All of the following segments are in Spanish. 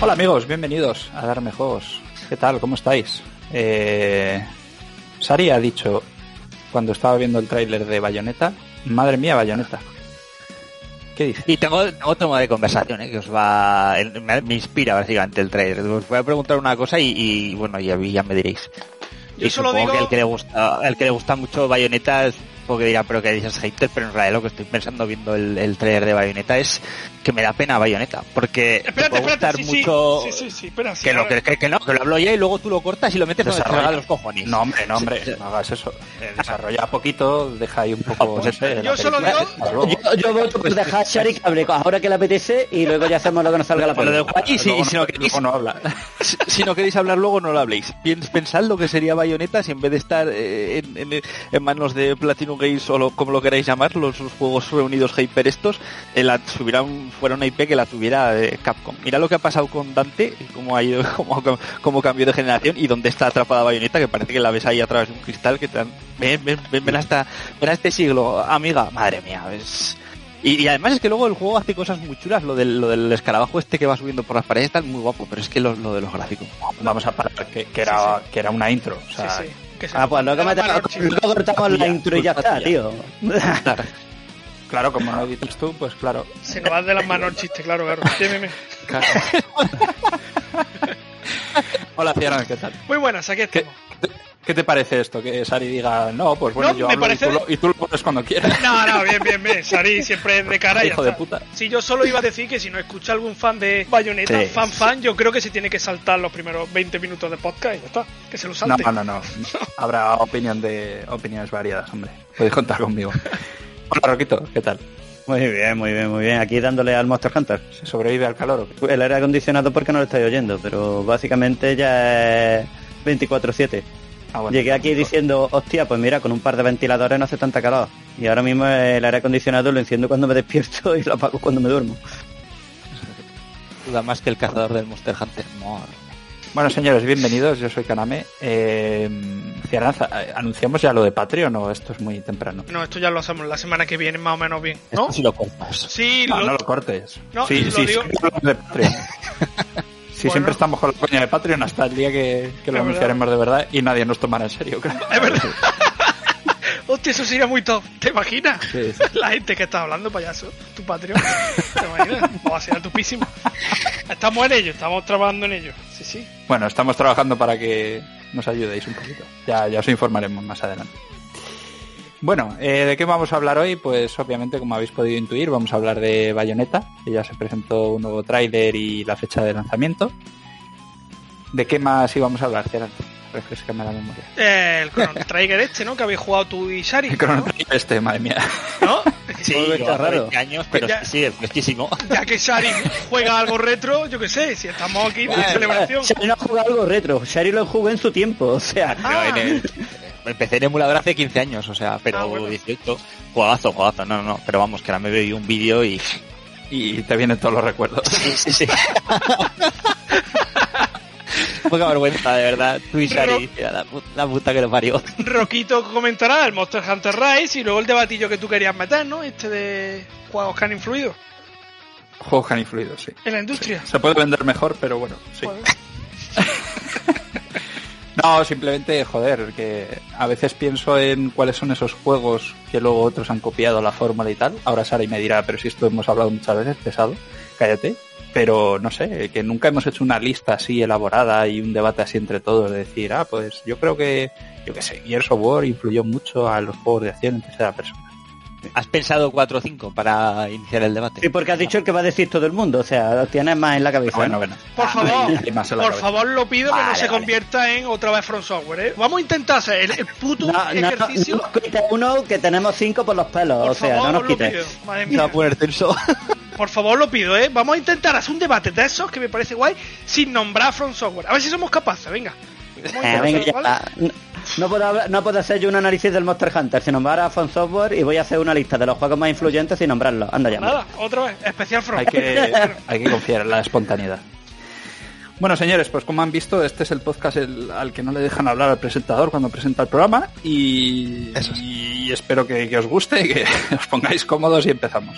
Hola amigos, bienvenidos a Darme Juegos. ¿Qué tal? ¿Cómo estáis? Eh... Sari ha dicho cuando estaba viendo el tráiler de Bayonetta, madre mía Bayonetta. ¿Qué dice? Y tengo otro tema de conversación ¿eh? que os va... Me, me inspira básicamente el trailer. Os voy a preguntar una cosa y, y bueno, ya, ya me diréis. Yo y solo supongo digo- que el que le gusta, el que le gusta mucho Bayonetta es porque dirá, pero que dices hater, pero en realidad lo que estoy pensando viendo el, el trailer de Bayonetta es que me da pena Bayonetta, porque te Espérate, puede gustar espérate, sí, mucho sí, sí, sí, sí, espera, sí, que, lo, que, que- que no, que lo hablo ya y luego tú lo cortas y lo metes donde te Desarrolla. los cojones. No, hombre, no, hombre, no hagas eso. Eh, desarrolla poquito, deja ahí un poco. pues no eso, sé, yo solo digo-. Yo, yo voto por dejar a Shari que hable ahora que le apetece y luego ya hacemos lo que nos salga la Pues ahí, sí, Luego y si no queréis, no habla. si, si no queréis hablar luego no lo habléis. Pensad lo que sería Bayonetta si en vez de estar eh, en, en- en manos de Platinum Games o lo- como lo queráis llamar, los, los juegos reunidos hyper estos, eh, la, tuviera un- fuera una IP que la tuviera eh, Capcom. Mira lo que ha pasado con Dante, cómo ha ido, cómo, cómo cambió de generación y dónde está atrapada Bayonetta, que parece que la ves ahí a través de un cristal que te han- ven, ven, ven, ven hasta, ven a este siglo, amiga, madre mía, es... Y, y además es que luego el juego hace cosas muy chulas, lo del, lo del escarabajo este que va subiendo por las paredes está muy guapo, pero es que lo, lo de los gráficos. Vamos a parar, que, que era, que era una intro. O sea, Sí, sí, que se- Ah, pues luego, luego cortamos la intro y ya está, tío. Claro. Como no editas tú, pues claro. Se nos va de las manos el chiste, claro, claro. Hola, Ciaran, ¿qué tal? Muy buenas, aquí ¿Qué, estamos. qué te parece esto? Que Sari diga, no, pues bueno, No, yo me hablo parece- y, tú lo, y tú lo pones cuando quieras. No, no, bien, bien, bien. Sari siempre es de cara Hijo de puta. Si yo solo iba a decir que si no escucha algún fan de Bayonetta, Sí. fan fan, yo creo que se tiene que saltar los primeros 20 minutos de podcast y ya está. Que se lo No, salte. no, no, no. Habrá opinión de opiniones variadas, hombre. Podéis contar conmigo. Hola, Roquito, ¿qué tal? Muy bien, muy bien, muy bien. Aquí dándole al Monster Hunter. ¿Se sobrevive al calor o qué? El aire acondicionado porque no lo estáis oyendo, pero básicamente ya es 24-7. Ah, bueno. Llegué aquí diciendo, hostia, pues mira, con un par de ventiladores no hace tanta calor. Y ahora mismo el aire acondicionado lo enciendo cuando me despierto y lo apago cuando me duermo. Duda más que el cazador del Monster Hunter. Madre. Bueno, señores, bienvenidos. Yo soy Kaname. Eh, Ciaranza, eh, ¿anunciamos ya lo de Patreon o esto es muy temprano? No, esto ya lo hacemos la semana que viene, más o menos bien. ¿No? Esto sí lo cortas. Sí, No, lo- no lo cortes. No, sí, lo sí, digo- sí, hablamos de Patreon. Bueno. siempre estamos con la coña de Patreon hasta el día que, que lo anunciaremos de verdad y nadie nos tomará en serio, creo. Es verdad. Hostia, eso sería muy top. ¿Te imaginas? Sí, sí. La gente que está hablando, payaso. Tu Patreon. ¿Te imaginas? O va a ser tupísimo. Estamos en ello, estamos trabajando en ello. Sí, sí. Bueno, estamos trabajando para que nos ayudéis un poquito. Ya, ya os informaremos más adelante. Bueno, eh, ¿de qué vamos a hablar hoy? Pues obviamente, como habéis podido intuir, vamos a hablar de Bayonetta, que ya se presentó un nuevo tráiler y la fecha de lanzamiento. ¿De qué más íbamos a hablar, Ciaran? Refrescame la memoria. Eh, el Chrono Trigger este, ¿no? Que habéis jugado tú y Shari. El Chrono ¿no? Trigger este, madre mía. ¿No? Sí, está raro. 20 años, pero Ya. sí, es fresquísimo. Ya que Shari juega algo retro, yo qué sé, si estamos aquí de celebración. Shari no ha jugado algo retro, Shari lo jugó en su tiempo, o sea... Ah. Pero en el- empecé en emulador hace 15 años, o sea, pero Ah, bueno. 18. Juegazo, jugazo, no, no, no. Pero vamos, que ahora me veo un vídeo y... Y te vienen todos los recuerdos. Sí, sí, sí. Poca vergüenza, de verdad. Tú y Shari, mira, la, pu- la puta que lo parió. Roquito comentará el Monster Hunter Rise y luego el debatillo que tú querías meter, ¿no? Este de juegos que han influido Juegos que han influido, sí. en la industria. Se puede vender mejor, pero bueno, sí. Joder. No, simplemente, joder, que a veces pienso en cuáles son esos juegos que luego otros han copiado la fórmula y tal. Ahora Sara me dirá, pero si esto hemos hablado muchas veces, pesado, cállate. Pero no sé, que nunca hemos hecho una lista así elaborada y un debate así entre todos de decir, ah, pues yo creo que, yo qué sé, Gears of War influyó mucho a los juegos de acción en tercera persona. ¿Has pensado 4 o 5 para iniciar el debate? Sí, porque has dicho el que va a decir todo el mundo, o sea, lo tienes más en la cabeza. Bueno, ¿no? bueno. Por favor, más en la por cabeza. favor lo pido que no Vale, se vale. convierta en otra vez From Software, ¿eh? Vamos a intentar hacer el, el puto No, no, no, ejercicio. no nos quite uno que tenemos cinco por los pelos, por o sea, favor, no nos os lo quites. pido. Madre Se va a mía. poner tenso. Por favor, lo pido, ¿eh? Vamos a intentar hacer un debate de esos que me parece guay sin nombrar From Software. A ver si somos capaces, venga. Eh. No- puedo, hablar- no puedo hacer yo un análisis del Monster Hunter sin nombrar a Fun Software y voy a hacer una lista de los juegos más influyentes sin nombrarlos. Anda ya. Nada, otra vez, especial From. Hay que, hay que confiar en la espontaneidad. Bueno, señores, pues como han visto, este es el podcast el- al que no le dejan hablar al presentador cuando presenta el programa y, Eso sí. y espero que, que os guste, que os pongáis cómodos y empezamos.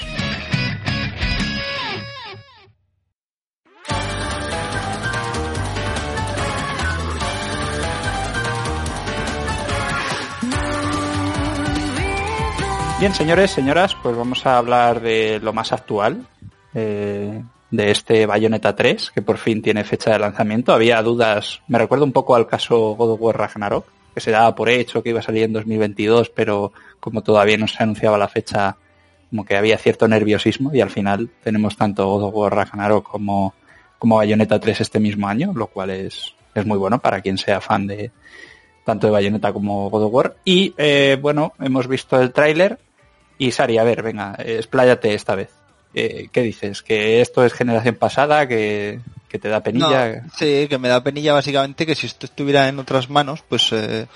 Bien, señores, señoras, pues vamos a hablar de lo más actual, eh, de este Bayonetta 3, que por fin tiene fecha de lanzamiento. Había dudas, me recuerda un poco al caso God of War Ragnarok, que se daba por hecho que iba a salir en 2022, pero como todavía no se anunciaba la fecha, como que había cierto nerviosismo y al final tenemos tanto God of War Ragnarok como, como Bayonetta 3 este mismo año, lo cual es, es muy bueno para quien sea fan de tanto de Bayonetta como God of War. Y eh, bueno, hemos visto el tráiler y Sari, a ver, venga, expláyate esta vez. Eh, ¿Qué dices? ¿Que esto es generación pasada? ¿Que, que te da penilla? No, sí, que me da penilla básicamente que si esto estuviera en otras manos, pues... Eh,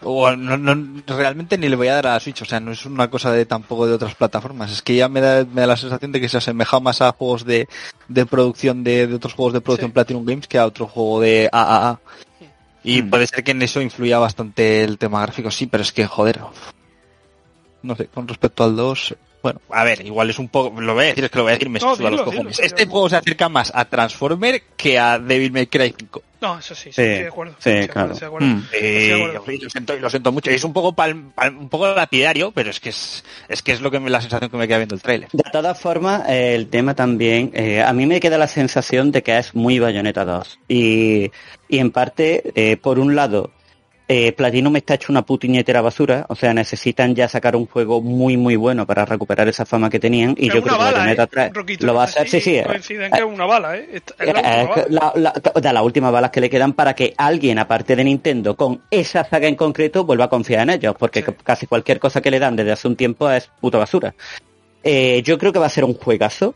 o no, no, realmente ni le voy a dar a la Switch, o sea, no es una cosa de tampoco de otras plataformas, es que ya me da, me da la sensación de que se asemeja más a juegos de, de producción de, de otros juegos de producción Sí. Platinum Games que a otro juego de AAA. Y puede ser que en eso influya bastante el tema gráfico, sí, pero es que, joder, no sé, con respecto al 2, bueno, a ver, igual es un poco, lo voy a decir, es que lo voy a decir, me No, suda los cojones. dilo. Este juego se acerca más a Transformer que a Devil May Cry 5. No, eso sí, sí, Sí, estoy de acuerdo. sí, Estoy de claro. acuerdo, estoy de acuerdo. Mm. Estoy de Eh, acuerdo. lo siento, y lo siento mucho. Es un poco pal- pal- un poco lapidario, pero es que es, es que es lo que me, la sensación que me queda viendo el tráiler. De todas formas, eh, el tema también, eh, a mí me queda la sensación de que es muy Bayonetta 2. Y, y en parte, eh, por un lado, eh, Platinum está hecho una puñetera basura, o sea, necesitan ya sacar un juego muy muy bueno para recuperar esa fama que tenían y Es yo una creo que Bayonetta ¿eh? 3 Roquito, lo va a hacer, sí, sí. eh, es una bala, ¿eh? Esta- Es la Eh, última bala. la- la- de las últimas balas que le quedan para que alguien, aparte de Nintendo, con esa saga en concreto, vuelva a confiar en ellos, porque Sí. casi cualquier cosa que le dan desde hace un tiempo es puta basura. Eh, yo creo que va a ser un juegazo.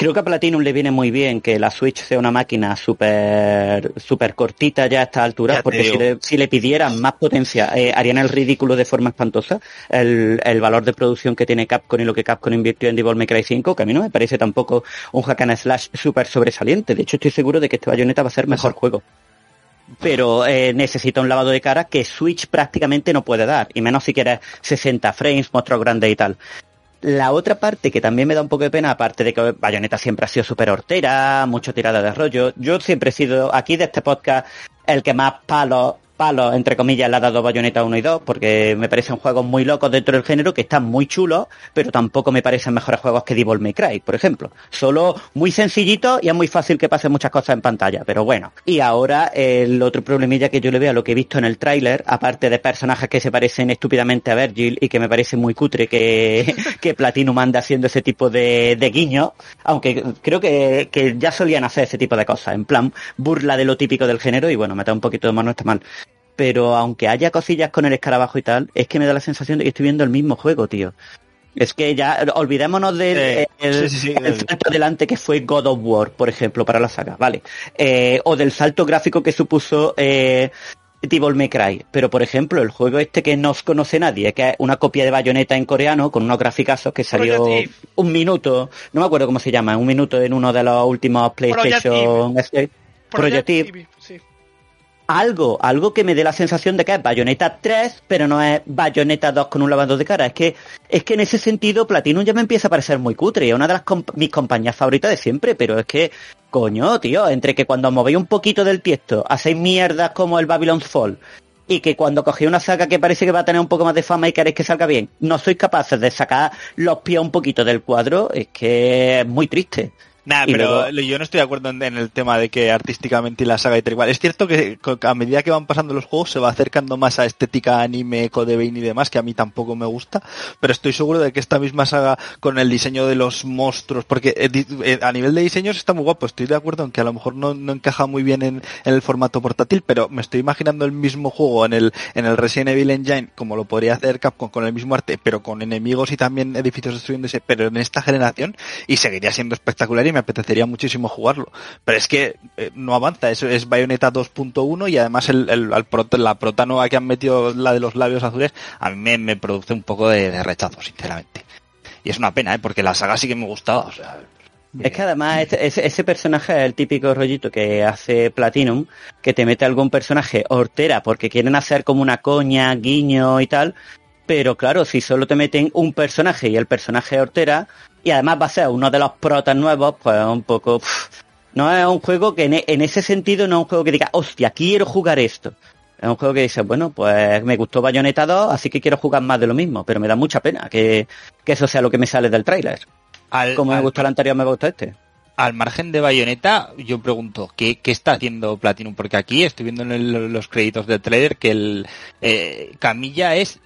Creo que a Platinum le viene muy bien que la Switch sea una máquina súper super cortita ya a estas alturas, Ya porque si digo. le, si le pidieran más potencia, eh, harían el ridículo de forma espantosa. El, el valor de producción que tiene Capcom y lo que Capcom invirtió en Devil May Cry 5, que a mí no me parece tampoco un hack and slash súper sobresaliente. De hecho, estoy seguro de que este Bayonetta va a ser mejor juego. Pero eh, necesita un lavado de cara que Switch prácticamente no puede dar, y menos si quieres 60 frames, monstruos grandes y tal. La otra parte que también me da un poco de pena, aparte de que Bayonetta siempre ha sido súper hortera, mucho tirada de rollo, yo siempre he sido aquí de este podcast el que más palos, palos, entre comillas, le ha dado Bayonetta 1 y 2, porque me parecen juegos muy locos dentro del género, que están muy chulos, pero tampoco me parecen mejores juegos que Devil May Cry, por ejemplo. Solo muy sencillito y es muy fácil que pasen muchas cosas en pantalla, pero bueno. Y ahora el otro problemilla que yo le veo a lo que he visto en el tráiler, aparte de personajes que se parecen estúpidamente a Virgil y que me parece muy cutre que, que Platinum anda haciendo ese tipo de, de guiño, aunque creo que, que ya solían hacer ese tipo de cosas, en plan burla de lo típico del género y bueno, meter un poquito de mano no está mal. Pero aunque haya cosillas con el escarabajo y tal, es que me da la sensación de que estoy viendo el mismo juego, tío. Es que ya, olvidémonos del Eh, el, sí, sí, sí, el el- salto adelante que fue God of War, por ejemplo, para la saga, ¿vale? Eh, o del salto gráfico que supuso eh, Devil May Cry. Pero, por ejemplo, el juego este que no os conoce nadie, que es una copia de Bayonetta en coreano, con unos graficazos que salió un minuto, no me acuerdo cómo se llama, un minuto en uno de los últimos PlayStation... este, Project Eve. Algo, algo que me dé la sensación de que es Bayonetta 3, pero no es Bayonetta 2 con un lavado de cara. Es que, es que en ese sentido Platinum ya me empieza a parecer muy cutre. Es una de las mis compañías favoritas de siempre, pero es que, coño, tío, entre que cuando movéis un poquito del tiesto hacéis mierdas como el Babylon's Fall y que cuando cogéis una saga que parece que va a tener un poco más de fama y queréis que salga bien, no sois capaces de sacar los pies un poquito del cuadro, es que es muy triste. Nah, Y pero luego- yo no estoy de acuerdo en, en el tema de que artísticamente la saga y tal igual. Es cierto que a medida que van pasando los juegos se va acercando más a estética anime, Code Vein y demás, que a mí tampoco me gusta, pero estoy seguro de que esta misma saga con el diseño de los monstruos, porque eh, eh, a nivel de diseños está muy guapo, estoy de acuerdo en que a lo mejor no, no encaja muy bien en, en el formato portátil, pero me estoy imaginando el mismo juego en el, en el Resident Evil Engine, como lo podría hacer Capcom con el mismo arte, pero con enemigos y también edificios destruyéndose, pero en esta generación, y seguiría siendo espectacular y me apetecería muchísimo jugarlo. Pero es que eh, no avanza, eso es Bayonetta 2.1 y además el, el- al prota- la prota nueva que han metido, la de los labios azules, a mí me, me produce un poco de, de rechazo, sinceramente. Y es una pena, ¿eh? porque la saga sí que me gustaba, o sea... Es que además este- ese, ese personaje es el típico rollito que hace Platinum, que te mete algún personaje hortera porque quieren hacer como una coña, guiño y tal, pero claro, si solo te meten un personaje y el personaje hortera, y además va a ser uno de los protas nuevos, pues un poco... pff, no es un juego que en, e- en ese sentido no es un juego que diga, hostia, quiero jugar esto. Es un juego que dices, bueno, pues me gustó Bayonetta 2, así que quiero jugar más de lo mismo, pero me da mucha pena que, que eso sea lo que me sale del tráiler. Al, Como me gustó el anterior, me gusta este. al margen de Bayonetta, yo pregunto, ¿qué, qué está haciendo Platinum? Porque aquí estoy viendo en el- los créditos del trailer que el eh, Camilla es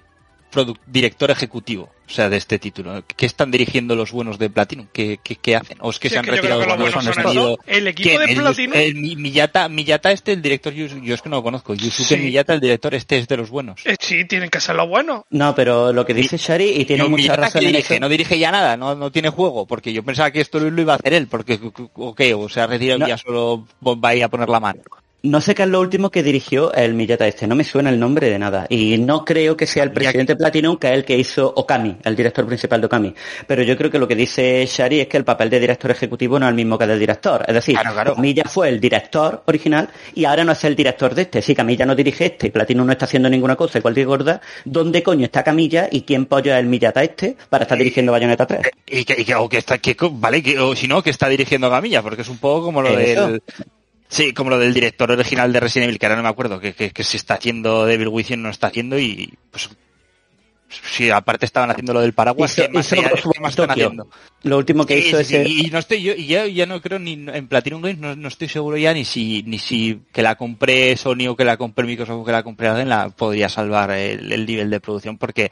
director ejecutivo, o sea, de este título. ¿Qué están dirigiendo los buenos de Platinum? ¿Qué, qué, qué hacen? ¿O es que Sí, se han que retirado los cuando buenos han estos. El equipo ¿Quién? de El- Platinum. el Mi- Miyata, Miyata este, el director, yo, yo es que no lo conozco. Yusuke Sí. Miyata, el director, este es de los buenos. Eh, sí, tienen que ser los buenos. No, pero lo que dice Shari, y tiene No, mucha Miyata razón que en dirige, eso. no dirige ya nada, no, no tiene juego, porque yo pensaba que esto lo iba a hacer él, porque, o qué, o sea, retirado No. y ya solo va a ir a poner la mano. No sé qué es lo último que dirigió el Miyata este, no me suena el nombre de nada. Y no creo que sea el presidente Platinum, que es el que hizo Okami, el director principal de Okami. Pero yo creo que lo que dice Shari es que el papel de director ejecutivo no es el mismo que el del director. Es decir, Claro, claro. Camilla fue el director original y ahora no es el director de este. Si Camilla no dirige este y Platinum no está haciendo ninguna cosa, cualquier gorda, ¿dónde coño está Camilla y quién pollo es el Miyata este para estar dirigiendo Bayonetta 3? Y que, y que, o que está, que, vale, que, o si no, que está dirigiendo Gamilla, porque es un poco como lo Eso. del, sí, como lo del director original de Resident Evil, que ahora no me acuerdo, que, que, que se está haciendo Devil Within, no está haciendo y, pues, sí, aparte estaban haciendo lo del paraguas, Hizo- ¿qué más, hizo más están haciendo? Lo último que Sí, hizo sí, es y no estoy yo, y ya, ya no creo ni en Platinum Games no, no estoy seguro ya ni si ni si que la compré Sony o que la compré Microsoft o que la compré alguien la podría salvar el, el nivel de producción porque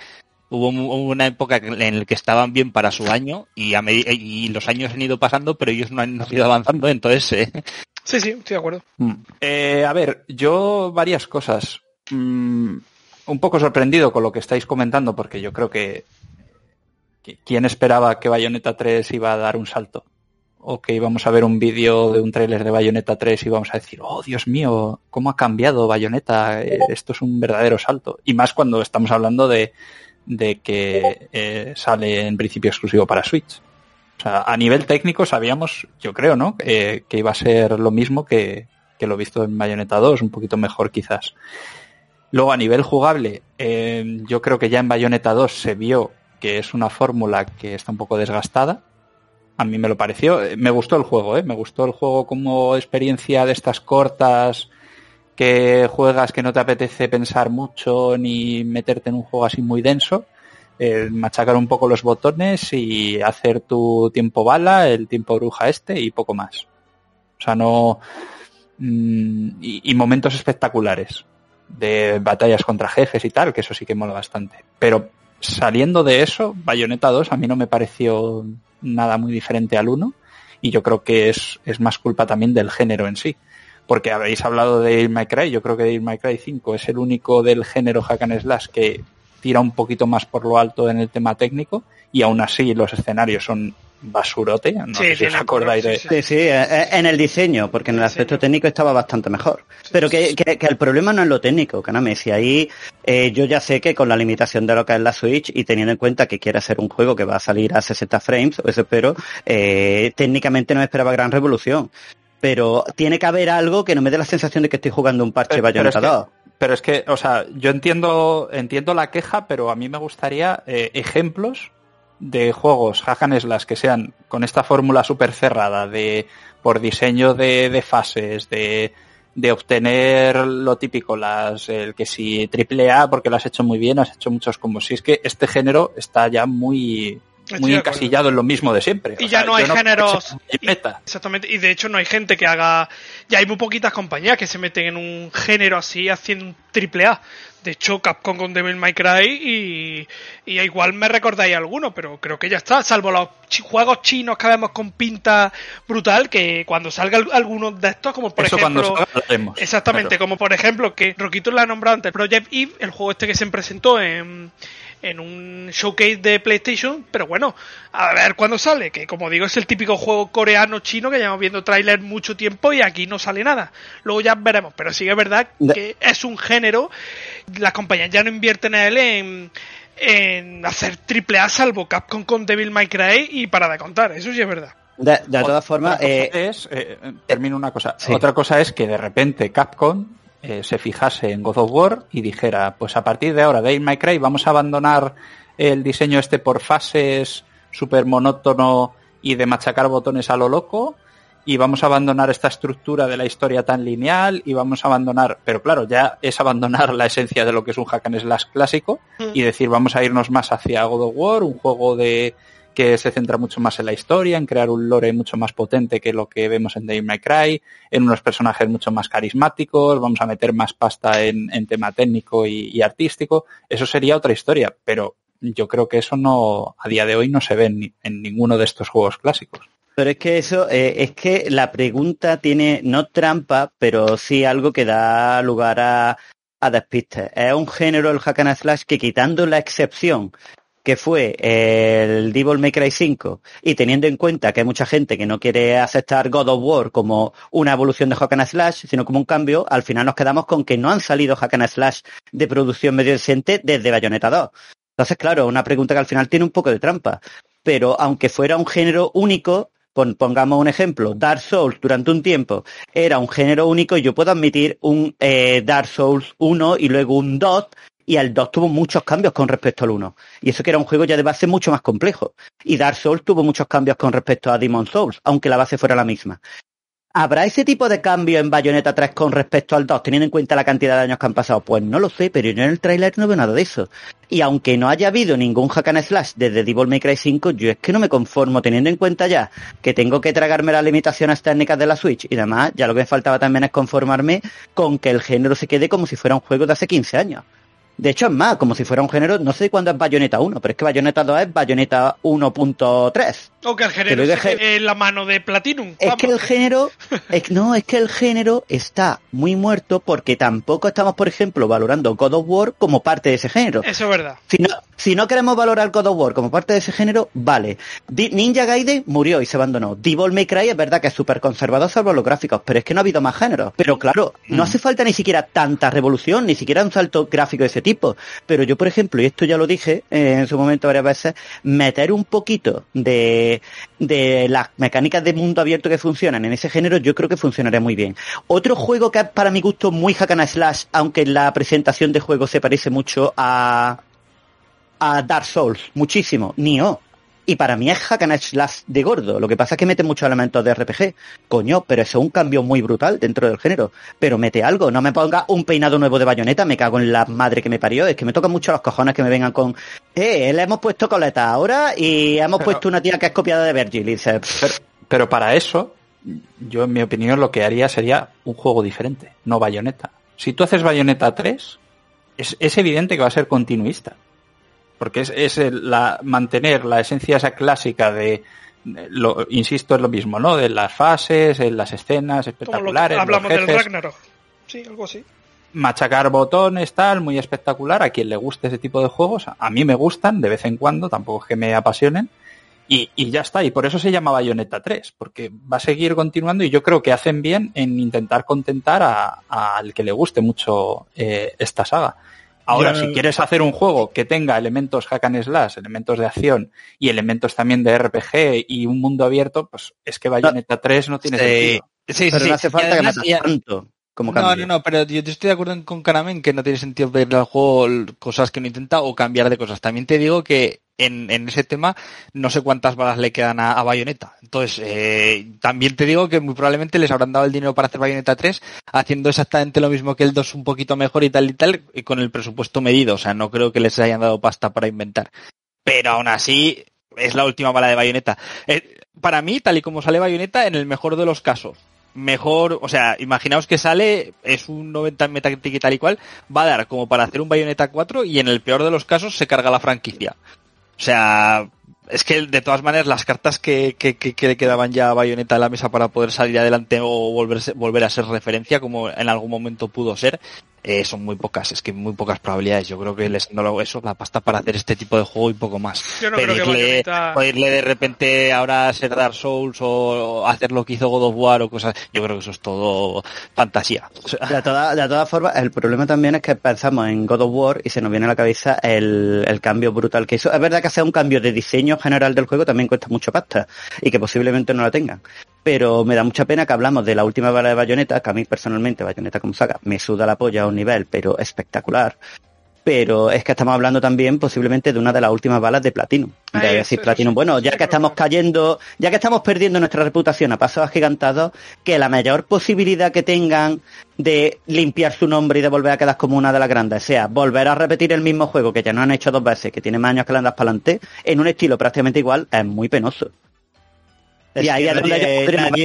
hubo una época en la que estaban bien para su año y a medi- y los años han ido pasando pero ellos no han, no han ido avanzando entonces eh, Sí, sí, estoy de acuerdo. Eh, a ver, yo varias cosas. Mm, un poco sorprendido con lo que estáis comentando, porque yo creo que, ¿quién esperaba que Bayonetta 3 iba a dar un salto? O que íbamos a ver un vídeo de un tráiler de Bayonetta 3 y íbamos a decir, oh Dios mío, cómo ha cambiado Bayonetta, Eh, esto es un verdadero salto. Y más cuando estamos hablando de, de que eh, sale en principio exclusivo para Switch. O sea, a nivel técnico sabíamos, yo creo, ¿no? Eh, que iba a ser lo mismo que, que lo visto en Bayonetta 2, un poquito mejor quizás. Luego a nivel jugable, eh, yo creo que ya en Bayonetta 2 se vio que es una fórmula que está un poco desgastada. A mí me lo pareció. Me gustó el juego, ¿eh? Me gustó el juego como experiencia de estas cortas que juegas que no te apetece pensar mucho ni meterte en un juego así muy denso. Eh, machacar un poco los botones y hacer tu tiempo bala, el tiempo bruja este y poco más. O sea, no... mm, y, momentos espectaculares de batallas contra jefes y tal, que eso sí que mola bastante. Pero saliendo de eso, Bayonetta 2 a mí no me pareció nada muy diferente al 1 y yo creo que es, es más culpa también del género en sí. Porque habéis hablado de Devil May Cry, yo creo que Devil May Cry 5 es el único del género hack and slash que tira un poquito más por lo alto en el tema técnico y aún así los escenarios son basurote, no Sí, sé si os acordáis color, de... sí, Sí, sí, eh, en el diseño, porque en el aspecto técnico estaba bastante mejor. Pero que, que- que el problema no es lo técnico, Kaname. Si ahí eh, yo ya sé que con la limitación de lo que es la Switch y teniendo en cuenta que quiere hacer un juego que va a salir a 60 frames, o eso espero, eh, técnicamente no esperaba gran revolución. Pero tiene que haber algo que no me dé la sensación de que estoy jugando un parche Pero- pero Bayonetta es que- 2. Pero es que, o sea, yo entiendo, entiendo la queja, pero a mí me gustaría eh, ejemplos de juegos hack and slash que sean con esta fórmula súper cerrada de por diseño de, de fases, de, de obtener lo típico, las el que si triple A porque lo has hecho muy bien, has hecho muchos combos. Si es que este género está ya muy, muy encasillado en lo mismo de siempre. Y O ya sea, no hay géneros- meta. Exactamente, y de hecho no hay gente que haga. Ya hay muy poquitas compañías que se meten en un género así haciendo un triple A. De hecho, Capcom con Devil May Cry y, y igual me recordáis alguno, pero creo que ya está. Salvo los chi- juegos chinos que vemos con pinta brutal, que cuando salga al- alguno de estos, como por Eso ejemplo. cuando lo. Exactamente, Claro. como por ejemplo que Roquito la ha nombrado antes, Project Eve, el juego este que se presentó en, en un showcase de PlayStation, pero bueno, a ver cuándo sale, que como digo es el típico juego coreano chino que llevamos viendo tráiler mucho tiempo y aquí no sale nada. Luego ya veremos, pero sí que es verdad que es un género, las compañías ya no invierten en él en, en hacer triple A salvo Capcom con Devil May Cry y para de contar, eso sí es verdad. De, de todas formas, eh, es, eh, termino una cosa. Sí. Otra cosa es que de repente Capcom eh, se fijase en God of War y dijera, pues a partir de ahora, Devil May Cry, vamos a abandonar el diseño este por fases, súper monótono y de machacar botones a lo loco y vamos a abandonar esta estructura de la historia tan lineal y vamos a abandonar, pero claro, ya es abandonar la esencia de lo que es un hack and slash clásico y decir vamos a irnos más hacia God of War, un juego de que se centra mucho más en la historia, en crear un lore mucho más potente que lo que vemos en Devil May Cry, en unos personajes mucho más carismáticos, vamos a meter más pasta en, tema técnico y, artístico, eso sería otra historia, pero yo creo que eso no, a día de hoy no se ve en, ninguno de estos juegos clásicos. Pero es que eso, eh, es que la pregunta tiene no trampa, pero sí algo que da lugar a, a. Es un género, el hack and slash, que quitando la excepción que fue el Devil May Cry 5, y teniendo en cuenta que hay mucha gente que no quiere aceptar God of War como una evolución de Hack and Slash, sino como un cambio, al final nos quedamos con que no han salido Hack and Slash de producción medio decente desde Bayonetta 2. Entonces, claro, una pregunta que al final tiene un poco de trampa. Pero aunque fuera un género único, pongamos un ejemplo, Dark Souls durante un tiempo era un género único y yo puedo admitir un eh, Dark Souls 1 y luego un 2 y el 2 tuvo muchos cambios con respecto al 1. Y eso que era un juego ya de base mucho más complejo. Y Dark Souls tuvo muchos cambios con respecto a Demon Souls, aunque la base fuera la misma. ¿Habrá ese tipo de cambio en Bayonetta 3 con respecto al 2, teniendo en cuenta la cantidad de años que han pasado? Pues no lo sé, pero yo en el trailer no veo nada de eso. Y aunque no haya habido ningún hack and slash desde Devil May Cry 5, yo es que no me conformo, teniendo en cuenta ya que tengo que tragarme las limitaciones técnicas de la Switch y demás, ya lo que me faltaba también es conformarme con que el género se quede como si fuera un juego de hace 15 años. De hecho, es más, como si fuera un género, no sé cuándo es Bayonetta 1, pero es que Bayonetta 2 es Bayonetta 1.3. O que el género es la mano de Platinum. Es que el género, no, es que el género está muy muerto porque tampoco estamos, por ejemplo, valorando God of War como parte de ese género. Eso es verdad. Si no, si no queremos valorar God of War como parte de ese género, vale. Ninja Gaiden murió y se abandonó. Devil May Cry es verdad que es súper conservador salvo los gráficos, pero es que no ha habido más géneros. Pero claro, no mm. hace falta ni siquiera tanta revolución, ni siquiera un salto gráfico de ese tipo. Pero yo, por ejemplo, y esto ya lo dije eh, en su momento varias veces, meter un poquito de, de las mecánicas de mundo abierto que funcionan en ese género, yo creo que funcionaría muy bien. Otro juego que es para mi gusto muy hack and slash, aunque la presentación de juego se parece mucho a, a Dark Souls, muchísimo, Nioh. Y para mí es hack and slash de gordo. Lo que pasa es que mete muchos elementos de RPG. Coño, pero eso es un cambio muy brutal dentro del género. Pero mete algo. No me ponga un peinado nuevo de bayoneta. Me cago en la madre que me parió. Es que me tocan mucho los cojones que me vengan con... Eh, le hemos puesto coleta ahora y hemos puesto una tía que es copiada de Virgil. Y dice, pero, para eso, yo en mi opinión lo que haría sería un juego diferente. No bayoneta. Si tú haces bayoneta 3, es, es evidente que va a ser continuista porque es, es la, mantener la esencia esa clásica de, lo, insisto, es lo mismo, ¿no? De las fases, en las escenas espectaculares. hablamos del Ragnarok. Sí, algo así. Machacar botones, tal, muy espectacular. A quien le guste ese tipo de juegos, a mí me gustan de vez en cuando, tampoco es que me apasionen. Y, y, ya está, y por eso se llama Bayonetta 3, porque va a seguir continuando y yo creo que hacen bien en intentar contentar al que le guste mucho eh, esta saga. Ahora, si quieres hacer un juego que tenga elementos hack and slash, elementos de acción y elementos también de RPG y un mundo abierto, pues es que Bayonetta 3 no tiene sentido. Sí, pero no hace falta que tanto. Como no, no, no, pero yo estoy de acuerdo con Karamen que no tiene sentido ver al juego cosas que no intenta o cambiar de cosas. También te digo que en, en ese tema no sé cuántas balas le quedan a, Bayonetta. Entonces, eh, también te digo que muy probablemente les habrán dado el dinero para hacer Bayonetta 3 haciendo exactamente lo mismo que el 2 un poquito mejor y tal y tal, y con el presupuesto medido. O sea, no creo que les hayan dado pasta para inventar. Pero aún así, es la última bala de Bayonetta. Eh, para mí, tal y como sale Bayonetta, en el mejor de los casos, mejor, o sea, imaginaos que sale, es un 90 en Metacritic y tal y cual, va a dar como para hacer un Bayonetta 4 y en el peor de los casos se carga la franquicia. O sea, es que de todas maneras las cartas que, que, que, le quedaban ya a Bayonetta en la mesa para poder salir adelante o volverse, volver a ser referencia, como en algún momento pudo ser, eh, son muy pocas, es que muy pocas probabilidades. Yo creo que les dando eso, la pasta para hacer este tipo de juego y poco más. Yo no Pedirle, irle de repente ahora a ser Dark Souls o hacer lo que hizo God of War o cosas, yo creo que eso es todo fantasía. De, todas de todas formas, el problema también es que pensamos en God of War y se nos viene a la cabeza el, el cambio brutal que hizo. Es verdad que hacer un cambio de diseño general del juego también cuesta mucho pasta y que posiblemente no la tengan pero me da mucha pena que hablamos de la última bala de Bayonetta, que a mí personalmente Bayonetta como saga me suda la polla a un nivel, pero espectacular. pero es que estamos hablando también posiblemente de una de las últimas balas de Platinum. De Ay, decir eso- Platinum, eso- bueno, ya que es estamos cayendo, ya que estamos perdiendo nuestra reputación a pasos agigantados, que la mayor posibilidad que tengan de limpiar su nombre y de volver a quedar como una de las grandes sea volver a repetir el mismo juego que ya no han hecho dos veces, que tiene más años que le andas para adelante, en un estilo prácticamente igual, es muy penoso. Es y ahí es donde nadie-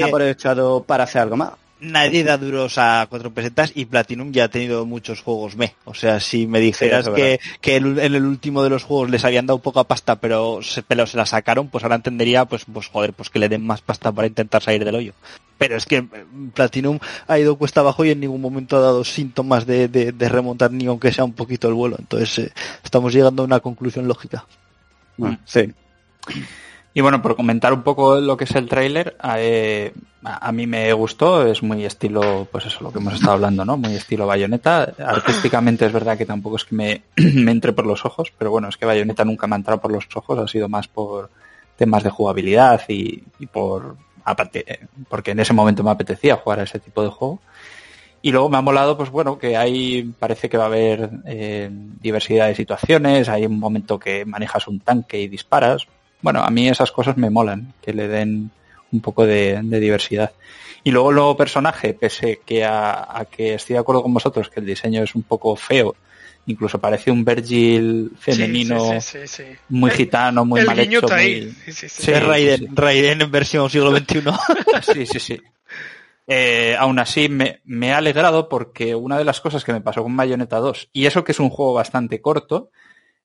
haber aprovechado para hacer algo más. nadie da duros a cuatro pesetas y Platinum ya ha tenido muchos juegos me. O sea, si me dijeras que, que en el último de los juegos les habían dado poca pasta, pero se, pero se la sacaron, pues ahora entendería, pues, pues joder, pues que le den más pasta para intentar salir del hoyo. Pero es que eh, Platinum ha ido cuesta abajo y en ningún momento ha dado síntomas de, de- de remontar ni aunque sea un poquito el vuelo. Entonces eh, estamos llegando a una conclusión lógica. Bueno, sí. Y bueno, por comentar un poco lo que es el tráiler, eh, a mí me gustó, es muy estilo, pues eso, lo que hemos estado hablando, ¿no? Muy estilo bayoneta. Artísticamente es verdad que tampoco es que me, entre por los ojos, pero bueno, es que bayoneta nunca me ha entrado por los ojos, ha sido más por temas de jugabilidad y, por, porque en ese momento me apetecía jugar a ese tipo de juego. Y luego me ha molado, pues bueno, que hay, parece que va a haber eh, diversidad de situaciones, hay un momento que manejas un tanque y disparas. Bueno, a mí esas cosas me molan, que le den un poco de, de diversidad. Y luego el nuevo personaje, pese que a, a que estoy de acuerdo con vosotros que el diseño es un poco feo, incluso parece un Virgil femenino Sí, sí, sí, sí, sí. muy gitano, muy el mal hecho, está ahí. muy- Sí, sí, sí. Sí, es Raiden, sí. Raiden en versión siglo XXI. Sí, sí, sí. Eh, aún así, me, me ha alegrado porque una de las cosas que me pasó con Bayonetta 2, y eso que es un juego bastante corto,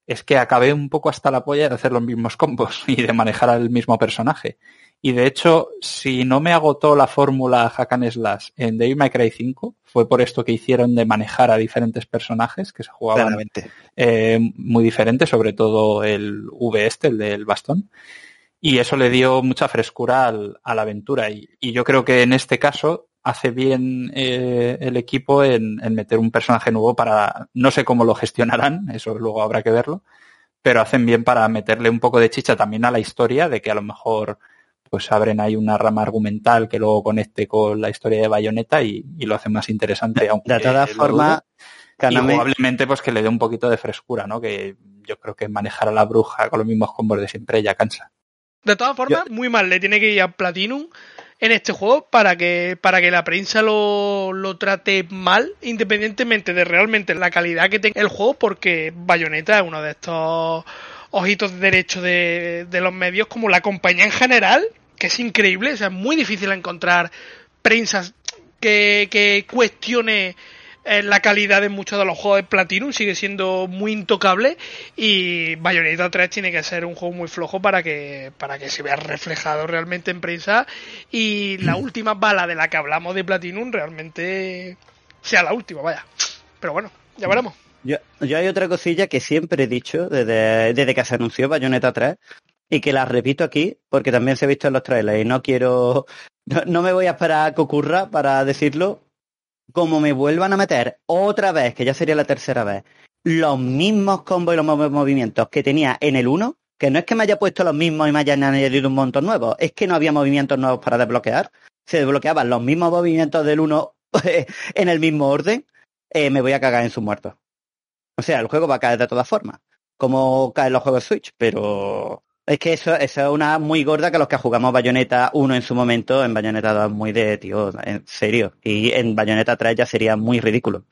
es que acabé un poco hasta la polla de hacer los mismos combos y de manejar al mismo personaje. Y de hecho, si no me agotó la fórmula Hack and Slash en Devil May Cry 5, fue por esto que hicieron de manejar a diferentes personajes que se jugaban eh, muy diferente, sobre todo el V este, el del bastón. Y eso le dio mucha frescura al- a la aventura. Y, y yo creo que en este caso hace bien eh, el equipo en, en meter un personaje nuevo para, no sé cómo lo gestionarán, eso luego habrá que verlo, pero hacen bien para meterle un poco de chicha también a la historia, de que a lo mejor pues abren ahí una rama argumental que luego conecte con la historia de Bayonetta y, y lo hace más interesante. aunque De todas formas. Y Kaname, jugablemente pues que le dé un poquito de frescura, ¿no? Que yo creo que manejar a la bruja con los mismos combos de siempre ya cansa. De todas formas, muy mal le tiene que ir a Platinum en este juego para que para que la prensa lo, lo trate mal, independientemente de realmente la calidad que tenga el juego, porque Bayonetta es uno de estos ojitos de derecho de, de los medios, como la compañía en general, que es increíble, o sea, es muy difícil encontrar prensa que, que cuestione la calidad de muchos de los juegos de Platinum sigue siendo muy intocable y Bayonetta 3 tiene que ser un juego muy flojo para que para que se vea reflejado realmente en prensa y la última bala de la que hablamos de Platinum realmente sea la última, vaya. Pero bueno, ya veremos. Yo, yo hay otra cosilla que siempre he dicho desde, desde que se anunció Bayonetta 3 y que la repito aquí porque también se ha visto en los trailers y no quiero, no, no me voy a esperar a que ocurra para decirlo. Como me vuelvan a meter otra vez, que ya sería la tercera vez, los mismos combos y los mismos movimientos que tenía en el 1, que no es que me haya puesto los mismos y me hayan añadido un montón nuevo, es que no había movimientos nuevos para desbloquear, se desbloqueaban los mismos movimientos del 1 en el mismo orden, eh, me voy a cagar en sus muertos. O sea, el juego va a caer de todas formas, como caen los juegos Switch, pero es que eso, eso es una muy gorda que los que jugamos Bayonetta 1 en su momento, en Bayonetta 2 muy de, tío, en serio. Y en Bayonetta 3 ya sería muy ridículo.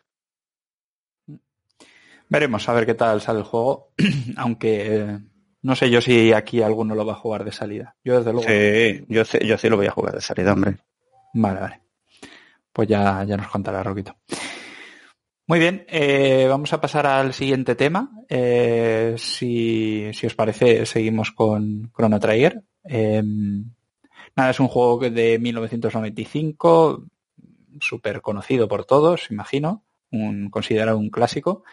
Veremos a ver qué tal sale el juego, aunque eh, no sé yo si aquí alguno lo va a jugar de salida. Yo desde luego. Sí, yo, sé- yo sí lo voy a jugar de salida, hombre. Vale, vale. Pues ya, ya nos contará Roquito. Muy bien, eh, vamos a pasar al siguiente tema. Eh, si, si os parece, seguimos con Chrono Trigger. Eh, nada, es un juego de 1995, súper conocido por todos, imagino, un, considerado un clásico.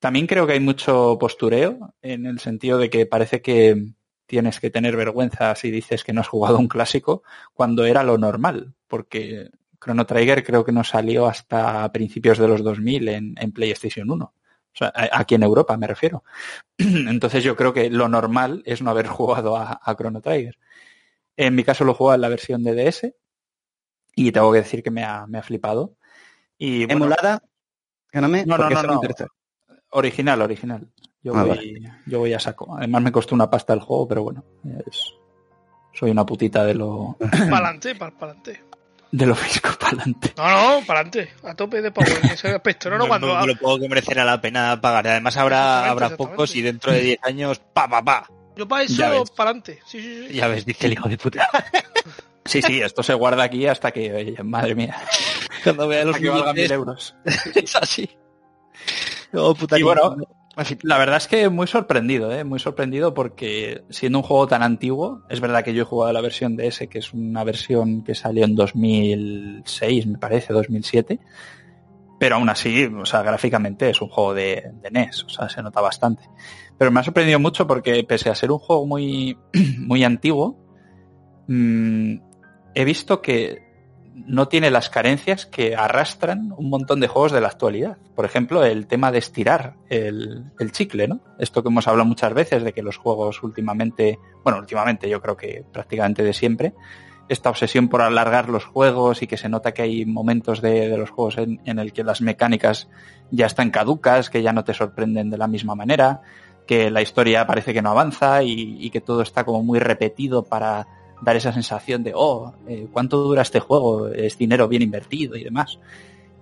También creo que hay mucho postureo, en el sentido de que parece que tienes que tener vergüenza si dices que no has jugado un clásico, cuando era lo normal, porque Chrono Trigger creo que no salió hasta principios de los 2000 en, en PlayStation 1. O sea, a- aquí en Europa me refiero. Entonces yo creo que lo normal es no haber jugado a, a Chrono Trigger. En mi caso lo juego en la versión de DS y tengo que decir que me ha, me ha flipado. Y bueno, Emulada, no No, no. Original, original. Yo, Ah, voy, yo voy a saco. Además me costó una pasta el juego, pero bueno, es- soy una putita de lo Pa'lante, para adelante. de lo fisco para adelante. No, no, para adelante. A tope de power en ese aspecto. No, no, cuando. me lo puedo que merecerá la pena pagar. Además habrá, habrá pocos y dentro de 10 años, pa, pa, pa. Yo para eso, para adelante. Sí, sí, sí. Ya ves, dice el hijo de puta. Sí, sí, esto se guarda aquí hasta que, oye, madre mía, Cuando vea los que valga mil euros. es así. No, puta Y bueno, La verdad es que muy sorprendido, ¿eh? muy sorprendido porque siendo un juego tan antiguo, es verdad que yo he jugado la versión de ese, que es una versión que salió en 2006, me parece, 2007, pero aún así, o sea, gráficamente es un juego de, de NES, o sea, se nota bastante. Pero me ha sorprendido mucho porque pese a ser un juego muy, muy antiguo, mm, he visto que no tiene las carencias que arrastran un montón de juegos de la actualidad. Por ejemplo, el tema de estirar el, el chicle, ¿no? Esto que hemos hablado muchas veces de que los juegos últimamente, bueno, últimamente yo creo que prácticamente de siempre, esta obsesión por alargar los juegos y que se nota que hay momentos de, de los juegos en, en el que las mecánicas ya están caducas, que ya no te sorprenden de la misma manera, que la historia parece que no avanza y, y que todo está como muy repetido para dar esa sensación de, oh, eh, ¿cuánto dura este juego? Es dinero bien invertido y demás.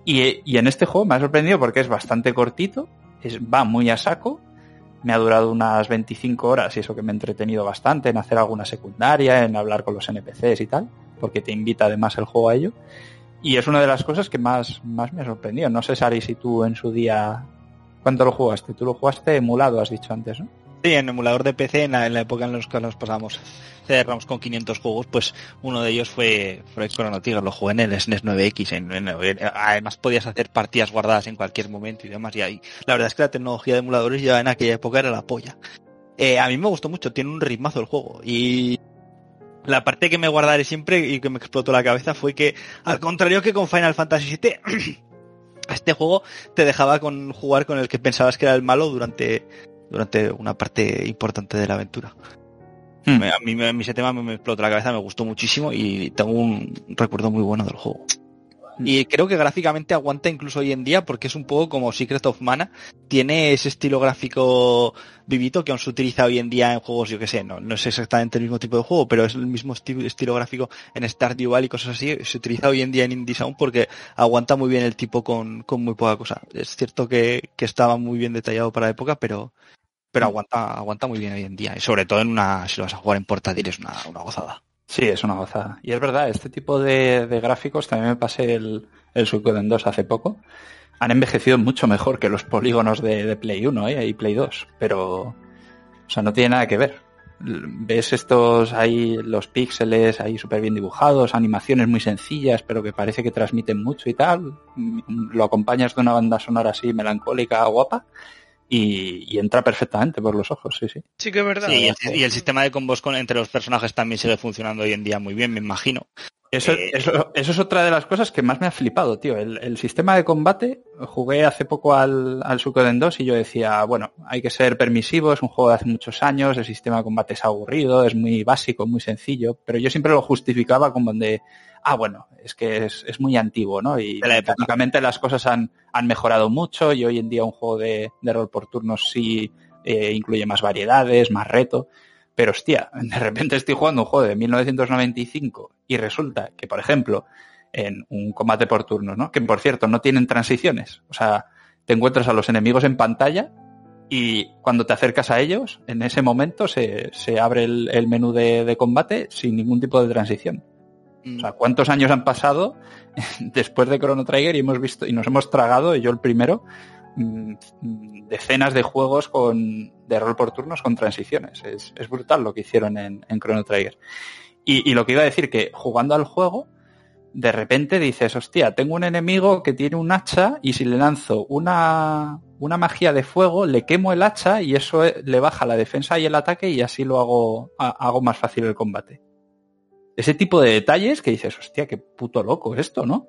Y, y en este juego me ha sorprendido porque es bastante cortito, es, va muy a saco, me ha durado unas 25 horas y eso que me he entretenido bastante en hacer alguna secundaria, en hablar con los NPCs y tal, porque te invita además el juego a ello. Y es una de las cosas que más, más me ha sorprendido. No sé, Sari, si tú en su día... ¿Cuánto lo jugaste? Tú lo jugaste emulado, has dicho antes, ¿no? Sí, en emulador de PC, en la, en la época en la que nos pasamos cerramos con 500 juegos, pues uno de ellos fue, fue Chrono Trigger, lo jugué en el SNES 9X. En, en- en- además podías hacer partidas guardadas en cualquier momento y demás. Y ahí, la verdad es que la tecnología de emuladores ya en aquella época era la polla. Eh, a mí me gustó mucho, tiene un ritmazo el juego. Y la parte que me guardaré siempre y que me explotó la cabeza fue que, al contrario que con Final Fantasy VII, este juego te dejaba con jugar con el que pensabas que era el malo durante durante una parte importante de la aventura. Hmm. Me- A mí me- ese tema me, explotó la cabeza, me gustó muchísimo y tengo un recuerdo muy bueno del juego. Y creo que gráficamente aguanta incluso hoy en día porque es un poco como Secret of Mana. Tiene ese estilo gráfico vivito que aún se utiliza hoy en día en juegos, yo que sé, no, no es exactamente el mismo tipo de juego, pero es el mismo esti- estilo gráfico en Stardew Valley y cosas así. Se utiliza hoy en día en Indie Sound porque aguanta muy bien el tipo con, con muy poca cosa. Es cierto que, que estaba muy bien detallado para la época, pero, pero aguanta, aguanta muy bien hoy en día. Y sobre todo en una, si lo vas a jugar en portátil es una, una gozada. Sí, es una gozada. Y es verdad, este tipo de, de gráficos, también me pasé el, el Suikoden 2 hace poco, han envejecido mucho mejor que los polígonos de, de Play 1 ¿eh? y Play 2, pero, o sea, no tiene nada que ver. Ves estos ahí, los píxeles ahí súper bien dibujados, animaciones muy sencillas, pero que parece que transmiten mucho y tal. Mm, Lo acompañas de una banda sonora así melancólica, guapa, y, y entra perfectamente por los ojos, sí, sí. Sí que es verdad. Sí, y, el, y el sistema de combos con, entre los personajes también sigue funcionando hoy en día muy bien, me imagino. Eso, Eh, eso, eso es otra de las cosas que más me ha flipado, tío. El, el sistema de combate, jugué hace poco al, al Suikoden 2 y yo decía, bueno, hay que ser permisivo, es un juego de hace muchos años, el sistema de combate es aburrido, es muy básico, muy sencillo, pero yo siempre lo justificaba como de, ah, bueno, es que es, es muy antiguo, ¿no? Y la época. mecánicamente las cosas han, han mejorado mucho y hoy en día un juego de, de rol por turnos sí eh, incluye más variedades, más reto. Pero hostia, de repente estoy jugando un juego de 1995 y resulta que, por ejemplo, en un combate por turnos, ¿no? Que por cierto no tienen transiciones. O sea, te encuentras a los enemigos en pantalla y cuando te acercas a ellos, en ese momento se, se abre el, el menú de, de combate sin ningún tipo de transición. O sea, ¿cuántos años han pasado después de Chrono Trigger y hemos visto y nos hemos tragado, y yo el primero, mm, mm, decenas de juegos con de rol por turnos con transiciones. Es, es brutal lo que hicieron en, en Chrono Trigger. Y, y lo que iba a decir que jugando al juego, de repente dices, hostia, tengo un enemigo que tiene un hacha y si le lanzo una, una magia de fuego, le quemo el hacha y eso eh, le baja la defensa y el ataque y así lo hago, ha- hago más fácil el combate. Ese tipo de detalles que dices, hostia, qué puto loco esto, ¿no?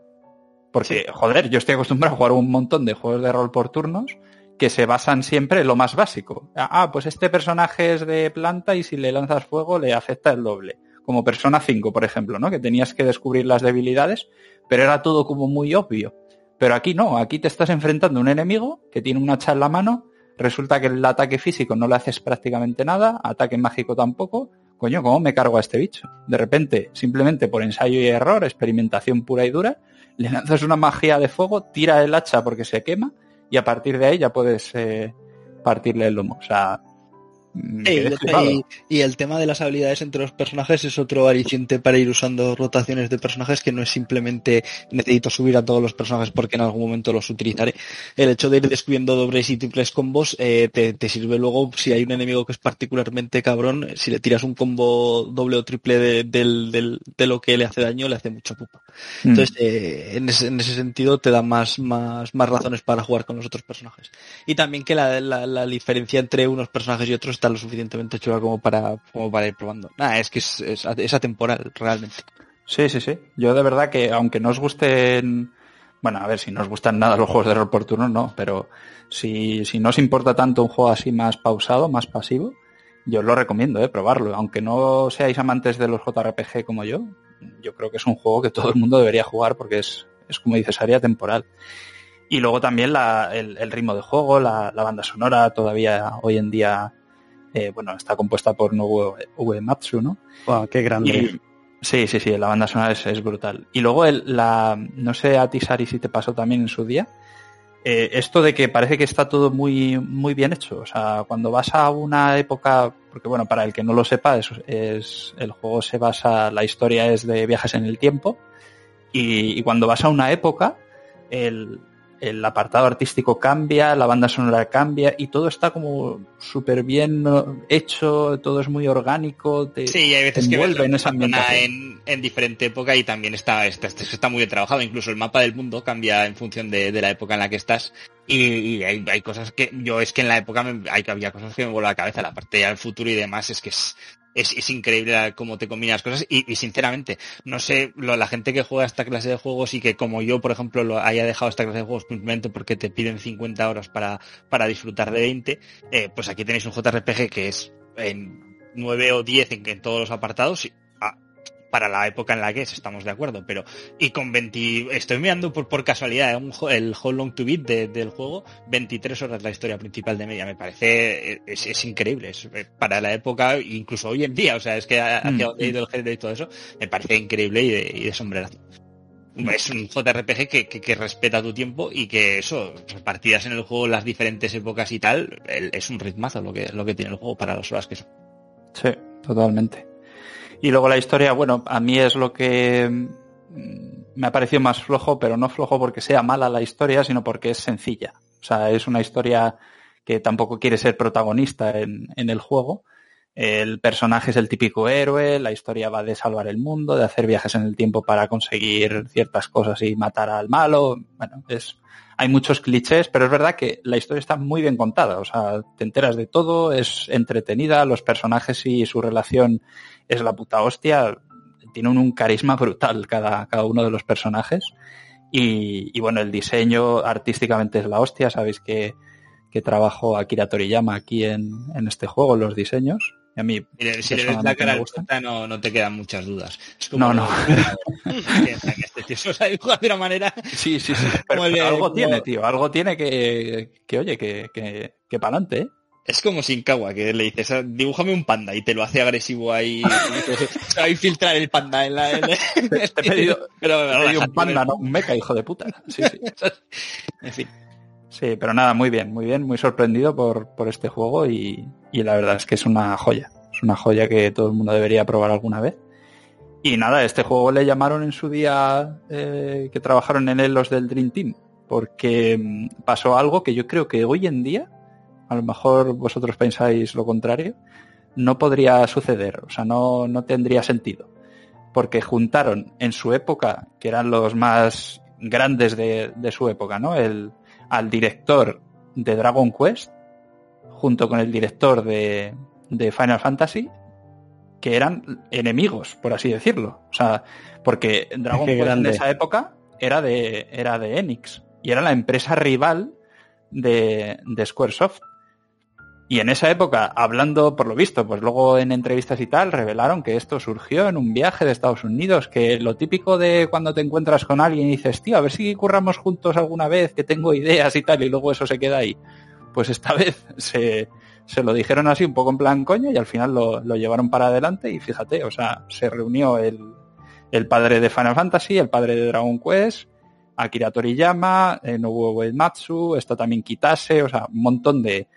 Porque, joder, yo estoy acostumbrado a jugar un montón de juegos de rol por turnos que se basan siempre en lo más básico. Ah, pues este personaje es de planta y si le lanzas fuego le afecta el doble. Como Persona 5, por ejemplo, ¿no? Que tenías que descubrir las debilidades, pero era todo como muy obvio. Pero aquí no, aquí te estás enfrentando a un enemigo que tiene un hacha en la mano, resulta que el ataque físico no le haces prácticamente nada, ataque mágico tampoco. Coño, ¿cómo me cargo a este bicho? De repente, simplemente por ensayo y error, experimentación pura y dura, le lanzas una magia de fuego, tira el hacha porque se quema y a partir de ahí ya puedes eh, partirle el lomo. O sea, quedé y- el tema de las habilidades entre los personajes es otro aliciente para ir usando rotaciones de personajes que no es simplemente necesito subir a todos los personajes porque en algún momento los utilizaré. El hecho de ir descubriendo dobles y triples combos eh, te, te sirve luego si hay un enemigo que es particularmente cabrón, si le tiras un combo doble o triple de, del- del- de lo que le hace daño, le hace mucha pupa. Mm. Entonces, eh, en, ese, en ese sentido te da más, más, más razones para jugar con los otros personajes. Y también que la, la, la diferencia entre unos personajes y otros está lo suficientemente chula como para, como para ir probando. Nada, es que es, es, atemporal, realmente. Sí, sí, sí. Yo de verdad que aunque no os gusten, bueno, a ver, si no os gustan nada los juegos de rol por turno, no, pero si, si no os importa tanto un juego así más pausado, más pasivo, yo os lo recomiendo, eh, probarlo. Aunque no seáis amantes de los JRPG como yo, yo creo que es un juego que todo el mundo debería jugar porque es, es como dices, área temporal. Y luego también la- el, el ritmo de juego, la, la banda sonora todavía hoy en día, eh, bueno, está compuesta por Nobuo Uematsu, ¿no? Wow, qué grande. Y- sí, sí, sí, la banda sonora es, es brutal. Y luego el, la, no sé a ti Sari si te pasó también en su día, eh, esto de que parece que está todo muy, muy bien hecho. O sea, cuando vas a una época, porque bueno, para el que no lo sepa, es, es el juego se basa, la historia es de viajes en el tiempo. Y, y cuando vas a una época, el, el apartado artístico cambia, la banda sonora cambia y todo está como súper bien hecho, todo es muy orgánico. te- Sí, hay veces que ves en esa en, en diferente época y también está, está, está muy bien trabajado. Incluso el mapa del mundo cambia en función de, de la época en la que estás. Y, y hay, hay cosas que yo es que en la época me- hay, había cosas que me vuelven la cabeza. La parte del futuro y demás es que es, es, es increíble cómo te combinan las cosas. Y, sinceramente, no sé, lo- la gente que juega esta clase de juegos y que como yo, por ejemplo, lo haya dejado esta clase de juegos simplemente porque te piden 50 horas para, para disfrutar de 20, eh, pues aquí tenéis un JRPG que es en 9 o 10 en, en todos los apartados para la época en la que es, estamos de acuerdo, pero y con 20, estoy mirando por, por casualidad, un el How Long to Beat de- del juego, 23 horas la historia principal de media, me parece, eh, es, es increíble, es, eh, para la época, incluso hoy en día, o sea, es que hacia Mm, donde ido el género y todo eso, me parece increíble y de, y de sombrerazo. Es un JRPG que, que, que respeta tu tiempo y que eso, partidas en el juego, las diferentes épocas y tal, es un ritmazo lo que, lo que tiene el juego para las horas que son. Sí, totalmente. Y luego la historia, bueno, a mí es lo que mm, me ha parecido más flojo, pero no flojo porque sea mala la historia, sino porque es sencilla. O sea, es una historia que tampoco quiere ser protagonista en, en el juego. El personaje es el típico héroe, la historia va de salvar el mundo, de hacer viajes en el tiempo para conseguir ciertas cosas y matar al malo. Bueno, es, hay muchos clichés, pero es verdad que la historia está muy bien contada. O sea, te enteras de todo, es entretenida, los personajes y su relación es la puta hostia. Tienen un carisma brutal cada, cada uno de los personajes. Y, y bueno, el diseño artísticamente es la hostia. Sabéis que, que trabajo Akira Toriyama aquí en, en este juego, los diseños. Y a mí Si le, si le ves la cara al prota, no, no te quedan muchas dudas. Es No, no. este tío se de una manera. Sí, sí, sí. Pero, algo como- tiene, tío. Algo tiene que, que oye, que, que, que para adelante, ¿eh? Es como Shinkawa, que le dices, "Ah, dibújame un panda y te lo hace agresivo ahí. Se va a infiltrar el panda en la. en- Te he pedido, pero, te he pedido un panda, no un mecha, hijo de puta. Sí, sí. En fin. Sí, pero nada, muy bien, muy bien, muy sorprendido por, por este juego y, y la verdad es que es una joya. Es una joya que todo el mundo debería probar alguna vez. Y nada, este juego le llamaron en su día eh, que trabajaron en él los del Dream Team, porque mm, pasó algo que yo creo que hoy en día, a lo mejor vosotros pensáis lo contrario, no podría suceder, o sea, no, no tendría sentido. Porque juntaron en su época, que eran los más grandes de, de su época, ¿no? El, al director de Dragon Quest, junto con el director de, de Final Fantasy, que eran enemigos, por así decirlo. O sea, porque Dragon Qué Quest grande. en esa época era de, era de Enix y era la empresa rival de, de Squaresoft. Y en esa época, hablando, por lo visto, pues luego en entrevistas y tal, revelaron que esto surgió en un viaje de Estados Unidos, que lo típico de cuando te encuentras con alguien y dices, tío, a ver si curramos juntos alguna vez, que tengo ideas y tal, y luego eso se queda ahí. Pues esta vez se, se lo dijeron así un poco en plan coño y al final lo, lo llevaron para adelante y fíjate, o sea, se reunió el, el padre de Final Fantasy, el padre de Dragon Quest, Akira Toriyama, eh, Nobuo Uematsu, está también Kitase, o sea, un montón de,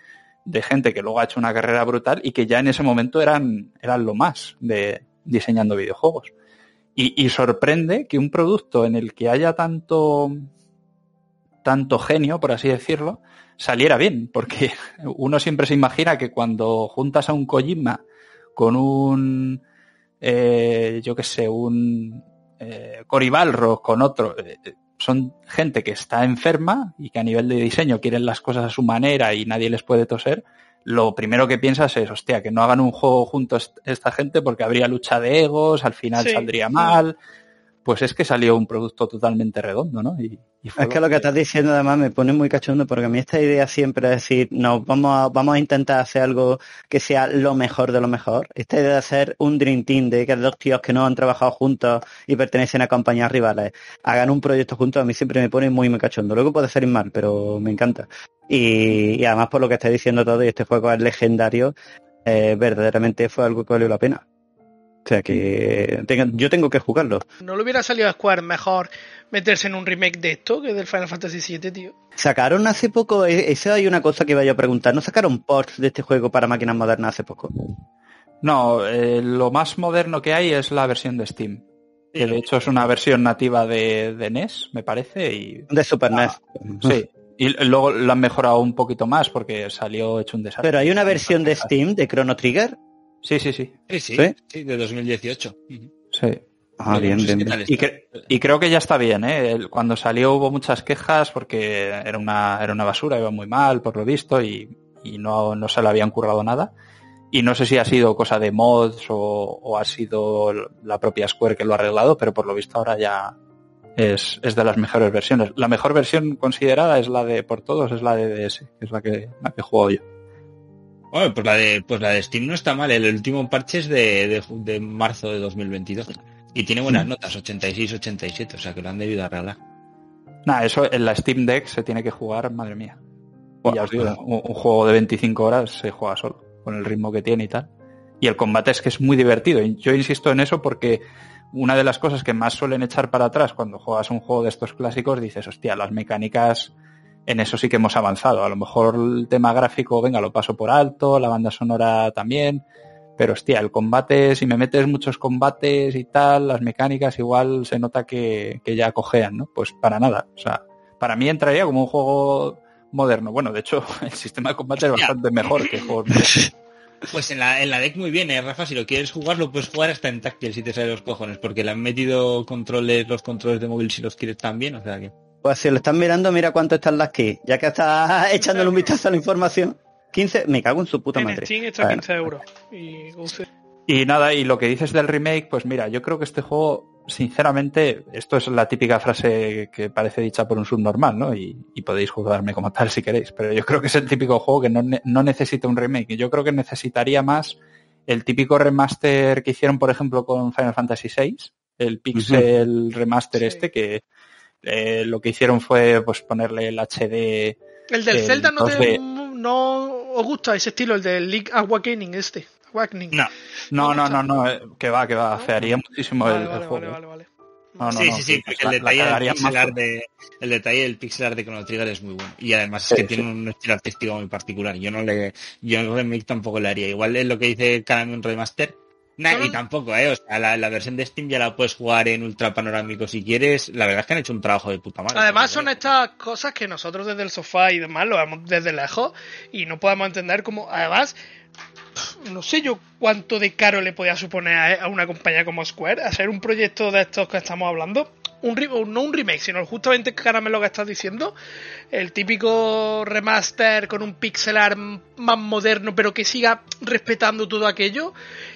de gente que luego ha hecho una carrera brutal y que ya en ese momento eran, eran lo más de diseñando videojuegos. Y, y sorprende que un producto en el que haya tanto, tanto genio, por así decirlo, saliera bien, porque uno siempre se imagina que cuando juntas a un Kojima con un, eh, yo qué sé, un eh, Cory Balrog con otro, eh, son gente que está enferma y que a nivel de diseño quieren las cosas a su manera y nadie les puede toser, lo primero que piensas es, hostia, que no hagan un juego juntos esta gente porque habría lucha de egos, al final Sí. saldría mal. Pues es que salió un producto totalmente redondo, ¿no? Y, Es que lo que estás diciendo además me pone muy cachondo porque a mí esta idea siempre es decir, no, vamos a, vamos a intentar hacer algo que sea lo mejor de lo mejor. Esta idea de hacer un Dream Team, de que dos tíos que no han trabajado juntos y pertenecen a compañías rivales hagan un proyecto juntos, a mí siempre me pone muy, muy cachondo. Luego puede ser mal, pero me encanta. Y, además por lo que estáis diciendo todo, y este juego es legendario, eh, verdaderamente fue algo que valió la pena. O sea que tenga- yo tengo que jugarlo. ¿No le hubiera salido a Square mejor meterse en un remake de esto que del Final Fantasy VII, tío? Sacaron hace poco, eh, eso hay una cosa que iba yo a preguntar, ¿no sacaron ports de este juego para máquinas modernas hace poco? No, eh, lo más moderno que hay es la versión de Steam. Que de hecho es una versión nativa de, de NES, me parece, y De Super Ah, NES. sí. Y luego lo han mejorado un poquito más porque salió hecho un desastre. Pero hay una versión de Steam de Chrono Trigger. Sí, sí, sí. Sí, sí, ¿Sí? sí, de 2018. Ujú. sí. Ah, bien, bien, Y, está. cre- y creo que ya está bien, ¿eh? Cuando salió hubo muchas quejas porque era una, era una basura, iba muy mal, por lo visto, y, y no, no se le habían currado nada. Y no sé si ha sido cosa de mods o, o ha sido la propia Square que lo ha arreglado, pero por lo visto ahora ya es, es de las mejores versiones. La mejor versión considerada es la de, por todos, es la de DS, que es la que, la que juego yo. Bueno, pues la de, pues la de Steam no está mal. El último parche es de, de, de marzo de 2022. Y tiene buenas notas, 86-87, o sea que lo han debido arreglar. Nada, eso en la Steam Deck se tiene que jugar, madre mía. Y ya os digo, un, un juego de 25 horas se juega solo, con el ritmo que tiene y tal. Y el combate es que es muy divertido. Yo insisto en eso porque una de las cosas que más suelen echar para atrás cuando juegas un juego de estos clásicos, dices, hostia, las mecánicas, en eso sí que hemos avanzado. A lo mejor el tema gráfico, venga, lo paso por alto, la banda sonora también. Pero hostia, el combate, si me metes muchos combates y tal, las mecánicas igual se nota que, que ya cojean, ¿no? Pues para nada. O sea, para mí entraría como un juego moderno. Bueno, de hecho, el sistema de combate es bastante mejor que juegos modernos. Pues en la, en la deck muy bien, eh, Rafa, si lo quieres jugar, lo puedes jugar hasta en táctil si te sale los cojones, porque le han metido controles, los controles de móvil si los quieres también, o sea que... Pues si lo están mirando, mira cuánto están las keys. Ya que estás echándole un vistazo a la información. 15, me cago en su puta En madre. Steam está a Bueno, 15 euros. Y Y nada, y lo que dices del remake, pues mira, yo creo que este juego, sinceramente, esto es la típica frase que parece dicha por un subnormal, ¿no? Y, y podéis juzgarme como tal si queréis, pero yo creo que es el típico juego que no, ne- no necesita un remake. Yo creo que necesitaría más el típico remaster que hicieron, por ejemplo, con Final Fantasy VI, el Pixel remaster Sí. este, que eh, lo que hicieron fue pues ponerle el HD El del El Zelda no, te, 2D. no os gusta ese estilo, el del League Awakening este. Awakening. No. No, no, no, no, eh, que va, que va, afearía muchísimo el, Vale, el vale, juego. vale, vale, vale. No, no, sí, no, sí, sí, porque el detalle, del de, el detalle del pixel art de Chrono Trigger es muy bueno. Y además Sí, es que sí. tiene un estilo artístico muy particular. Yo no le, yo el remake tampoco le haría. Igual es lo que dice un remaster. Nah, Solo- y tampoco, eh. O sea, la, la versión de Steam ya la puedes jugar en ultra panorámico si quieres. La verdad es que han hecho un trabajo de puta madre. Además son estas cosas que nosotros desde el sofá y demás lo vemos desde lejos y no podemos entender cómo, además, no sé yo cuánto de caro le podía suponer a una compañía como Square hacer un proyecto de estos que estamos hablando. Un no un remake, sino justamente caramelo que estás diciendo, el típico remaster con un pixel art más moderno, pero que siga respetando todo aquello.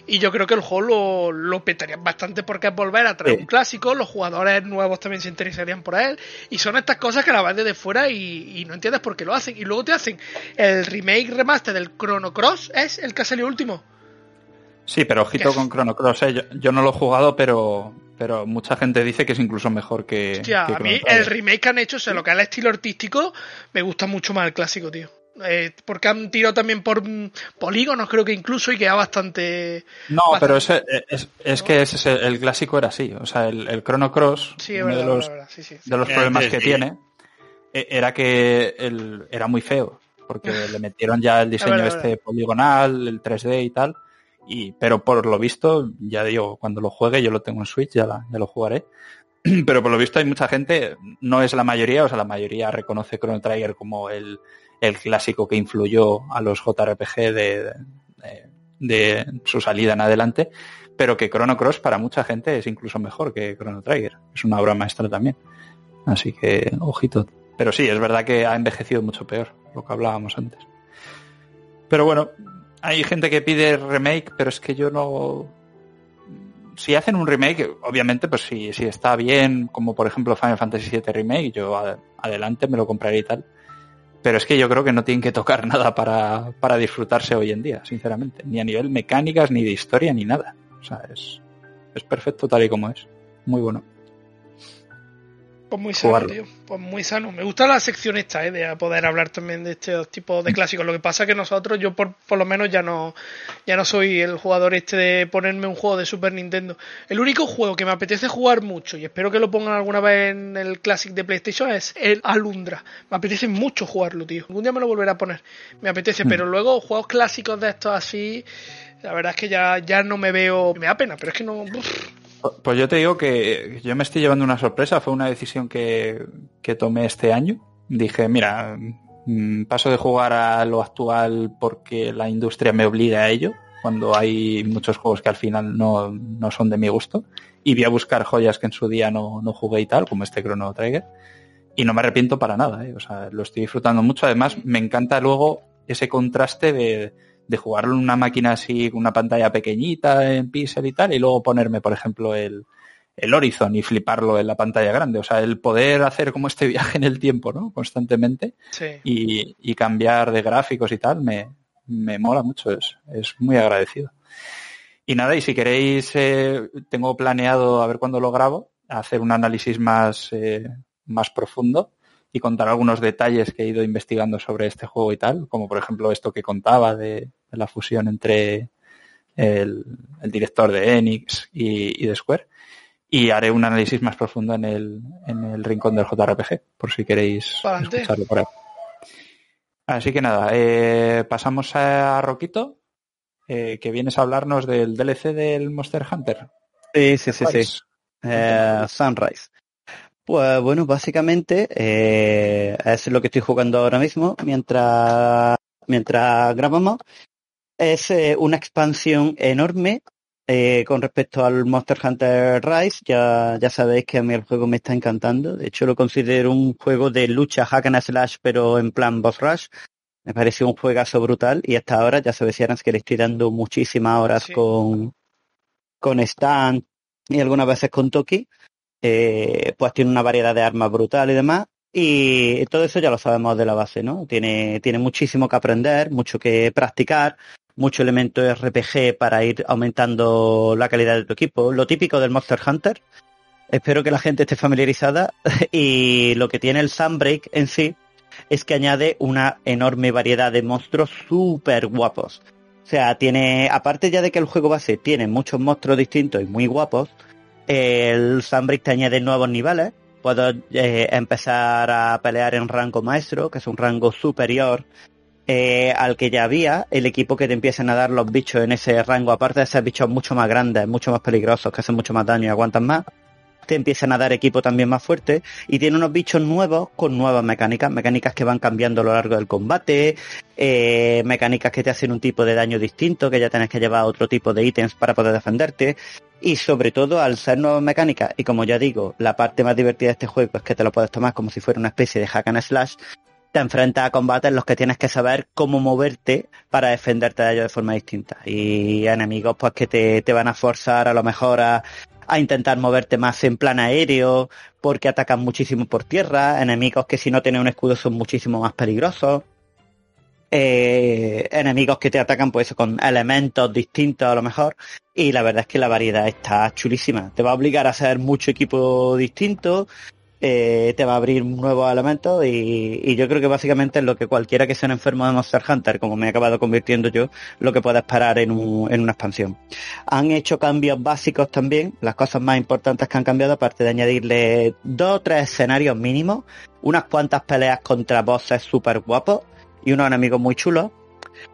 Y yo creo que el juego lo, lo petaría bastante porque es volver a traer Sí. un clásico, los jugadores nuevos también se interesarían por él. Y son estas cosas que la vas desde fuera y, y no entiendes por qué lo hacen. Y luego te hacen el remake remaster del Chrono Cross, es el que ha salido último. Sí, pero ojito con Chrono Cross. ¿eh? Yo, yo no lo he jugado, pero, pero mucha gente dice que es incluso mejor que. Hostia, que a mí el remake que han hecho, o sea, lo que es el estilo artístico, me gusta mucho más el clásico, tío. Eh, porque han tirado también por mm, polígonos, creo que incluso, y queda bastante. No, bastante- pero ese- es, es que ese es el, el clásico era así. O sea, el, el Chrono Cross, Sí, uno verdad, de los, verdad, verdad, sí, sí. de los Era problemas 3D. que tiene eh, era que el, era muy feo. Porque le metieron ya el diseño verdad, este poligonal, el 3D y tal. Y, pero por lo visto, ya digo, cuando lo juegue, yo lo tengo en Switch, ya, la- ya lo jugaré. Pero por lo visto hay mucha gente, no es la mayoría, o sea, la mayoría reconoce Chrono Trigger como el, el clásico que influyó a los JRPG de, de, de su salida en adelante, pero que Chrono Cross para mucha gente es incluso mejor que Chrono Trigger. Es una obra maestra también. Así que, ojito. Pero sí, es verdad que ha envejecido mucho peor, lo que hablábamos antes. Pero bueno, hay gente que pide remake, pero es que yo no... Si hacen un remake, obviamente, pues si, si está bien, como por ejemplo Final Fantasy VII Remake, yo adelante me lo compraré y tal. Pero es que yo creo que no tienen que tocar nada para, para disfrutarse hoy en día, sinceramente. Ni a nivel mecánicas, ni de historia, ni nada. O sea, es, es perfecto tal y como es. Muy bueno. Pues muy sano, Jugarlo. tío. Pues muy sano. Me gusta la sección esta, ¿eh? De poder hablar también de estos tipos Mm. de clásicos. Lo que pasa es que nosotros, yo por, por lo menos ya no, ya no soy el jugador este de ponerme un juego de Super Nintendo. El único juego que me apetece jugar mucho, y espero que lo pongan alguna vez en el Classic de PlayStation, es el Alundra. Me apetece mucho jugarlo, tío. Algún día me lo volveré a poner. Me apetece, Mm. pero luego juegos clásicos de estos así, la verdad es que ya, ya no me veo. Me da pena, pero es que no. Pues yo te digo que yo me estoy llevando una sorpresa. Fue una decisión que, que tomé este año. Dije, mira, mm, paso de jugar a lo actual porque la industria me obliga a ello, cuando hay muchos juegos que al final no, no son de mi gusto. Y voy a buscar joyas que en su día no, no jugué y tal, como este Chrono Trigger. Y no me arrepiento para nada, ¿eh? o sea, lo estoy disfrutando mucho. Además, me encanta luego ese contraste de, de jugarlo en una máquina así, con una pantalla pequeñita en pixel y tal, y luego ponerme, por ejemplo, el, el Horizon y fliparlo en la pantalla grande. O sea, el poder hacer como este viaje en el tiempo, ¿no? Constantemente Sí. y, y cambiar de gráficos y tal, me, me mola mucho, es, es muy agradecido. Y nada, y si queréis, eh, tengo planeado, a ver cuándo lo grabo, hacer un análisis más, eh, más profundo y contar algunos detalles que he ido investigando sobre este juego y tal, como por ejemplo esto que contaba de, de la fusión entre el, el director de Enix y, y de Square. Y haré un análisis más profundo en el, en el rincón del JRPG, por si queréis Pa'lante. escucharlo por ahí. Así que nada, eh, pasamos a Roquito, eh, que vienes a hablarnos del DLC del Monster Hunter. Sí, sí, sí, sí. Eh, Sunrise. Pues bueno, básicamente eh, es lo que estoy jugando ahora mismo mientras, mientras grabamos. Es eh, una expansión enorme eh, con respecto al Monster Hunter Rise. Ya, ya sabéis que a mí el juego me está encantando. De hecho, lo considero un juego de lucha hack and slash, pero en plan boss rush. Me pareció un juegazo brutal y hasta ahora ya sabéis, que le estoy dando muchísimas horas Sí. con, con Stan y algunas veces con Toki. Eh, pues tiene una variedad de armas brutal y demás. Y todo eso ya lo sabemos de la base, ¿no? Tiene, tiene muchísimo que aprender, mucho que practicar, mucho elemento RPG para ir aumentando la calidad de tu equipo. Lo típico del Monster Hunter. Espero que la gente esté familiarizada. y lo que tiene el Sunbreak en sí es que añade una enorme variedad de monstruos súper guapos. O sea, tiene, aparte ya de que el juego base tiene muchos monstruos distintos y muy guapos, el Sunbreak te añade nuevos niveles. Puedo eh, empezar a pelear en rango maestro, que es un rango superior eh, al que ya había. El equipo que te empiezan a dar los bichos en ese rango, aparte de ser bichos mucho más grandes, mucho más peligrosos, que hacen mucho más daño y aguantan más. te empiezan a dar equipo también más fuerte y tiene unos bichos nuevos con nuevas mecánicas, mecánicas que van cambiando a lo largo del combate, eh, mecánicas que te hacen un tipo de daño distinto, que ya tienes que llevar otro tipo de ítems para poder defenderte y sobre todo al ser nuevas mecánicas y como ya digo, la parte más divertida de este juego es que te lo puedes tomar como si fuera una especie de hack and slash, te enfrentas a combates en los que tienes que saber cómo moverte para defenderte de ellos de forma distinta. Y enemigos pues que te, te van a forzar a lo mejor a, intentar moverte más en plan aéreo, porque atacan muchísimo por tierra, enemigos que si no tienen un escudo son muchísimo más peligrosos. Eh, enemigos que te atacan pues con elementos distintos a lo mejor y la verdad es que la variedad está chulísima te va a obligar a hacer mucho equipo distinto eh, te va a abrir nuevos elementos y, y, yo creo que básicamente es lo que cualquiera que sea un enfermo de Monster Hunter, como me he acabado convirtiendo yo, lo que puede esperar en, un, en una expansión. Han hecho cambios básicos también, las cosas más importantes que han cambiado, aparte de añadirle dos o tres escenarios mínimos, unas cuantas peleas contra bosses súper guapos y unos enemigos muy chulos.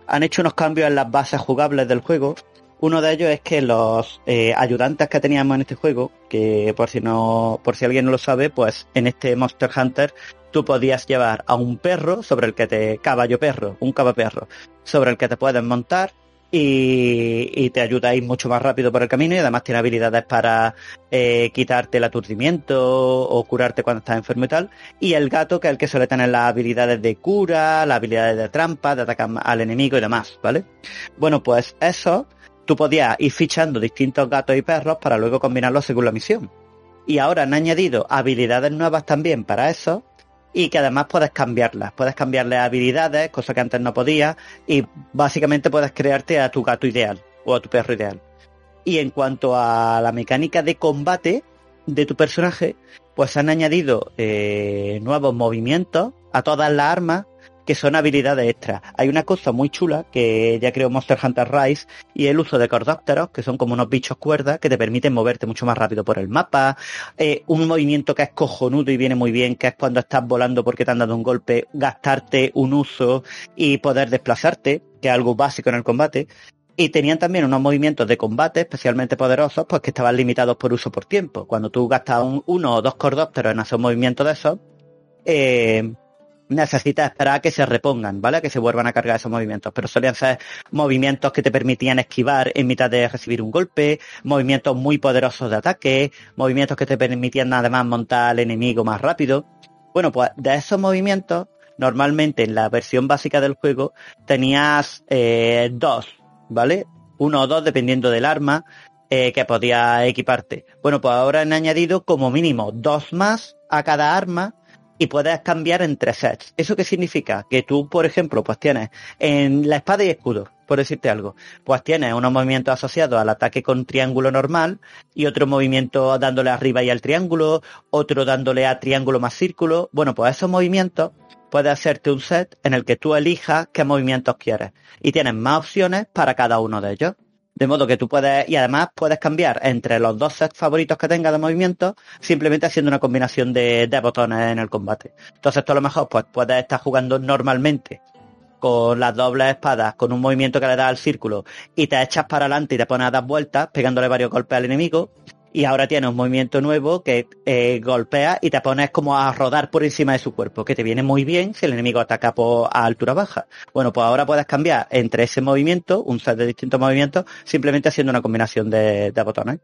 Han hecho unos cambios en las bases jugables del juego, uno de ellos es que los eh, ayudantes que teníamos en este juego, que por si no, por si alguien no lo sabe, pues en este Monster Hunter tú podías llevar a un perro sobre el que te, caballo perro, un caballo perro, sobre el que te puedes montar y, y, te ayuda a ir mucho más rápido por el camino y además tiene habilidades para eh, quitarte el aturdimiento o curarte cuando estás enfermo y tal. Y el gato, que es el que suele tener las habilidades de cura, las habilidades de trampa, de atacar al enemigo y demás, ¿vale? Bueno, pues eso tú podías ir fichando distintos gatos y perros para luego combinarlos según la misión. Y ahora han añadido habilidades nuevas también para eso y que además puedes cambiarlas. Puedes cambiarle habilidades, cosa que antes no podías, y básicamente puedes crearte a tu gato ideal o a tu perro ideal. Y en cuanto a la mecánica de combate de tu personaje, pues han añadido eh, nuevos movimientos a todas las armas que son habilidades extras. Hay una cosa muy chula que ya creo Monster Hunter Rise y el uso de cordópteros, que son como unos bichos cuerdas que te permiten moverte mucho más rápido por el mapa. Eh, un movimiento que es cojonudo y viene muy bien, que es cuando estás volando porque te han dado un golpe, gastarte un uso y poder desplazarte, que es algo básico en el combate. Y tenían también unos movimientos de combate especialmente poderosos, pues que estaban limitados por uso por tiempo. Cuando tú gastas un, uno o dos cordópteros en hacer un movimiento de esos, eh, necesitas esperar a que se repongan, ¿vale? Que se vuelvan a cargar esos movimientos. Pero solían ser movimientos que te permitían esquivar en mitad de recibir un golpe, movimientos muy poderosos de ataque, movimientos que te permitían además montar al enemigo más rápido. Bueno, pues de esos movimientos, normalmente en la versión básica del juego tenías eh, dos, ¿vale? Uno o dos dependiendo del arma eh, que podías equiparte. Bueno, pues ahora han añadido como mínimo dos más a cada arma y puedes cambiar entre sets. ¿Eso qué significa? Que tú, por ejemplo, pues tienes en la espada y escudo, por decirte algo, pues tienes unos movimientos asociados al ataque con triángulo normal y otro movimiento dándole arriba y al triángulo, otro dándole a triángulo más círculo. Bueno, pues esos movimientos puedes hacerte un set en el que tú elijas qué movimientos quieres y tienes más opciones para cada uno de ellos. De modo que tú puedes, y además puedes cambiar entre los dos sets favoritos que tengas de movimiento, simplemente haciendo una combinación de, botones en el combate. Entonces tú a lo mejor pues puedes estar jugando normalmente con las dobles espadas, con un movimiento que le da al círculo, y te echas para adelante y te pones a dar vueltas, pegándole varios golpes al enemigo, y ahora tienes un movimiento nuevo que eh, golpea y te pones como a rodar por encima de su cuerpo, que te viene muy bien si el enemigo ataca por, a altura baja. Bueno, pues ahora puedes cambiar entre ese movimiento, un set de distintos movimientos, simplemente haciendo una combinación de, botones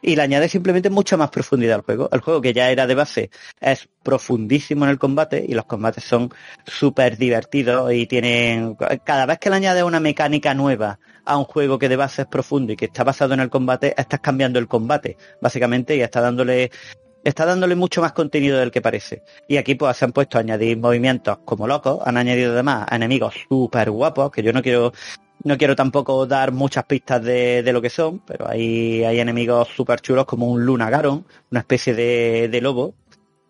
y le añade simplemente mucha más profundidad al juego. El juego que ya era de base es profundísimo en el combate y los combates son súper divertidos y tienen... Cada vez que le añades una mecánica nueva a un juego que de base es profundo y que está basado en el combate, estás cambiando el combate, básicamente, y está dándole está dándole mucho más contenido del que parece. Y aquí pues se han puesto a añadir movimientos como locos, han añadido además enemigos súper guapos, que yo no quiero no quiero tampoco dar muchas pistas de, lo que son, pero hay, hay enemigos súper chulos como un Luna Garon, una especie de, de lobo.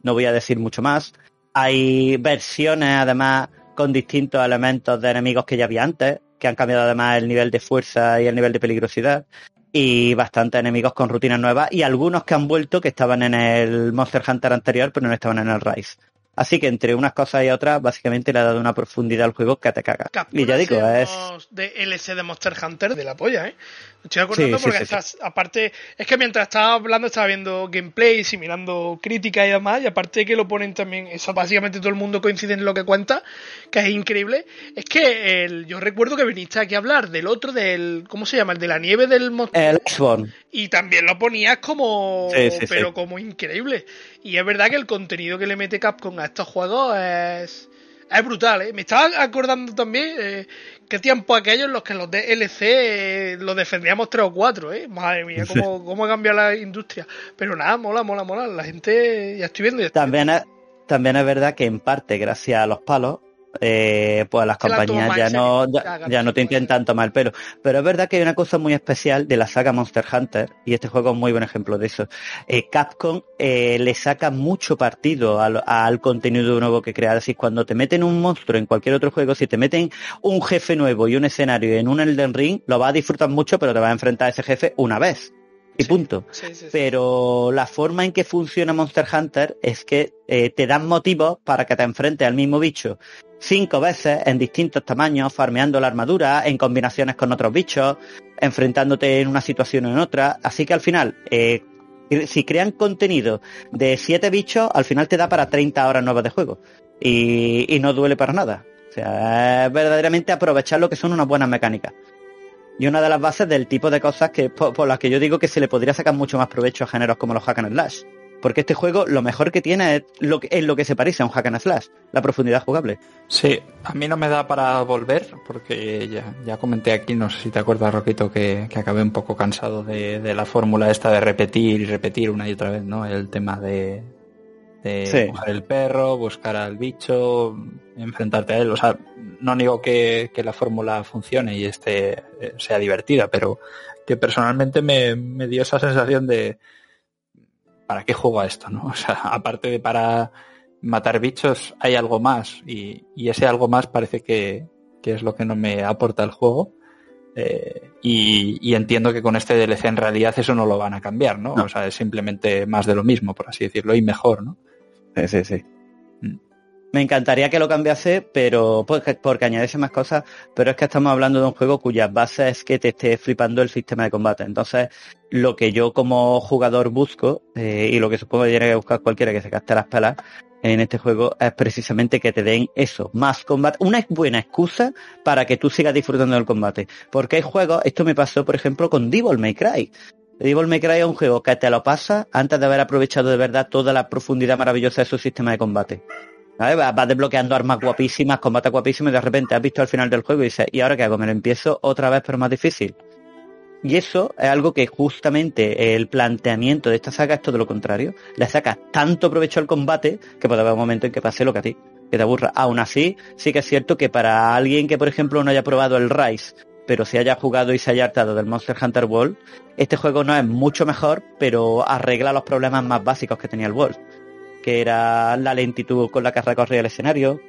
No voy a decir mucho más. Hay versiones además con distintos elementos de enemigos que ya había antes, que han cambiado además el nivel de fuerza y el nivel de peligrosidad. Y bastantes enemigos con rutinas nuevas y algunos que han vuelto que estaban en el Monster Hunter anterior pero no estaban en el Rise. Así que entre unas cosas y otras, básicamente le ha dado una profundidad al juego que te caga. Y ya digo, es... de Monster Hunter de la polla, ¿eh? Estoy acordando Sí, porque sí, estás, aparte, es que mientras estaba hablando estaba viendo gameplays y mirando críticas y demás, y aparte que lo ponen también, eso básicamente todo el mundo coincide en lo que cuenta, que es increíble, es que el, yo recuerdo que viniste aquí a hablar del otro, del, ¿cómo se llama? El de la nieve del Monster El Xbox. y también lo ponías como Sí, sí, pero como increíble y es verdad que el contenido que le mete Capcom a estos juegos es es brutal ¿eh? me estaba acordando también eh, qué tiempo aquellos en los que los DLC eh, los defendíamos tres o cuatro ¿eh? madre mía cómo, cómo ha cambiado la industria pero nada mola mola mola. La gente ya estoy viendo ya estoy También es, también es verdad que en parte, gracias a los palos, eh, pues las Se compañías ya no, ya, no te intentan tomar el pelo. Pero es verdad que hay una cosa muy especial de la saga Monster Hunter, y este juego es un muy buen ejemplo de eso. Eh, Capcom eh, le saca mucho partido al, al contenido nuevo que crea. Es decir, cuando te meten un monstruo en cualquier otro juego, si te meten un jefe nuevo y un escenario en un Elden Ring, lo vas a disfrutar mucho, pero te vas a enfrentar a ese jefe una vez. Y punto sí, sí, sí. pero la forma en que funciona Monster Hunter es que eh, te dan motivos para que te enfrentes al mismo bicho cinco veces en distintos tamaños, farmeando la armadura, en combinaciones con otros bichos, enfrentándote en una situación o en otra. Así que al final, eh, si crean contenido de siete bichos, al final te da para 30 horas nuevas de juego. Y, y no duele para nada. O sea, es verdaderamente aprovechar lo que son unas buenas mecánicas. Y una de las bases del tipo de cosas que por, las que yo digo que se le podría sacar mucho más provecho a géneros como los hack and slash. Porque este juego lo mejor que tiene es lo que, es lo que se parece a un hack and slash, la profundidad jugable. Sí, a mí no me da para volver, porque ya, ya comenté aquí, no sé si te acuerdas, Roquito, que, que acabé un poco cansado de, de la fórmula esta de repetir y repetir una y otra vez, ¿no? El tema de, de Sí. coger el perro, buscar al bicho, enfrentarte a él. O sea, no niego que, que la fórmula funcione y este eh, sea divertida, pero que personalmente me, me dio esa sensación de ¿para qué juego a esto? ¿no? O sea, aparte de para matar bichos, hay algo más. Y, y ese algo más parece que, que es lo que no me aporta el juego. Eh, y, y entiendo que con este DLC en realidad eso no lo van a cambiar, ¿no? No. O sea, es simplemente más de lo mismo, por así decirlo, y mejor, ¿no? Sí, sí, sí. Mm. Me encantaría que lo cambiase, pero porque, porque añadiese más cosas, pero es que estamos hablando de un juego cuyas bases es que te esté flipando el sistema de combate. Entonces, lo que yo como jugador busco, eh, y lo que supongo que tiene que buscar cualquiera que se gaste las pelas en este juego, es precisamente que te den eso, más combate, una buena excusa para que tú sigas disfrutando del combate. Porque hay juegos, esto me pasó por ejemplo con Devil May Cry. Devil May Cry es un juego que te lo pasa antes de haber aprovechado de verdad toda la profundidad maravillosa de su sistema de combate. Vas desbloqueando armas guapísimas, combate guapísimos y de repente has visto al final del juego y dices, ¿y ahora qué hago? Me lo empiezo otra vez pero más difícil. Y eso es algo que justamente el planteamiento de esta saga es todo lo contrario. Le sacas tanto provecho al combate que puede haber un momento en que pase lo que a ti, que te aburra. Aún así, sí que es cierto que para alguien que, por ejemplo, no haya probado el Rise, pero se haya jugado y se haya hartado del Monster Hunter World, este juego no es mucho mejor, pero arregla los problemas más básicos que tenía el World, que era la lentitud con la que recorría el escenario,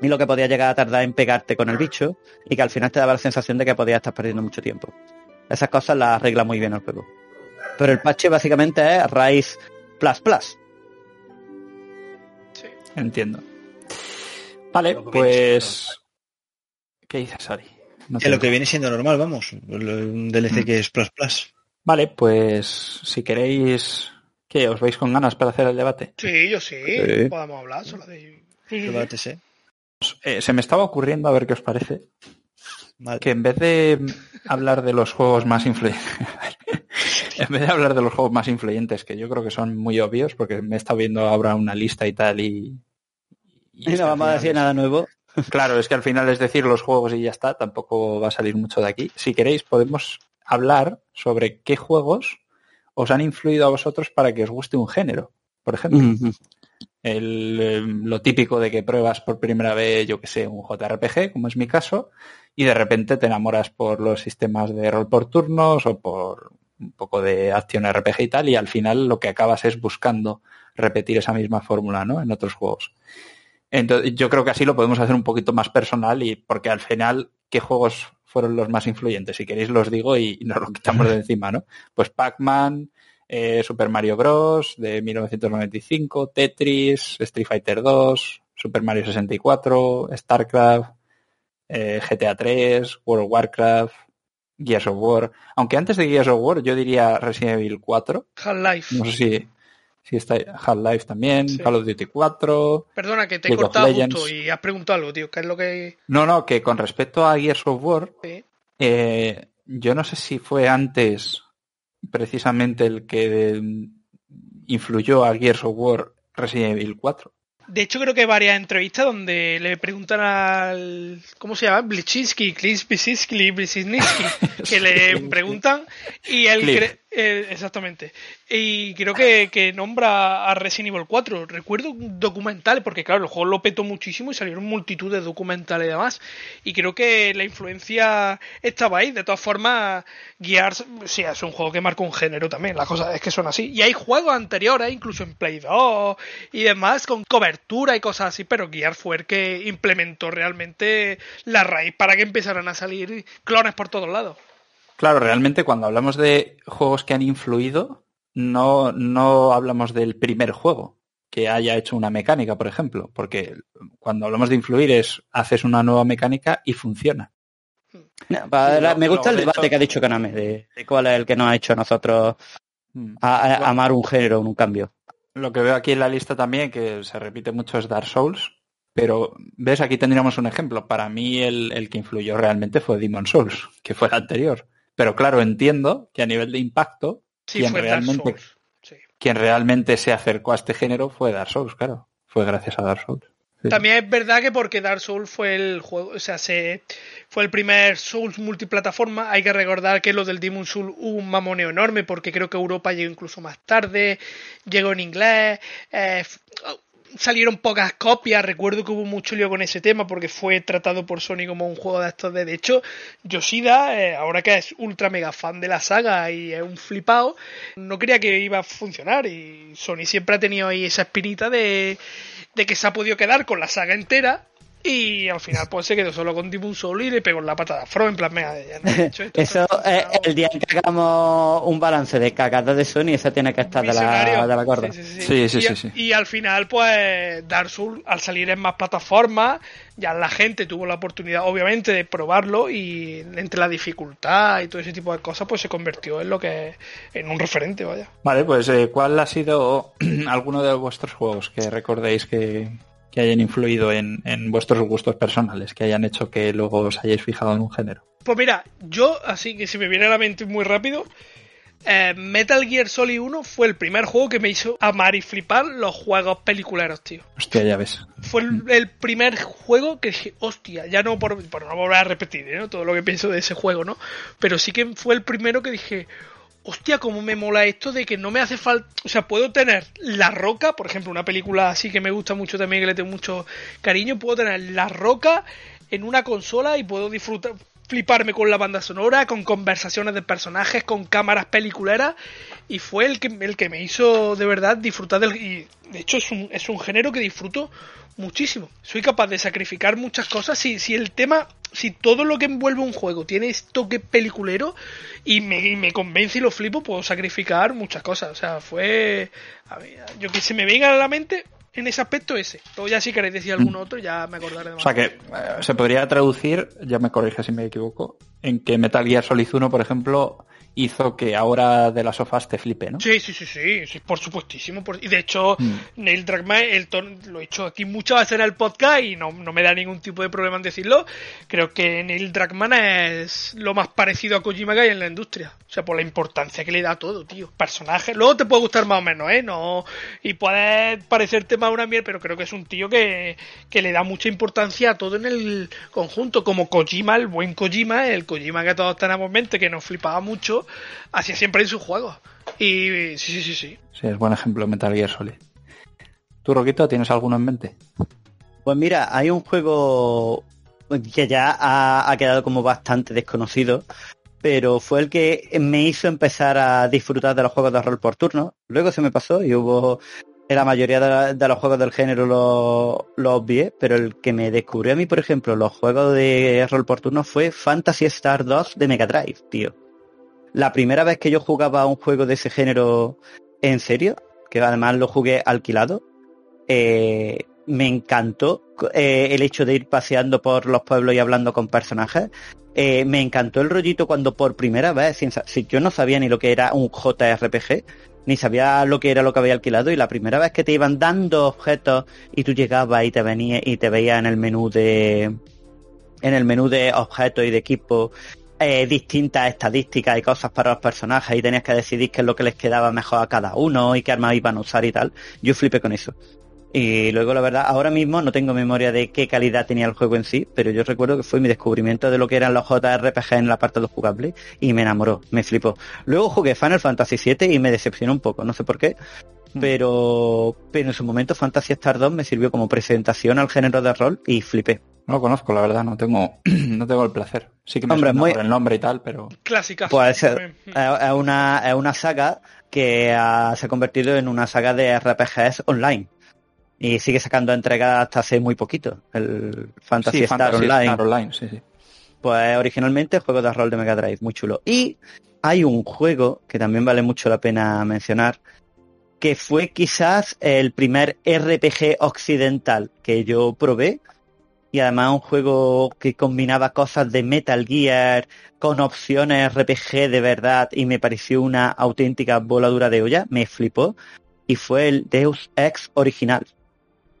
y lo que podía llegar a tardar en pegarte con el bicho, y que al final te daba la sensación de que podías estar perdiendo mucho tiempo. Esas cosas las arregla muy bien el juego. Pero el parche básicamente es Rise Plus Plus. Sí. Entiendo. Vale, pues... ¿Qué dices, Ari? No Que lo que viene siendo normal, vamos. Un DLC Mm. que es plus plus. Vale, pues si queréis... ¿Qué? ¿Os veis con ganas para hacer el debate? Sí, yo sí, Sí. podemos hablar solo de... Sí, sí. Eh, se me estaba ocurriendo, a ver qué os parece, Vale. que en vez de hablar de los juegos más influyentes, en vez de hablar de los juegos más influyentes, que yo creo que son muy obvios, porque me he estado viendo ahora una lista y tal y... Y que no vamos a decir nada nuevo. Claro, es que al final es decir los juegos y ya está, tampoco va a salir mucho de aquí. Si queréis, podemos hablar sobre qué juegos os han influido a vosotros para que os guste un género, por ejemplo. El, eh, lo típico de que pruebas por primera vez, yo que sé, un JRPG, como es mi caso, y de repente te enamoras por los sistemas de rol por turnos o por un poco de acción RPG y tal, y al final lo que acabas es buscando repetir esa misma fórmula, ¿no? En otros juegos. Entonces, yo creo que así lo podemos hacer un poquito más personal y porque al final, ¿qué juegos fueron los más influyentes? Si queréis los digo y nos lo quitamos de encima, ¿no? Pues Pac-Man, eh, Super Mario Bros. de 1995, Tetris, Street Fighter 2, Super Mario 64, StarCraft, eh, GTA 3, World of Warcraft, Gears of War. Aunque antes de Gears of War yo diría Resident Evil 4. Half-Life. No sé si, si está Half-Life también, Sí. Call of Duty 4. Perdona que te he League cortado justo y has preguntado algo, tío. ¿Qué es lo que...? No, no, que con respecto a Gears of War, Sí. eh, yo no sé si fue antes precisamente el que influyó a Gears of War Resident Evil 4. De hecho, creo que hay varias entrevistas donde le preguntan al. ¿Cómo se llama? Blichinsky, Clint Blichinsky, que le preguntan y él cree. Eh, exactamente. Y creo que, que nombra a Resident Evil 4. Recuerdo un documental, porque claro, el juego lo petó muchísimo y salieron multitud de documentales y demás. Y creo que la influencia estaba ahí. De todas formas, Gears, sí, es un juego que marca un género también. Las cosas es que son así. Y hay juegos anteriores, incluso en Play 2 y demás, con cobertura y cosas así. Pero Gears fue el que implementó realmente la raíz para que empezaran a salir clones por todos lados. Claro, realmente cuando hablamos de juegos que han influido, no, no hablamos del primer juego que haya hecho una mecánica, por ejemplo, porque cuando hablamos de influir es haces una nueva mecánica y funciona. No, para- Sí, lo- me gusta el de debate hecho- que ha dicho Kaname, de, de cuál es el que nos ha hecho nosotros Mm. a- a- Bueno. amar un género, un cambio. Lo que veo aquí en la lista también, que se repite mucho, es Dark Souls. Pero, ¿ves? Aquí tendríamos un ejemplo. Para mí el, el que influyó realmente fue Demon Souls, que fue el anterior. Pero claro, entiendo que a nivel de impacto, Sí, quien realmente. Sí. quien realmente se acercó a este género fue Dark Souls, claro. Fue gracias a Dark Souls. Sí. También es verdad que porque Dark Souls fue el juego, o sea, se fue el primer Souls multiplataforma, hay que recordar que lo del Demon Souls hubo un mamoneo enorme porque creo que Europa llegó incluso más tarde, llegó en inglés, eh, salieron pocas copias, recuerdo que hubo mucho lío con ese tema porque fue tratado por Sony como un juego de estos de, de hecho, Yoshida, eh, ahora que es ultra mega fan de la saga y es un flipado, no creía que iba a funcionar y Sony siempre ha tenido ahí esa espinita de, de que se ha podido quedar con la saga entera y al final pues se quedó solo con Demon Soul y le pegó en la patada a Fro en plan, no he hecho esto, Eso esto es funcionado". el día que hagamos un balance de cagadas de Sony, esa tiene que estar de la, de la corda. Sí, sí, Sí, sí, y, sí, sí. y al final, pues, Dark Souls, al salir en más plataformas, ya la gente tuvo la oportunidad, obviamente, de probarlo y entre la dificultad y todo ese tipo de cosas, pues se convirtió en lo que en un referente, vaya. Vale, pues eh, ¿cuál ha sido alguno de vuestros juegos que recordéis que, que hayan influido en, en vuestros gustos personales, que hayan hecho que luego os hayáis fijado en un género? Pues mira, yo, así que si me viene a la mente muy rápido, eh, Metal Gear Solid 1 fue el primer juego que me hizo amar y flipar los juegos peliculeros, tío. Hostia, ya ves. Fue el, el primer juego que dije, hostia, ya no por, por no volver a repetir ¿eh? todo lo que pienso de ese juego, ¿no? Pero sí que fue el primero que dije, hostia, cómo me mola esto de que no me hace falta, o sea, puedo tener La Roca, por ejemplo, una película así que me gusta mucho también, que le tengo mucho cariño, puedo tener La Roca en una consola y puedo disfrutar, fliparme con la banda sonora, con conversaciones de personajes, con cámaras peliculeras y fue el que, el que me hizo de verdad disfrutar del... Y de hecho es un, es un género que disfruto muchísimo. Soy capaz de sacrificar muchas cosas si, si el tema, si todo lo que envuelve un juego tiene este toque peliculero y me, me convence y lo flipo, puedo sacrificar muchas cosas. O sea, fue... a yo que se me venga a la mente en ese aspecto ese. Luego ya si queréis decir algún otro, ya me acordaré de O más. sea que eh, se podría traducir, ya me corrige si me equivoco, en que Metal Gear Solid 1, por ejemplo, hizo que ahora de las sofás te flipe, ¿no? Sí, sí, sí, sí, sí, por supuestísimo. por- Y de hecho, Mm. Neil Druckmann, el ton- lo he hecho aquí muchas veces en el podcast y no, no me da ningún tipo de problema en decirlo. Creo que Neil Druckmann es lo más parecido a Kojima que hay en la industria. O sea, por la importancia que le da a todo, tío. Personaje. Luego te puede gustar más o menos, ¿eh? No, y puede parecerte más una mierda, pero creo que es un tío que, que le da mucha importancia a todo en el conjunto. Como Kojima, el buen Kojima, el Kojima que todos tenemos en mente, que nos flipaba mucho, hacía siempre en sus juegos. Y sí, sí, sí, sí. Sí, es buen ejemplo Metal Gear Solid. ¿Tú, Roquito, tienes alguno en mente? Pues mira, hay un juego que ya ha, ha quedado como bastante desconocido, pero fue el que me hizo empezar a disfrutar de los juegos de rol por turno. Luego se me pasó y hubo en la mayoría de, la- de los juegos del género lo, lo obvié, pero el que me descubrió a mí, por ejemplo, los juegos de rol por turno fue Fantasy Star 2 de Mega Drive, tío. La primera vez que yo jugaba un juego de ese género en serio, que además lo jugué alquilado, eh, me encantó eh, el hecho de ir paseando por los pueblos y hablando con personajes. Eh, me encantó el rollito cuando por primera vez, si yo no sabía ni lo que era un JRPG, ni sabía lo que era lo que había alquilado y la primera vez que te iban dando objetos y tú llegabas y te venía y te veías en el menú de en el menú de objetos y de equipo eh, distintas estadísticas y cosas para los personajes y tenías que decidir qué es lo que les quedaba mejor a cada uno y qué armas iban a usar y tal. Yo flipé con eso. Y luego, la verdad, ahora mismo no tengo memoria de qué calidad tenía el juego en sí, pero yo recuerdo que fue mi descubrimiento de lo que eran los JRPG en la parte de los jugables y me enamoró, me flipó. Luego jugué Final Fantasy VII y me decepcionó un poco, no sé por qué, mm. pero, pero en su momento Fantasy Star 2 me sirvió como presentación al género de rol y flipé. No lo conozco, la verdad, no tengo, no tengo el placer. Sí que me Hombre, muy... por el nombre y tal, pero... Clásica. Pues es, una, es una saga que se ha convertido en una saga de RPGs online y sigue sacando entregas hasta hace muy poquito, el Fantasy, Star, Online. Pues originalmente juego de rol de Mega Drive, muy chulo. Y hay un juego que también vale mucho la pena mencionar, que fue quizás el primer RPG occidental que yo probé. Y además un juego que combinaba cosas de Metal Gear con opciones RPG de verdad y me pareció una auténtica voladura de olla, me flipó. Y fue el Deus Ex original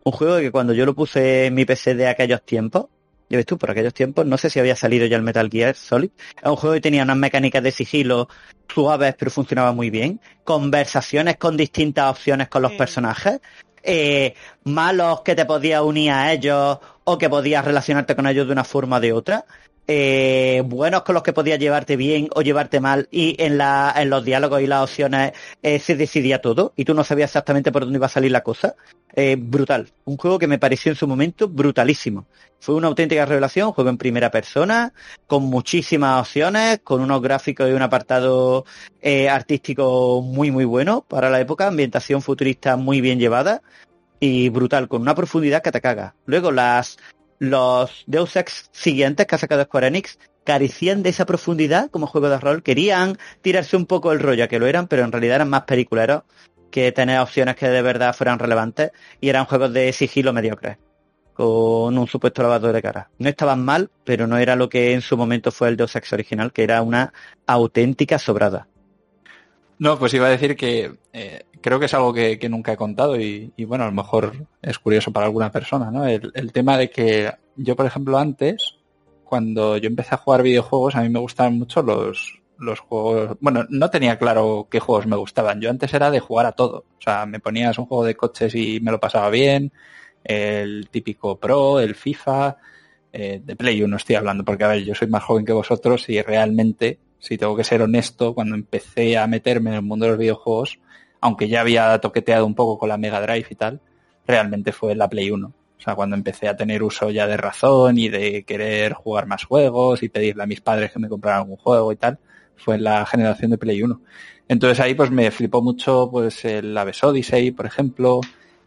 un juego que cuando yo lo puse en mi PC de aquellos tiempos, ya ves tú, por aquellos tiempos, no sé si había salido ya el Metal Gear Solid. Es un juego que tenía unas mecánicas de sigilo suaves, pero funcionaba muy bien. Conversaciones con distintas opciones con los personajes. Eh, malos que te podías unir a ellos o que podías relacionarte con ellos de una forma o de otra. Eh, buenos con los que podías llevarte bien o llevarte mal y en, la, en los diálogos y las opciones eh, se decidía todo y tú no sabías exactamente por dónde iba a salir la cosa. Eh, brutal. Un juego que me pareció en su momento brutalísimo. Fue una auténtica revelación, juego en primera persona, con muchísimas opciones, con unos gráficos y un apartado artístico muy muy bueno para la época, ambientación futurista muy bien llevada y brutal, con una profundidad que te caga. Luego las los Deus Ex siguientes que ha sacado Square Enix carecían de esa profundidad como juego de rol, querían tirarse un poco el rollo que lo eran, pero en realidad eran más peliculeros que tener opciones que de verdad fueran relevantes y eran juegos de sigilo mediocres con un supuesto lavador de cara. No estaban mal, pero no era lo que en su momento fue el Deus Ex original, que era una auténtica sobrada. No, pues iba a decir que eh, creo que es algo que, nunca he contado y, bueno, a lo mejor es curioso para alguna persona, ¿no? el, tema de que yo, por ejemplo, antes, cuando yo empecé a jugar videojuegos, a mí me gustaban mucho los, los juegos, bueno, no tenía claro qué juegos me gustaban. Yo antes era de jugar a todo. O sea, me ponías un juego de coches y me lo pasaba bien, el típico Pro, el FIFA, eh, de Play 1 estoy hablando, porque a ver, yo soy más joven que vosotros y realmente, si tengo que ser honesto, cuando empecé a meterme en el mundo de los videojuegos, aunque ya había toqueteado un poco con la Mega Drive y tal, realmente fue la Play 1. O sea, cuando empecé a tener uso ya de razón y de querer jugar más juegos y pedirle a mis padres que me compraran algún juego y tal, fue la generación de Play 1. Entonces ahí pues me flipó mucho pues el Aves Odyssey, por ejemplo,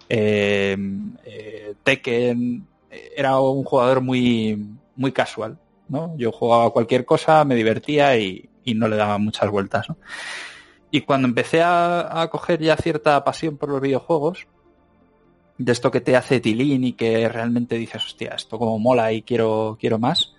eh, eh, Tekken, era un jugador muy, muy casual, ¿no? Yo jugaba cualquier cosa, me divertía y, no le daba muchas vueltas, Y cuando empecé a, coger ya cierta pasión por los videojuegos, de esto que te hace tilín y que realmente dices, hostia, esto como mola y quiero, quiero más,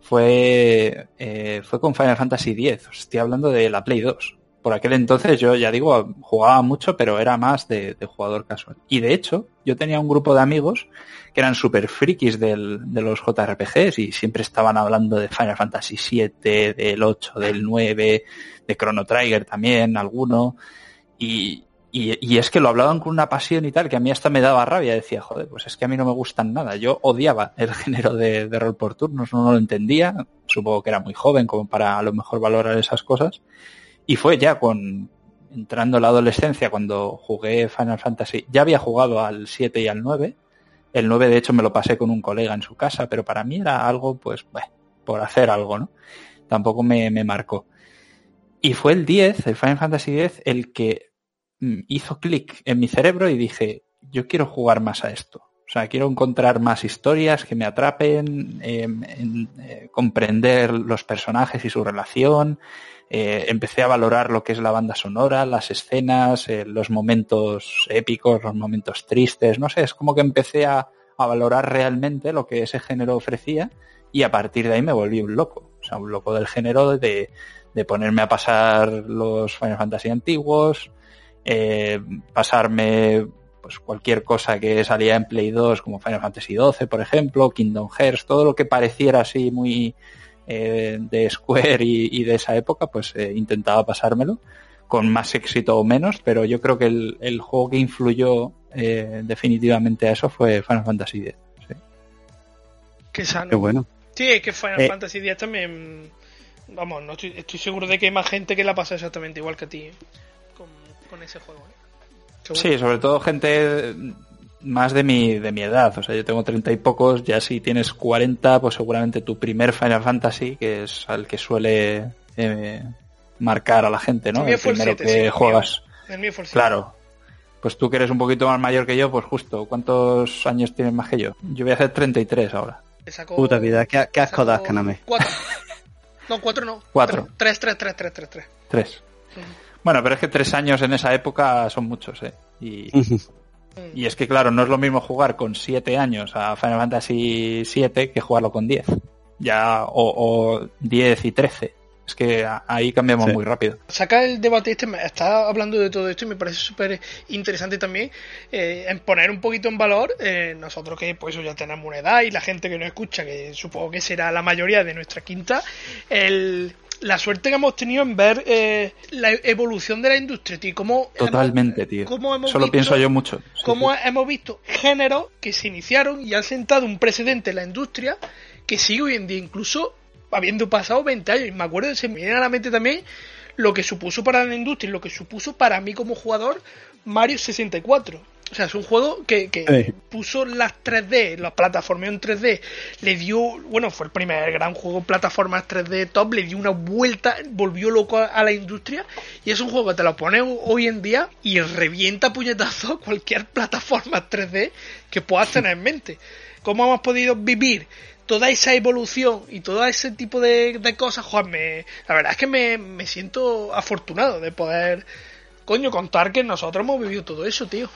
fue, eh, fue con Final Fantasy X. Estoy hablando de la Play 2. Por aquel entonces yo ya digo, jugaba mucho, pero era más de, jugador casual. Y de hecho, yo tenía un grupo de amigos que eran súper frikis del, de los JRPGs y siempre estaban hablando de Final Fantasy VII, del 8, del 9, de Chrono Trigger también, alguno. Y, y, es que lo hablaban con una pasión y tal, que a mí hasta me daba rabia. Decía, joder, pues es que a mí no me gustan nada. Yo odiaba el género de, rol por turnos, no, lo entendía. Supongo que era muy joven como para a lo mejor valorar esas cosas. Y fue ya con, entrando la adolescencia, cuando jugué Final Fantasy, ya había jugado al 7 y al 9. El 9 de hecho me lo pasé con un colega en su casa, pero para mí era algo, pues, por hacer algo, ¿no? Tampoco me, me marcó. Y fue el 10, el Final Fantasy X, el que Mm, hizo clic en mi cerebro y dije, yo quiero jugar más a esto. O sea, quiero encontrar más historias que me atrapen, em, en, eh, comprender los personajes y su relación. Eh, empecé a valorar lo que es la banda sonora, las escenas, eh, los momentos épicos, los momentos tristes. No sé, es como que empecé a, a valorar realmente lo que ese género ofrecía y a partir de ahí me volví un loco. O sea, un loco del género de, de ponerme a pasar los Final Fantasy antiguos, eh, pasarme pues cualquier cosa que salía en Play 2 como Final Fantasy XII, por ejemplo, Kingdom Hearts, todo lo que pareciera así muy eh, de Square y, y, de esa época, pues eh, intentaba pasármelo con más éxito o menos, pero yo creo que el, el juego que influyó eh, definitivamente a eso fue Final Fantasy X. Sí. Qué sano. Qué bueno. Sí, es que Final Eh. Fantasy X también. Vamos, no estoy, estoy seguro de que hay más gente que la pasa exactamente igual que a ti ¿eh? con, con ese juego. ¿eh? Sí, sobre todo gente más de mi, de mi edad. O sea, yo tengo treinta y pocos, ya si tienes 40, pues seguramente tu primer Final Fantasy, que es al que suele eh, marcar a la gente, ¿no? El El primero 7, sí, que juegas. El mío Claro. Pues tú que eres un poquito más mayor que yo, pues justo. ¿Cuántos años tienes más que yo? Yo voy a hacer 33 ahora. Le sacó- Puta vida, qué, qué asco das, Kaname. Cuatro. No, cuatro no. Cuatro. Tres, tres, tres, tres, tres, tres. Tres. Bueno, pero es que tres años en esa época son muchos, ¿eh? Y, y es que, claro, no es lo mismo jugar con siete años a Final Fantasy VII que jugarlo con 10. Ya, o, o 10 y 13. Es que ahí cambiamos Sí. muy rápido. Saca el debate este, me está hablando de todo esto y me parece súper interesante también eh, en poner un poquito en valor eh, nosotros que pues ya tenemos una edad y la gente que nos escucha, que supongo que será la mayoría de nuestra quinta, el, la suerte que hemos tenido en ver eh, la evolución de la industria, tío, cómo Totalmente, hemos- tío. cómo hemos Eso lo visto- pienso yo mucho. Sí, cómo sí. hemos visto géneros que se iniciaron y han sentado un precedente en la industria que sigue hoy en día, incluso habiendo pasado 20 años. Y me acuerdo, se me viene a la mente también lo que supuso para la industria y lo que supuso para mí como jugador Mario 64. O sea, es un juego que, que Sí. puso las 3D, la plataforma en 3D, le dio, bueno, fue el primer gran juego plataformas 3D top, le dio una vuelta, volvió loco a, a la industria y es un juego que te lo pones hoy en día y revienta puñetazo cualquier plataforma 3D que puedas tener en mente. ¿Cómo hemos podido vivir toda esa evolución y todo ese tipo de, de cosas? Juan, me, la verdad es que me, me siento afortunado de poder, coño, contar que nosotros hemos vivido todo eso, tío.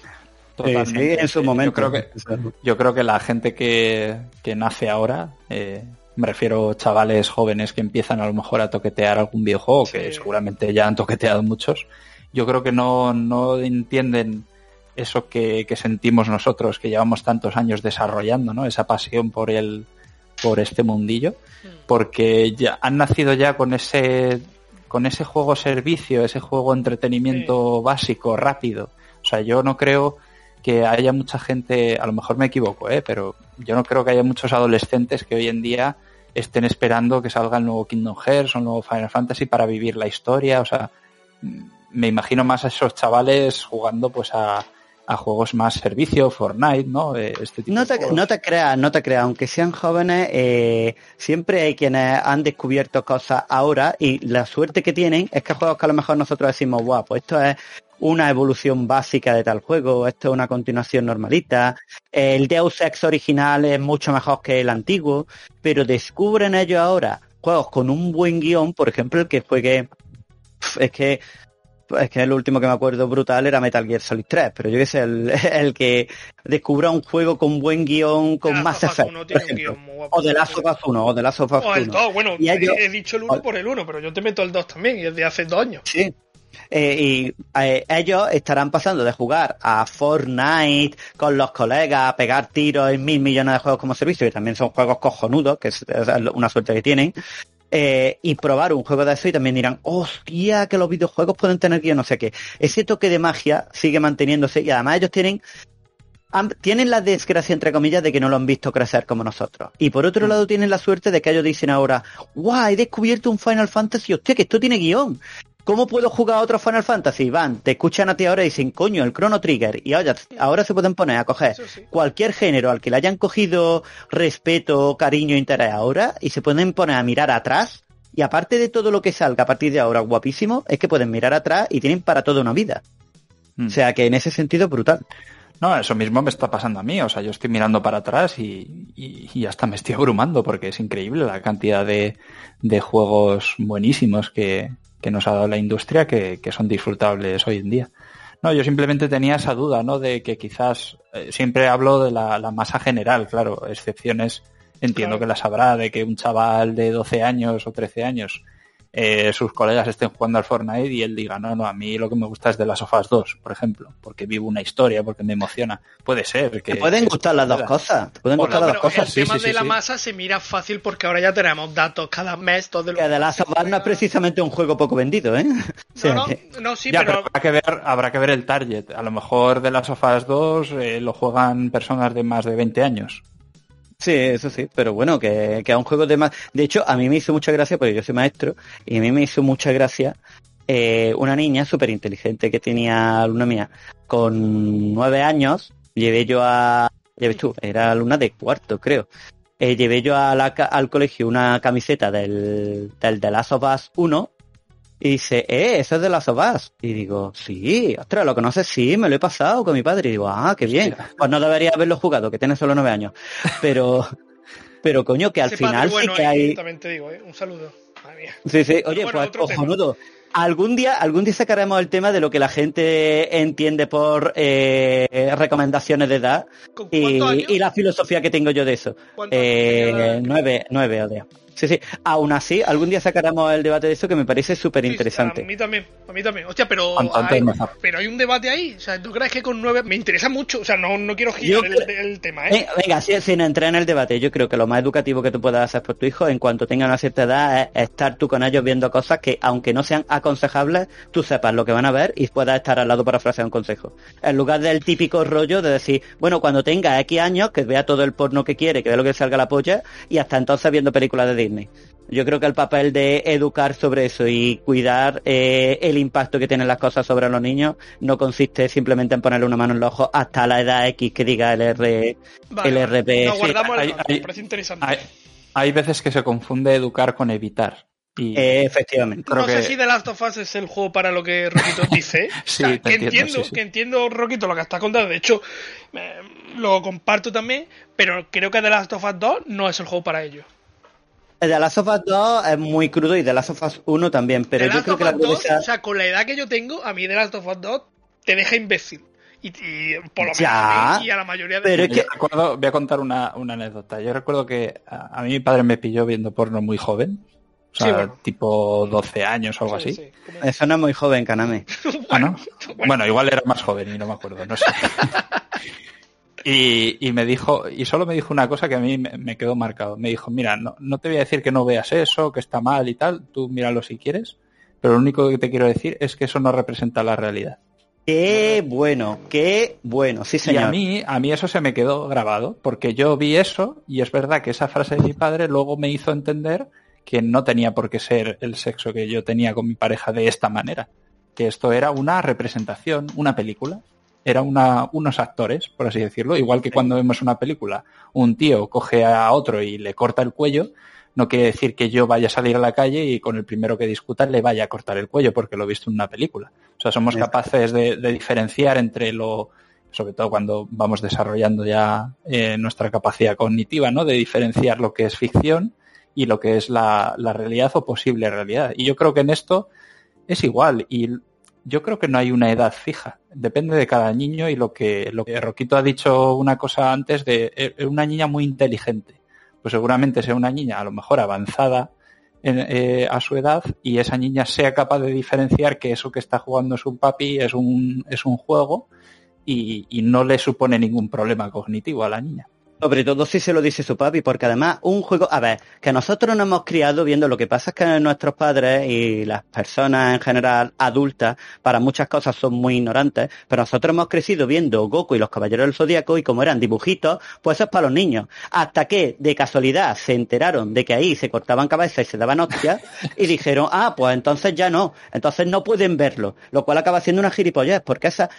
Sí, Totalmente. en su Sí, momento. Yo creo que, yo creo que la gente que, que nace ahora, eh, me refiero a chavales jóvenes que empiezan a lo mejor a toquetear algún videojuego, Sí. que seguramente ya han toqueteado muchos, yo creo que no, no entienden eso que, que sentimos nosotros, que llevamos tantos años desarrollando, ¿no? Esa pasión por el, por este mundillo, porque ya han nacido ya con ese, con ese juego servicio, ese juego entretenimiento básico, rápido. O sea, yo no creo que haya mucha gente, a lo mejor me equivoco, ¿eh? pero yo no creo que haya muchos adolescentes que hoy en día estén esperando que salga el nuevo Kingdom Hearts o el nuevo Final Fantasy para vivir la historia. O sea, me imagino más a esos chavales jugando pues a, a juegos más servicio, Fortnite, ¿no? Eh, Este tipo No te, no te creas, no te creas, aunque sean jóvenes, eh, siempre hay quienes han descubierto cosas ahora y la suerte que tienen es que juegos que a lo mejor nosotros decimos, guau, pues esto es una evolución básica de tal juego, esto es una continuación normalita, el Deus Ex original es mucho mejor que el antiguo, pero descubren ellos ahora juegos con un buen guion, por ejemplo, el que juegue, es que es que el último que me acuerdo brutal era Metal Gear Solid 3, pero yo que sé, el, el que descubra un juego con buen guion, con The más Effect, 1. O de Last of Us 1, o de Last of Us O el 1. 2, bueno, Y ellos- he dicho el 1 por el 1, pero yo te meto el 2 también, y es de hace dos años. Sí. Eh, y eh, ellos estarán pasando de jugar a Fortnite con los colegas, a pegar tiros en mil millones de juegos como servicio, y también son juegos cojonudos, que es, es una suerte que tienen, eh, y probar un juego de eso y también dirán, hostia, que los videojuegos pueden tener guion, no sé qué. Ese toque de magia sigue manteniéndose y además ellos tienen han- tienen la desgracia, entre comillas, de que no lo han visto crecer como nosotros. Y por otro lado tienen la suerte de que ellos dicen ahora, guau, he descubierto un Final Fantasy, hostia, que esto tiene guion. ¿Cómo puedo jugar a otro Final Fantasy? Van, te escuchan a ti ahora y dicen, coño, el Chrono Trigger. Y ahora, ahora se pueden poner a coger sí. cualquier género al que le hayan cogido respeto, cariño, interés ahora y se pueden poner a mirar atrás. Y aparte de todo lo que salga a partir de ahora guapísimo, es que pueden mirar atrás y tienen para toda una vida. Mm. O sea que en ese sentido brutal. No, eso mismo me está pasando a mí. O sea, yo estoy mirando para atrás y, y, y hasta me estoy abrumando porque es increíble la cantidad de, de juegos buenísimos que, que, nos ha dado la industria que, que, son disfrutables hoy en día. No, yo simplemente tenía esa duda, ¿no? De que quizás eh, siempre hablo de la, la, masa general, claro, excepciones entiendo claro. que las habrá, de que un chaval de 12 años o 13 años eh, sus colegas estén jugando al Fortnite y él diga, no, no, a mí lo que me gusta es de las sofás 2, por ejemplo, porque vivo una historia, porque me emociona. Puede ser. Que, Te pueden que gustar las dos cosas. Te pueden gustar no, las dos cosas. El tema sí, sí, de la masa se mira fácil porque ahora ya tenemos datos cada mes. Todo que de las sofás no es precisamente un juego poco vendido, ¿eh? No, no, no sí, ya, pero... pero... habrá, que ver, habrá que ver el target. A lo mejor de las sofás 2 eh, lo juegan personas de más de 20 años. Sí, eso sí, pero bueno, que, que a un juego de más... De hecho, a mí me hizo mucha gracia, porque yo soy maestro, y a mí me hizo mucha gracia eh, una niña súper inteligente que tenía alumna mía, con nueve años, llevé yo a... Ves tú, era alumna de cuarto, creo. Eh, llevé yo a la, al colegio una camiseta del, del The Last of Us 1, y dice, eh, eso es de las Us. Y digo, sí, ostras, ¿lo conoces? Sí, me lo he pasado con mi padre. Y digo, ah, qué bien. Pues no debería haberlo jugado, que tiene solo nueve años. Pero, pero coño, que al Ese final bueno, sí que eh, hay... También te digo, eh, un saludo. Madre mía. Sí, sí, oye, bueno, pues cojonudo. Algún día, algún día sacaremos el tema de lo que la gente entiende por eh, recomendaciones de edad ¿Con y, y la filosofía que tengo yo de eso. ¿Cuántos años tenía Eh, nueve, nueve, o. Sí, sí. Aún así, algún día sacaremos el debate de eso que me parece súper Sí, interesante. A mí también, a mí también. Hostia, pero hay, pero hay un debate ahí. O sea, ¿tú crees que con nueve me interesa mucho? O sea, no, no quiero girar el, creo- el tema, ¿eh? Eh, venga, si- sin entrar en el debate, yo creo que lo más educativo que tú puedas hacer por tu hijo en cuanto tenga una cierta edad es estar tú con ellos viendo cosas que, aunque no sean aconsejables, tú sepas lo que van a ver y puedas estar al lado para ofrecer un consejo. En lugar del típico rollo de decir, bueno, cuando tenga X años, que vea todo el porno que quiere, que vea lo que salga la polla, y hasta entonces viendo películas de Disney. Yo creo que el papel de educar sobre eso y cuidar eh, el impacto que tienen las cosas sobre los niños no consiste simplemente en ponerle una mano en los ojos hasta la edad X que diga el R, Vale, el. RP. Guardamos hay- dato, hay- me parece interesante. Hay, hay veces que se confunde educar con evitar. Y eh, efectivamente. no sé si The Last of Us es el juego para lo que Roquito dice. Sí, O sea, te que entiendo, entiendo, sí, sí. que entiendo, Roquito, lo que estás contando. De hecho, eh, lo comparto también, pero creo que The Last of Us 2 no es el juego para ello. El de Last of Us 2 es muy crudo y de Last of Us 1 también, pero The yo Last creo of que la Us 2, crudeza... o sea, con la edad que yo tengo, a mí The Last of Us 2 te deja imbécil. Y, y por lo menos Ya, a mí y a la mayoría de pero es Yo que- recuerdo, voy a contar una, una anécdota. Yo recuerdo que a, a mí mi padre me pilló viendo porno muy joven. O sea, Sí, bueno. tipo 12 años o algo Sí, así. sí, como- Eso no es muy joven, Kaname. Ah, ¿no? bueno. Bueno, igual era más joven y no me acuerdo, no sé. Y, y me dijo, y solo me dijo una cosa que a mí me, me quedó marcado. Me dijo, mira, no, no te voy a decir que no veas eso, que está mal y tal, tú míralo si quieres, pero lo único que te quiero decir es que eso no representa la realidad. Qué bueno, qué bueno, sí Y señor. a mí, a mí eso se me quedó grabado, porque yo vi eso y es verdad que esa frase de mi padre luego me hizo entender que no tenía por qué ser el sexo que yo tenía con mi pareja de esta manera, que esto era una representación, una película, era una, unos actores, por así decirlo, igual que cuando vemos una película, un tío coge a otro y le corta el cuello, no quiere decir que yo vaya a salir a la calle y con el primero que discuta le vaya a cortar el cuello porque lo he visto en una película. O sea, somos capaces de, de diferenciar entre lo, sobre todo cuando vamos desarrollando ya eh, nuestra capacidad cognitiva, ¿no? De diferenciar lo que es ficción y lo que es la, la realidad o posible realidad. Y yo creo que en esto es igual. Y yo creo que no hay una edad fija. Depende de cada niño y lo que, lo que Roquito ha dicho una cosa antes de eh, una niña muy inteligente. Pues seguramente sea una niña a lo mejor avanzada en, eh, a su edad y esa niña sea capaz de diferenciar que eso que está jugando su papi es un, es un juego y, y no le supone ningún problema cognitivo a la niña. Sobre todo si se lo dice su papi, porque además un juego, a ver, que nosotros nos hemos criado viendo lo que pasa es que nuestros padres y las personas en general adultas para muchas cosas son muy ignorantes, pero nosotros hemos crecido viendo Goku y los Caballeros del Zodíaco y como eran dibujitos, pues eso es para los niños. Hasta que de casualidad se enteraron de que ahí se cortaban cabezas y se daban hostias y dijeron, ah, pues entonces ya no, entonces no pueden verlo, lo cual acaba siendo una gilipollez, porque esa,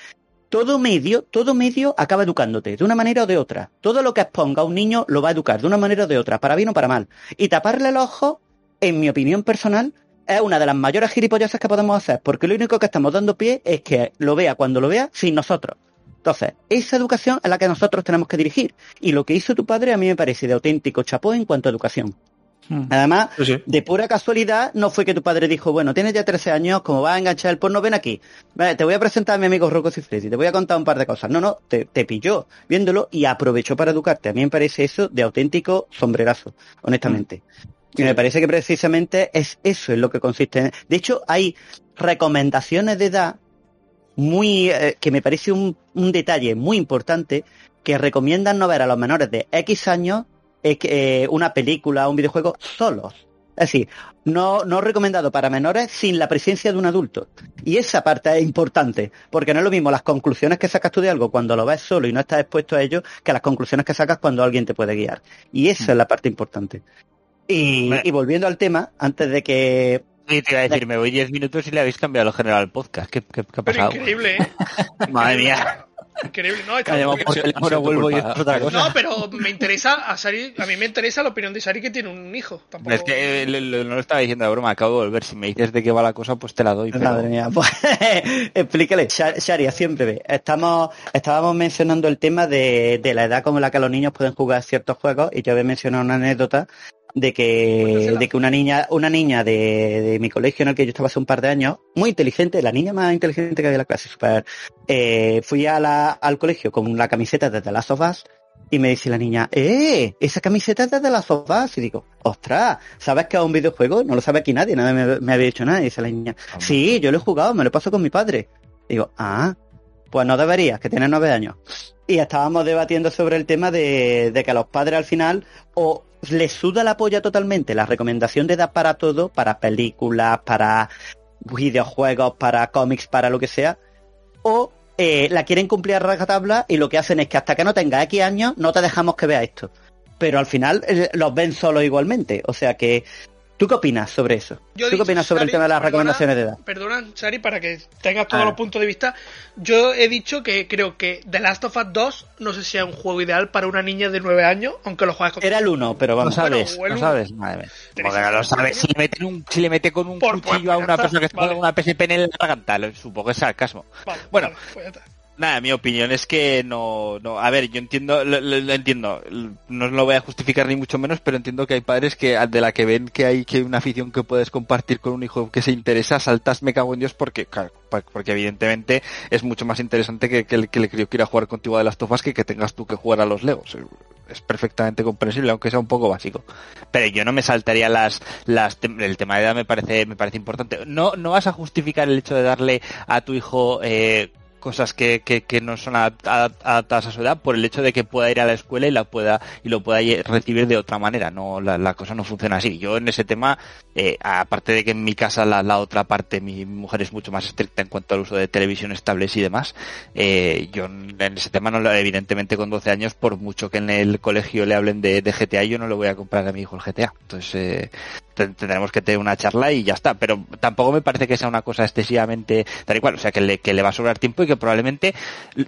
todo medio, todo medio acaba educándote, de una manera o de otra. Todo lo que exponga a un niño lo va a educar, de una manera o de otra, para bien o para mal. Y taparle los ojos, en mi opinión personal, es una de las mayores gilipollas que podemos hacer, porque lo único que estamos dando pie es que lo vea cuando lo vea sin nosotros. Entonces, esa educación es la que nosotros tenemos que dirigir. Y lo que hizo tu padre a mí me parece de auténtico chapó en cuanto a educación. Hmm. Además, Sí, sí. de pura casualidad, no fue que tu padre dijo, bueno, tienes ya 13 años, como vas a enganchar el porno, ven aquí. Vale, te voy a presentar a mi amigo Rocco Cifredi, te voy a contar un par de cosas. No, no, te, te pilló viéndolo y aprovechó para educarte. A mí me parece eso de auténtico sombrerazo, honestamente. Y me parece que precisamente es eso, es lo que consiste en... De hecho, hay recomendaciones de edad muy, eh, que me parece un, un detalle muy importante, que recomiendan no ver a los menores de X años eh, que, una película o un videojuego solos. Es decir, no, no recomendado para menores sin la presencia de un adulto. Y esa parte es importante, porque no es lo mismo las conclusiones que sacas tú de algo cuando lo ves solo y no estás expuesto a ello, que las conclusiones que sacas cuando alguien te puede guiar. Y esa es la parte importante. Y, Bueno. y volviendo al tema, antes de que Sí, te iba a decir, me voy 10 minutos y le habéis cambiado lo general al podcast. ¿Qué, qué, qué ha Pero pasado? increíble, ¿eh? Madre mía. Increíble. No, está Callamos vuelvo y es otra cosa. No, pero me interesa a Sari, a mí me interesa la opinión de Sari que tiene un hijo. Tampoco... Es que eh, no lo estaba diciendo de broma, acabo de volver. Si me dices de qué va la cosa, pues te la doy. pero- Madre mía, pues explícale, Sha- Sharia, siempre ve. Estamos, estábamos mencionando el tema de, de la edad como la que los niños pueden jugar ciertos juegos y yo había mencionado una anécdota de que, Cuéntasela. de que una niña, una niña de, de mi colegio en el que yo estaba hace un par de años, muy inteligente, la niña más inteligente que había en la clase, super, eh, fui a la, al colegio con la camiseta de The Last of Us y me dice la niña, ¡eh! Esa camiseta es de The Last of Us. Y digo, ¡ostras! ¿Sabes que es un videojuego? No lo sabe aquí nadie, nadie me, me había dicho nada. Y dice la niña, Sí, yo lo he jugado, me lo paso con mi padre. Digo, ah, pues no deberías, que tienes nueve años. Y estábamos debatiendo sobre el tema de, de que a los padres al final o les suda la polla totalmente la recomendación de edad para todo, para películas, para videojuegos, para cómics, para lo que sea, o eh, la quieren cumplir a rajatabla y lo que hacen es que hasta que no tenga X años no te dejamos que vea esto. Pero al final eh, los ven solos igualmente. O sea que, ¿tú qué opinas sobre eso? Yo ¿Tú qué opinas sobre el tema de las perdona, recomendaciones de edad? Perdona, Sari, para que tengas todos Ah. los puntos de vista. Yo he dicho que creo que The Last of Us 2 no sé si es un juego ideal para una niña de 9 años, aunque lo juegues con... Era el uno, pero No vamos. sabes, Bueno, no bueno. sabes. Madre mía. Que lo sabes. Si le meten un, si le mete con un Por- cuchillo a pues una persona que está vale. con una PSP en la garganta, supongo que es sarcasmo. Vale, Bueno. vale, pues ya está. Nada, mi opinión es que no, no, a ver, yo entiendo, lo, entiendo, no lo voy a justificar ni mucho menos, pero entiendo que hay padres que de la que ven que hay que una afición que puedes compartir con un hijo que se interesa, saltas me cago en Dios porque, porque evidentemente es mucho más interesante que, que el que le quiera jugar contigo a las tofas que que tengas tú que jugar a los Legos. Es perfectamente comprensible, aunque sea un poco básico. Pero yo no me saltaría las, las, el tema de edad me parece, me parece importante. No, no vas a justificar el hecho de darle a tu hijo, eh, cosas que, que, no son adap- adap- adaptadas a su edad por el hecho de que pueda ir a la escuela y la pueda y lo pueda recibir de otra manera no la, cosa no funciona así yo en ese tema eh, aparte de que en mi casa la, la otra parte mi mujer es mucho más estricta en cuanto al uso de televisión estables y demás eh, yo en ese tema no evidentemente con 12 años por mucho que en el colegio le hablen de, GTA yo no le voy a comprar a mi hijo el GTA entonces eh, ten- tendremos que tener una charla y ya está. Pero tampoco me parece que sea una cosa excesivamente tal y cual. O sea, que le, que le va a sobrar tiempo y que probablemente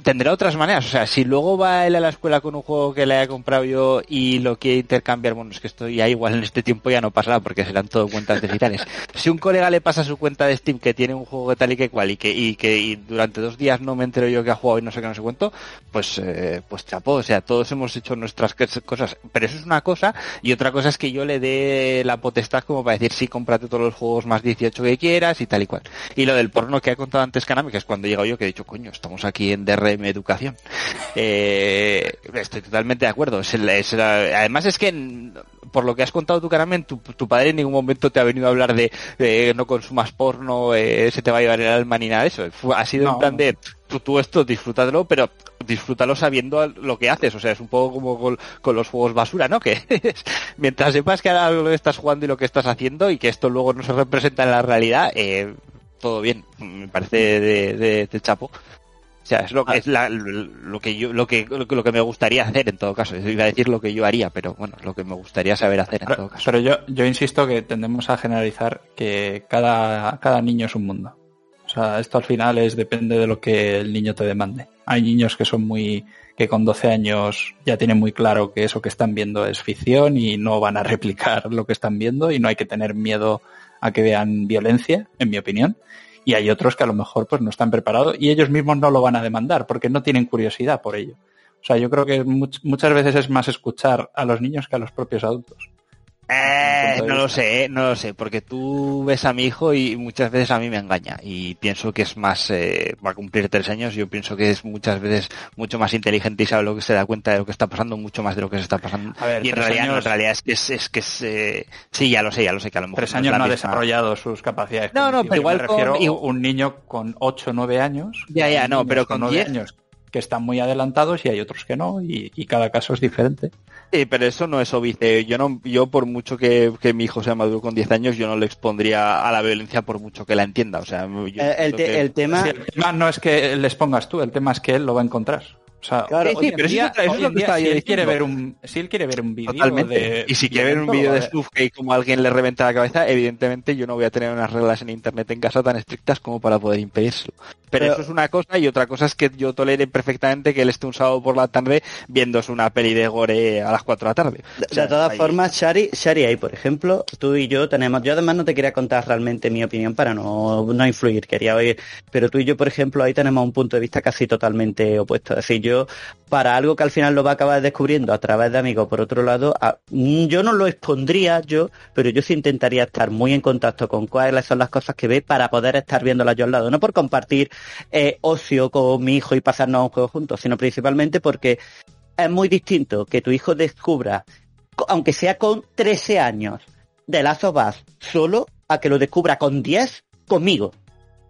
tendrá otras maneras. O sea, si luego va él a la escuela con un juego que le haya comprado yo y lo quiere intercambiar, bueno, es que esto ya igual en este tiempo ya no pasará porque serán todo cuentas digitales. Si un colega le pasa su cuenta de Steam que tiene un juego de tal y que cual y que, y que y durante dos días no me entero yo que ha jugado y no sé qué, no sé cuánto, pues, eh, pues chapó. O sea, todos hemos hecho nuestras cosas. Pero eso es una cosa y otra cosa es que yo le dé la potestad como para decir, sí, cómprate todos los juegos más 18 que quieras y tal y cual. Y lo del porno que ha contado antes Kanami, que es cuando he llegado yo, que he dicho, coño, estamos aquí en DRM Educación. Eh, estoy totalmente de acuerdo. Es el- es la- además es que, en- por lo que has contado tú, Carmen, tu, tu padre en ningún momento te ha venido a hablar de no consumas porno, eh, se te va a llevar el alma ni nada de eso. Ha sido No. en plan de, tú, tú esto, disfrútalo, pero disfrútalo sabiendo lo que haces. O sea, es un poco como con, con los juegos basura, ¿no? Que mientras sepas que ahora lo que estás jugando y lo que estás haciendo y que esto luego no se representa en la realidad, eh, todo bien. Me parece de, de- de chapo. O sea, es lo que es la- lo que yo lo que lo que lo que me gustaría hacer en todo caso. Iba a decir lo que yo haría, pero bueno, lo que me gustaría saber hacer en todo caso. pero yo, yo insisto que tendemos a generalizar que cada, cada niño es un mundo. O sea, esto al final es depende de lo que el niño te demande. Hay niños que son muy, que con 12 años ya tienen muy claro que eso que están viendo es ficción y no van a replicar lo que están viendo y no hay que tener miedo a que vean violencia, en mi opinión. y hay otros que a lo mejor pues no están preparados y ellos mismos no lo van a demandar porque no tienen curiosidad por ello. O sea, yo creo que much- muchas veces es más escuchar a los niños que a los propios adultos. Eh, no lo sé, eh, no lo sé, porque tú ves a mi hijo y muchas veces a mí me engaña y pienso que es más, eh, va a cumplir tres años, yo pienso que es muchas veces mucho más inteligente y sabe lo que se da cuenta de lo que está pasando, mucho más de lo que se está pasando. A ver, y en realidad, no, en realidad es que es, es que es, eh, sí, ya lo sé, ya lo sé, que a lo mejor Tres años no ha misma- desarrollado sus capacidades. No, no, pero igual me refiero con- un niño con 8 o 9 años. Ya, ya, no, pero con nueve 10. años que están muy adelantados y hay otros que no y, y cada caso es diferente. Sí, pero eso no es óbice. Yo no, yo por mucho que, que mi hijo sea maduro con 10 años, yo no le expondría a la violencia por mucho que la entienda. O sea, yo Eh, el, pienso te- que- el tema... Sí, el tema no es que les pongas tú, el tema es que él lo va a encontrar. O sea, Claro, sí, pero es día- otra- eso hoy es lo en que si él quiere ver un si él quiere ver un vídeo Totalmente. de y si quiere ver un vídeo de. Slufcake como alguien le reventa la cabeza, evidentemente yo no voy a tener unas reglas en internet en casa tan estrictas como para poder impedírselo. Pero, Pero- eso es una cosa y otra cosa es que yo tolere perfectamente que él esté un sábado por la tarde viéndose una peli de gore a las 4 de la tarde. De, O sea, de todas ahí- formas, Shari, Shari ahí, por ejemplo, tú y yo tenemos, yo además no te quería contar realmente mi opinión para no, no influir, quería oír, pero tú y yo, por ejemplo, ahí tenemos un punto de vista casi totalmente opuesto. Es decir, yo, para algo que al final lo va a acabar descubriendo a través de amigos, por otro lado, mm, yo no lo expondría yo, pero yo sí intentaría estar muy en contacto con cuáles son las cosas que ve para poder estar viéndolas yo al lado, no por compartir eh, ocio con mi hijo y pasarnos un juego juntos, sino principalmente porque es muy distinto que tu hijo descubra, aunque sea con 13 años, de Last of Us solo, a que lo descubra con 10 conmigo.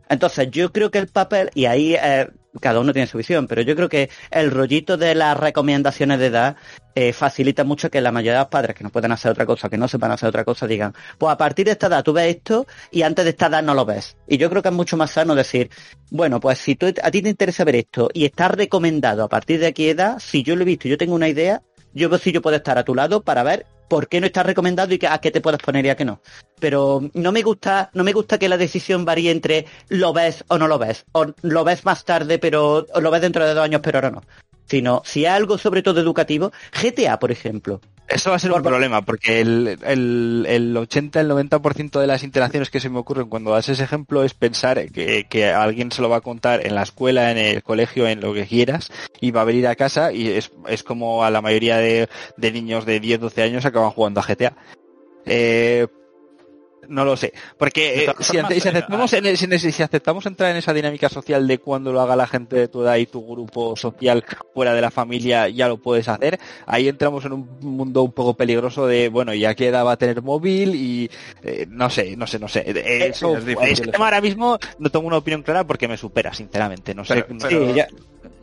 Entonces yo creo que el papel, y ahí eh, cada uno tiene su visión, pero yo creo que el rollito de las recomendaciones de edad eh, facilita mucho que la mayoría de los padres que no pueden hacer otra cosa, que no sepan hacer otra cosa, digan, pues a partir de esta edad tú ves esto y antes de esta edad no lo ves. Y yo creo que es mucho más sano decir, bueno, pues si tú, a ti te interesa ver esto y está recomendado a partir de qué edad, si yo lo he visto yo tengo una idea, yo veo si yo puedo estar a tu lado para ver por qué no está recomendado y a qué te puedes poner y a qué no. Pero no me gusta, no me gusta que la decisión varíe entre lo ves o no lo ves, o lo ves más tarde pero, o lo ves dentro de dos años pero ahora no. Sino, si es algo sobre todo educativo, GTA, por ejemplo. Eso va a ser un problema, porque el, el, el 80, el 90% de las interacciones que se me ocurren cuando das ese ejemplo es pensar que, que alguien se lo va a contar en la escuela, en el colegio, en lo que quieras, y va a venir a casa y es, es como a la mayoría de, de niños de 10, 12 años acaban jugando a GTA. Eh, no lo sé, porque eh, si, formas, ante- si aceptamos en el- si, si aceptamos entrar en esa dinámica social de cuando lo haga la gente de tu edad y tu grupo social fuera de la familia ya lo puedes hacer, ahí entramos en un mundo un poco peligroso de, bueno, ya qué edad va a tener móvil y eh, no sé, no sé, no sé. Eh, Eso, es difícil ese eso. tema ahora mismo no tengo una opinión clara porque me supera, sinceramente. No sé. Pero- no sé. pero- Sí, ya-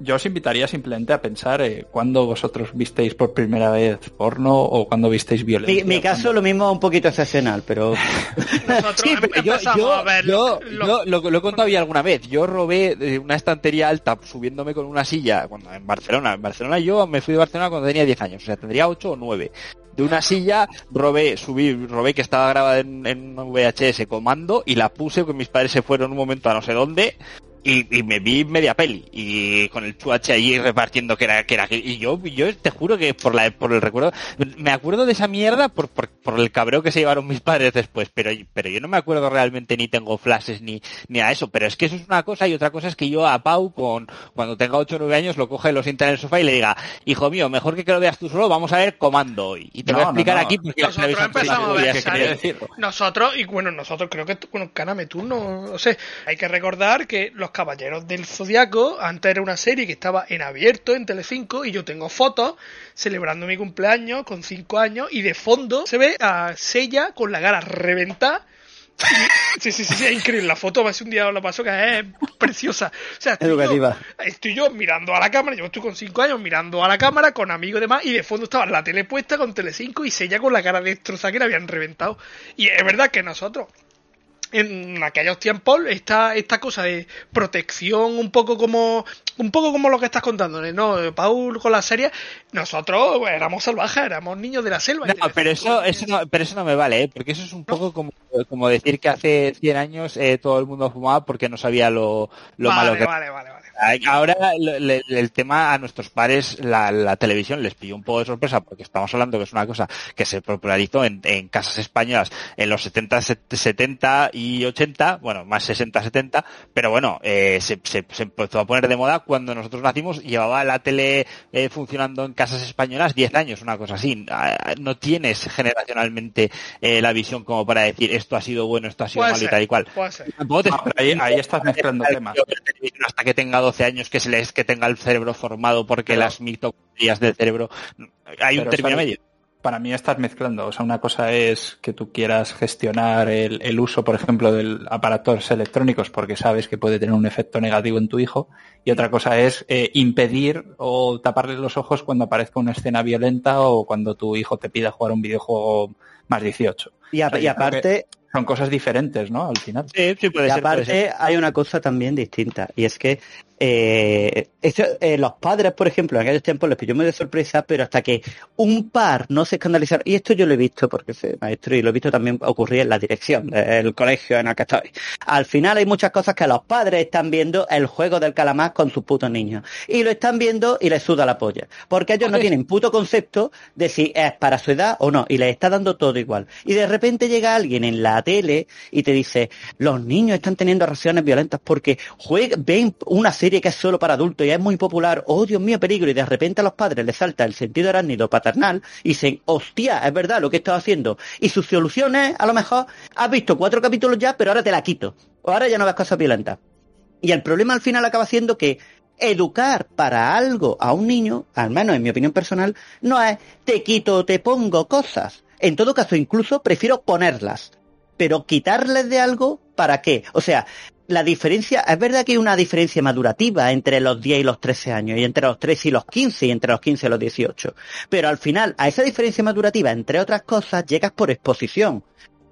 Yo os invitaría simplemente a pensar eh, cuándo vosotros visteis por primera vez porno o cuando visteis Mi, violencia. mi caso lo mismo es un poquito excepcional, pero Nosotros Sí, pero yo, yo- a ver yo- lo- yo lo, lo he contado ya alguna vez. Yo robé eh, una estantería alta subiéndome con una silla cuando en Barcelona. En Barcelona yo me fui de Barcelona cuando tenía 10 años, o sea, tendría 8 o 9. De una silla robé, subí, robé que estaba grabada en, en un VHS comando y la puse porque mis padres se fueron un momento a no sé dónde y, y me vi media peli y con el chuache allí repartiendo que era que era y yo yo te juro que por la por el recuerdo me acuerdo de esa mierda por, por, por el cabreo que se llevaron mis padres después pero pero yo no me acuerdo realmente ni tengo flashes ni ni a eso. Pero es que eso es una cosa y otra cosa es que yo a Pau con cuando tenga 8 o 9 años lo coge lo sienta en el sofá y le diga hijo mío mejor que que lo veas tú solo vamos a ver comando hoy y te voy a no, explicar no. aquí porque Nosotros empezamos a ver decir. Nosotros, y bueno, nosotros creo que, tú- bueno, Caname, tú no, no sé, hay que recordar que Los Caballeros del Zodiaco, antes era una serie que estaba en abierto en Telecinco y yo tengo fotos celebrando mi cumpleaños con 5 años y de fondo se ve a Sella con la cara reventada. Sí, sí, sí, sí, es increíble. La foto, más un día la paso que es preciosa. O sea, estoy yo, Educativa. estoy yo mirando a la cámara, yo estoy con 5 años mirando a la cámara con amigos y demás, y de fondo estaba la tele puesta con Telecinco y Sella con la cara destrozada que le habían reventado. Y es verdad que nosotros, en aquellos tiempos, esta, esta cosa de protección, un poco como un poco como lo que estás contando, ¿no? Paul con la serie, nosotros éramos salvajes, éramos niños de la selva. No, pero eso, eso no, pero eso no me vale, ¿eh? porque eso es un poco como, como decir que hace 100 años eh, todo el mundo fumaba porque no sabía lo, lo vale, malo que vale, vale, vale. Ahora le- le- el tema a nuestros padres, la, la televisión les pilló un poco de sorpresa porque estamos hablando que es una cosa que se popularizó en, en casas españolas en los 70, set- 70 y 80, bueno, más 60, 70, pero bueno, eh, se, se- se empezó a poner de moda cuando nosotros nacimos, llevaba la tele eh, funcionando en casas españolas 10 años, una cosa así. Ah, No tienes generacionalmente eh, la visión como para decir esto ha sido bueno, esto ha sido Puede malo y tal y cual. puede ser. Tampoco te Ah, pero ahí, ahí estás mezclando temas. hasta que tenga 12 años que se les que tenga el cerebro formado porque Pero- las mitocondrias del cerebro hay un término medio Para mí estás mezclando. O sea, una cosa es que tú quieras gestionar el, el uso, por ejemplo, del aparatos electrónicos porque sabes que puede tener un efecto negativo en tu hijo. Y otra cosa es eh, impedir o taparle los ojos cuando aparezca una escena violenta o cuando tu hijo te pida jugar un videojuego más 18. Y, a- O sea, y yo creo aparte, Son cosas diferentes, ¿no? Al final. sí, sí puede y ser, puede ser. aparte hay una cosa también distinta y es que eh, esto, eh, los padres, por ejemplo, en aquellos tiempos les pilló muy de sorpresa, pero hasta que un par no se escandalizaron, y esto yo lo he visto porque soy maestro y lo he visto también ocurrir en la dirección del colegio en el que estoy. Al final hay muchas cosas que los padres están viendo el juego del calamar con sus putos niños y lo están viendo y les suda la polla, porque ellos no tienen puto concepto de si es para su edad o no y les está dando todo igual. Y de repente llega alguien en la tele y te dice, los niños están teniendo reacciones violentas porque juegan, ven una serie que es solo para adultos y es muy popular, oh Dios mío, peligro, y de repente a los padres les salta el sentido arácnido paternal y dicen, hostia, es verdad lo que estás haciendo. Y sus soluciones, a lo mejor, has visto cuatro capítulos ya, pero ahora te la quito. O ahora ya no ves cosas violentas. Y el problema al final acaba siendo que educar para algo a un niño, al menos en mi opinión personal, no es te quito te pongo cosas. En todo caso, incluso prefiero ponerlas. Pero quitarles de algo, ¿para qué? O sea, la diferencia, es verdad que hay una diferencia madurativa entre los 10 y los 13 años, y entre los 13 y los 15, y entre los 15 y los 18. Pero al final, a esa diferencia madurativa, entre otras cosas, llegas por exposición.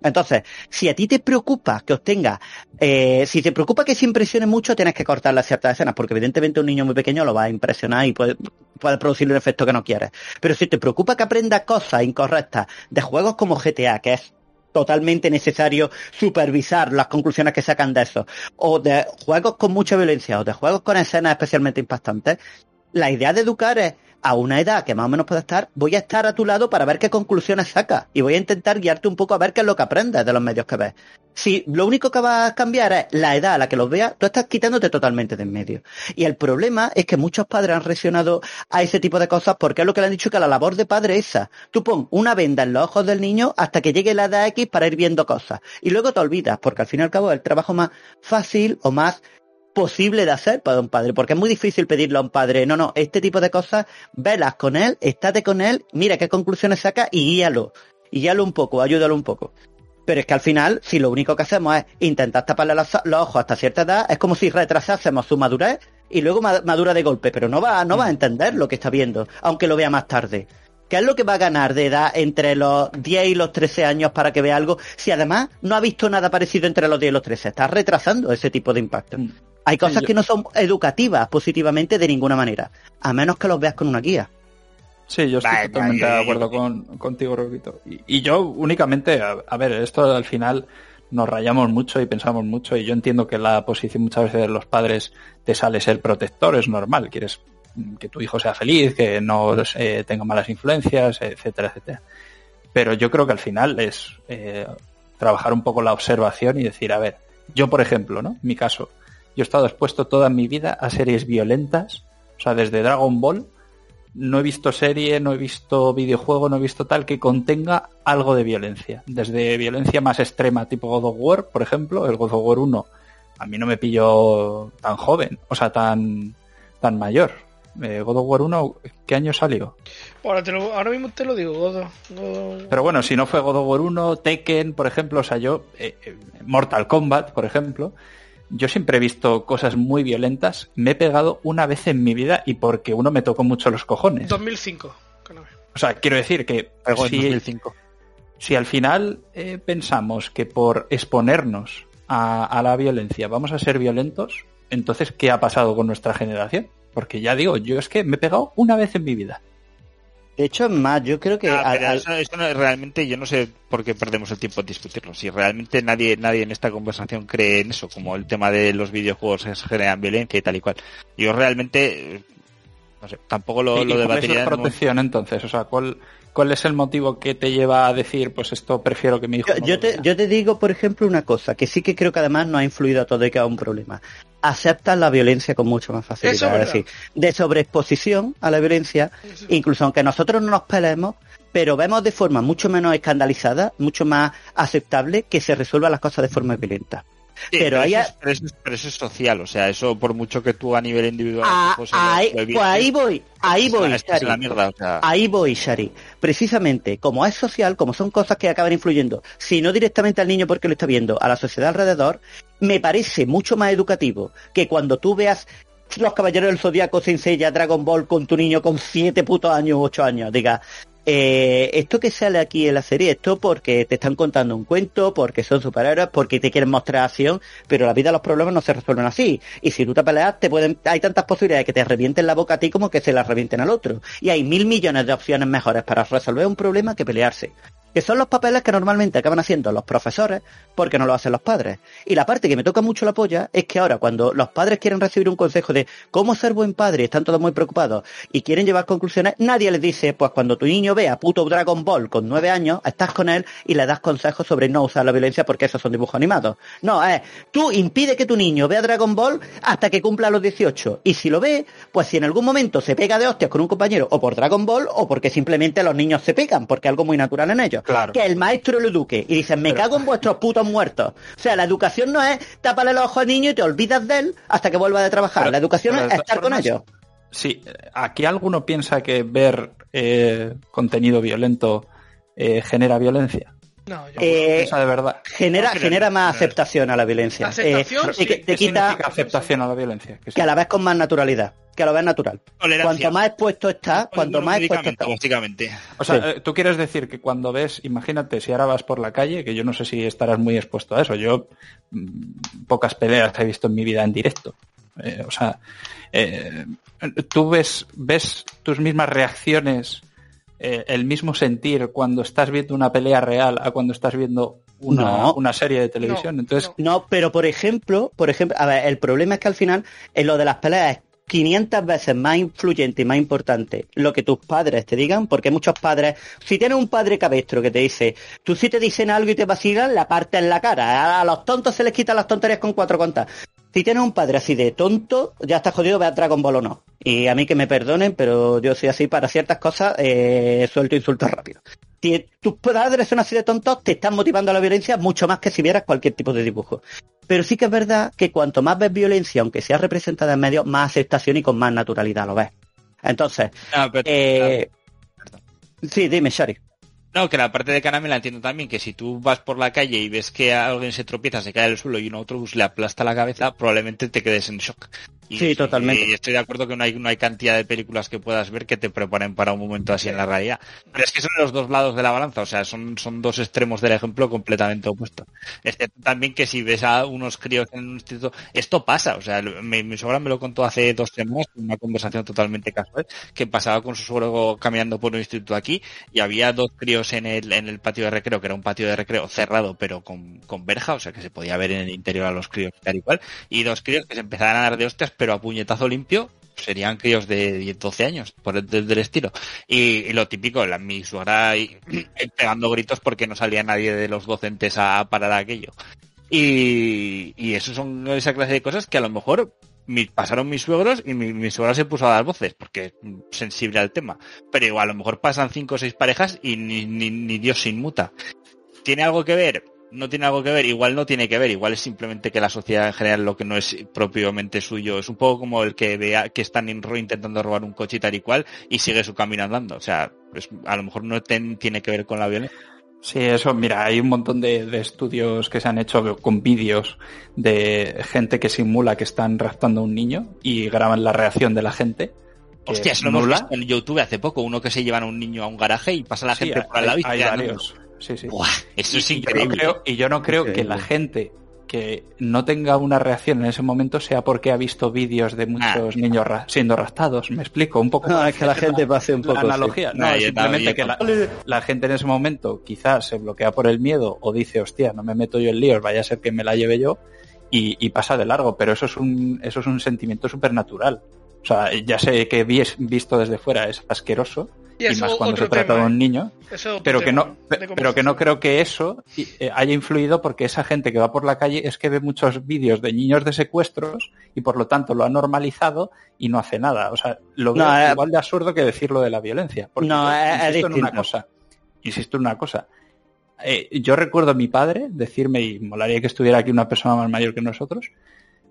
Entonces, si a ti te preocupa que obtenga, eh, si te preocupa que se impresione mucho, tienes que cortarle ciertas escenas, porque evidentemente un niño muy pequeño lo va a impresionar y puede, puede producirle un efecto que no quieres. Pero si te preocupa que aprenda cosas incorrectas de juegos como GTA, que es totalmente necesario supervisar las conclusiones que sacan de eso, o de juegos con mucha violencia, o de juegos con escenas especialmente impactantes, la idea de educar es a una edad que más o menos puede estar, voy a estar a tu lado para ver qué conclusiones sacas y voy a intentar guiarte un poco a ver qué es lo que aprendes de los medios que ves. Si lo único que va a cambiar es la edad a la que los veas, tú estás quitándote totalmente de en medio. Y el problema es que muchos padres han reaccionado a ese tipo de cosas porque es lo que le han dicho que la labor de padre es esa. Tú pon una venda en los ojos del niño hasta que llegue la edad X para ir viendo cosas. Y luego te olvidas, porque al fin y al cabo es el trabajo más fácil o más posible de hacer para un padre, porque es muy difícil pedirle a un padre, no, no, este tipo de cosas, velas con él, estate con él, mira qué conclusiones saca y guíalo, y guíalo un poco, ayúdalo un poco. Pero es que al final, si lo único que hacemos es intentar taparle los, ojos hasta cierta edad, es como si retrasásemos su madurez y luego ma- madura de golpe, pero no va, no va a entender lo que está viendo, aunque lo vea más tarde. ¿Qué es lo que va a ganar de edad entre los 10 y los 13 años para que vea algo si además no ha visto nada parecido entre los 10 y los 13? Está retrasando ese tipo de impacto. Hay cosas que no son educativas positivamente de ninguna manera, a menos que los veas con una guía. Sí, yo estoy Vale, totalmente vale. de acuerdo con, contigo, Roquito. Y, y yo únicamente, a, a ver, esto al final nos rayamos mucho y pensamos mucho y yo entiendo que la posición muchas veces de los padres te sale ser protector, es normal, quieres que tu hijo sea feliz, que no eh, tenga malas influencias, etcétera, etcétera. Pero yo creo que al final es eh, trabajar un poco la observación y decir, a ver, yo por ejemplo, ¿no? En mi caso, yo he estado expuesto toda mi vida a series violentas, o sea, desde Dragon Ball no he visto serie, no he visto videojuego, no he visto tal que contenga algo de violencia. Desde violencia más extrema, tipo God of War, por ejemplo, el God of War 1, a mí no me pilló tan joven, o sea, tan, tan mayor. Eh, God of War 1, ¿qué año salió? Ahora, te lo- ahora mismo te lo digo, Godo. Godo. Pero bueno, si no fue God of War 1, Tekken, por ejemplo, o sea, yo, eh, eh, Mortal Kombat, por ejemplo, yo siempre he visto cosas muy violentas, me he pegado una vez en mi vida y porque uno me tocó mucho los cojones. 2005. que no ve. O sea, quiero decir que Pegó en si, 2005. si al final eh, pensamos que por exponernos a, a la violencia vamos a ser violentos, entonces, ¿qué ha pasado con nuestra generación? Porque ya digo, yo es que me he pegado una vez en mi vida. De hecho, es más, yo creo que... Ah, al- pero al- eso, eso no- realmente yo no sé por qué perdemos el tiempo en discutirlo. Si realmente nadie nadie en esta conversación cree en eso, como el tema de los videojuegos es- generan violencia y tal y cual. Yo realmente, eh, no sé, tampoco lo, ¿Y- y lo cuál es debatiría. en un- protección entonces? O sea, ¿cuál, ¿cuál es el motivo que te lleva a decir, pues esto prefiero que mi hijo Yo, no te, yo te digo, por ejemplo, una cosa, que sí que creo que además nos ha influido a todo y que es un problema. Aceptas la violencia con mucho más Eso facilidad. es decir, de sobreexposición a la violencia, incluso aunque nosotros no nos peleemos, pero vemos de forma mucho menos escandalizada, mucho más aceptable que se resuelvan las cosas de forma violenta. Sí, pero hay eso, es, pero, eso es, pero eso es social, o sea, eso por mucho que tú a nivel individual... Ah, pues, ahí, pues ahí voy, ahí la- voy, es Shari. la mierda, o sea... Ahí voy, Shari. Precisamente, como es social, como son cosas que acaban influyendo, si no directamente al niño porque lo está viendo, a la sociedad alrededor, me parece mucho más educativo que cuando tú veas los caballeros del zodiaco sin sella, Dragon Ball con tu niño con siete putos años, ocho años, diga, eh, esto que sale aquí en la serie, esto porque te están contando un cuento, porque son superhéroes, porque te quieren mostrar acción, pero la vida los problemas no se resuelven así. Y si tú te peleas, te pueden, hay tantas posibilidades de que te revienten la boca a ti como que se la revienten al otro. Y hay mil millones de opciones mejores para resolver un problema que pelearse. Que son los papeles que normalmente acaban haciendo los profesores porque no lo hacen los padres. Y la parte que me toca mucho la polla es que ahora cuando los padres quieren recibir un consejo de cómo ser buen padre, están todos muy preocupados y quieren llevar conclusiones, nadie les dice, pues cuando tu niño vea puto Dragon Ball con nueve años, estás con él y le das consejos sobre no usar la violencia porque esos son dibujos animados. No, es, tú impide que tu niño vea Dragon Ball hasta que cumpla los 18. Y si lo ve, pues si en algún momento se pega de hostias con un compañero o por Dragon Ball o porque simplemente los niños se pegan, porque es algo muy natural en ellos. Claro. Que el maestro lo eduque. Y dicen, me cago en vuestros putos muertos. O sea, la educación no es tápale los ojos al niño y te olvidas de él hasta que vuelva de trabajar. Pero- la educación es estar con ellos. Sí, aquí alguno piensa que ver eh, contenido violento eh, genera violencia. No, yo- Eh, de verdad. genera, no, genera más aceptación a la violencia. Aceptación, Eh, sí. te, te ¿Qué quita aceptación a la violencia? Que que a la vez con más naturalidad. Que a la vez natural. Tolerancia. Cuanto más expuesto está, cuanto más expuesto medicamento, está. básicamente. O sea, Sí. eh, tú quieres decir que cuando ves, imagínate, si ahora vas por la calle, que yo no sé si estarás muy expuesto a eso, yo mm, pocas peleas he visto en mi vida en directo. Eh, o sea, eh, tú ves, ves tus mismas reacciones, eh, el mismo sentir cuando estás viendo una pelea real a cuando estás viendo una, No. una serie de televisión. No, Entonces, no. No, pero por ejemplo, por ejemplo, a ver, el problema es que al final, en lo de las peleas es 500 veces más influyente y más importante lo que tus padres te digan, porque muchos padres, si tienes un padre cabestro que te dice, tú si te dicen algo y te vacilan, la parte en la cara, a los tontos se les quitan las tonterías con cuatro contas. Si tienes un padre así de tonto, ya estás jodido ver Dragon Ball o no. Y a mí que me perdonen, pero yo soy así para ciertas cosas, eh, suelto insultos rápido. Si tus padres son así de tontos, te están motivando a la violencia mucho más que si vieras cualquier tipo de dibujo. Pero sí que es verdad que cuanto más ves violencia, aunque sea representada en medios, más aceptación y con más naturalidad lo ves. Entonces, pero- eh, sí, dime, Shari. No, que la parte de Kaname la entiendo también, que si tú vas por la calle y ves que alguien se tropieza, se cae al suelo y un autobús le aplasta la cabeza, probablemente te quedes en shock. Y, Sí, totalmente. Y estoy de acuerdo que no hay, no hay cantidad de películas que puedas ver que te preparen para un momento así en la realidad. Pero es que son los dos lados de la balanza, o sea, son, son dos extremos del ejemplo completamente opuestos. Excepto también que si ves a unos críos en un instituto, esto pasa, o sea, mi, mi suegra me lo contó hace dos semanas, en una conversación totalmente casual, que pasaba con su suegro caminando por un instituto aquí y había dos críos en el, en el patio de recreo, que era un patio de recreo cerrado pero con, con verja, o sea que se podía ver en el interior a los críos tal y cual, y dos críos que se empezaban a dar de hostias pero a puñetazo limpio, serían críos de 10, 12 años, por el, estilo. Y, lo típico, la, mi suegra pegando gritos porque no salía nadie de los docentes a, a parar aquello. Y, y eso son esa clase de cosas que a lo mejor pasaron mis suegros y mi, mi, suegra se puso a dar voces porque es sensible al tema. Pero a lo mejor pasan cinco o seis parejas y ni, ni, ni Dios sin muta. ¿Tiene algo que ver? No tiene algo que ver, igual no tiene que ver, igual es simplemente que la sociedad en general lo que no es propiamente suyo. Es un poco como el que vea que están intentando robar un coche y tal y cual y sigue su camino andando. O sea, pues a lo mejor no ten, tiene que ver con la violencia. Sí, eso, mira, hay un montón de, de, estudios que se han hecho con vídeos de gente que simula que están raptando a un niño y graban la reacción de la gente. Hostia, eso lo hemos visto en YouTube hace poco, uno que se llevan a un niño a un garaje y pasa la sí, gente por al lado y hay varios. Sí, sí. Buah, eso es y increíble. Yo no creo, y yo no creo que la gente que no tenga una reacción en ese momento sea porque ha visto vídeos de muchos niños ra- siendo raptados. Me explico un poco. No, es que la gente pase un la poco. sí. analogía. No, No, es simplemente que la, la gente en ese momento quizás se bloquea por el miedo o dice, hostia, no me meto yo en líos, vaya a ser que me la lleve yo y, y pasa de largo. Pero eso es un, eso es un sentimiento supernatural. O sea, ya sé que vis- visto desde fuera es asqueroso Y más cuando se trata tema, de un ¿eh? niño. Pero que no pero que no creo que eso eh, haya influido porque esa gente que va por la calle es que ve muchos vídeos de niños de secuestros y por lo tanto lo ha normalizado y no hace nada o sea lo veo No, eh, igual de absurdo que decirlo de la violencia porque No, yo es- es insisto en una cosa insisto en una cosa Eh, yo recuerdo a mi padre decirme y molaría que estuviera aquí una persona más mayor que nosotros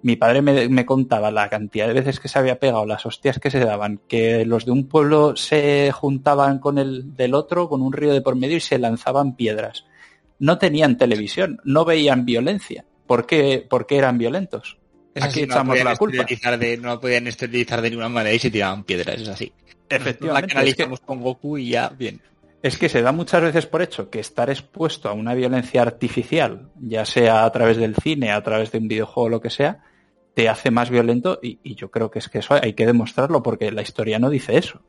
mi padre me, me contaba la cantidad de veces que se había pegado, las hostias que se daban, que los de un pueblo se juntaban con el del otro, con un río de por medio y se lanzaban piedras. No tenían televisión, no veían violencia. ¿Por qué, por qué eran violentos? Es Aquí así, no echamos podían la culpa. De, no la podían esterilizar de ninguna manera y se tiraban piedras, es así. La Efectivamente. Es que, canalizamos con Goku y ya, bien. es que se da muchas veces por hecho que estar expuesto a una violencia artificial, ya sea a través del cine, a través de un videojuego o lo que sea, te hace más violento y, y yo creo que es que eso hay que demostrarlo porque la historia no dice eso.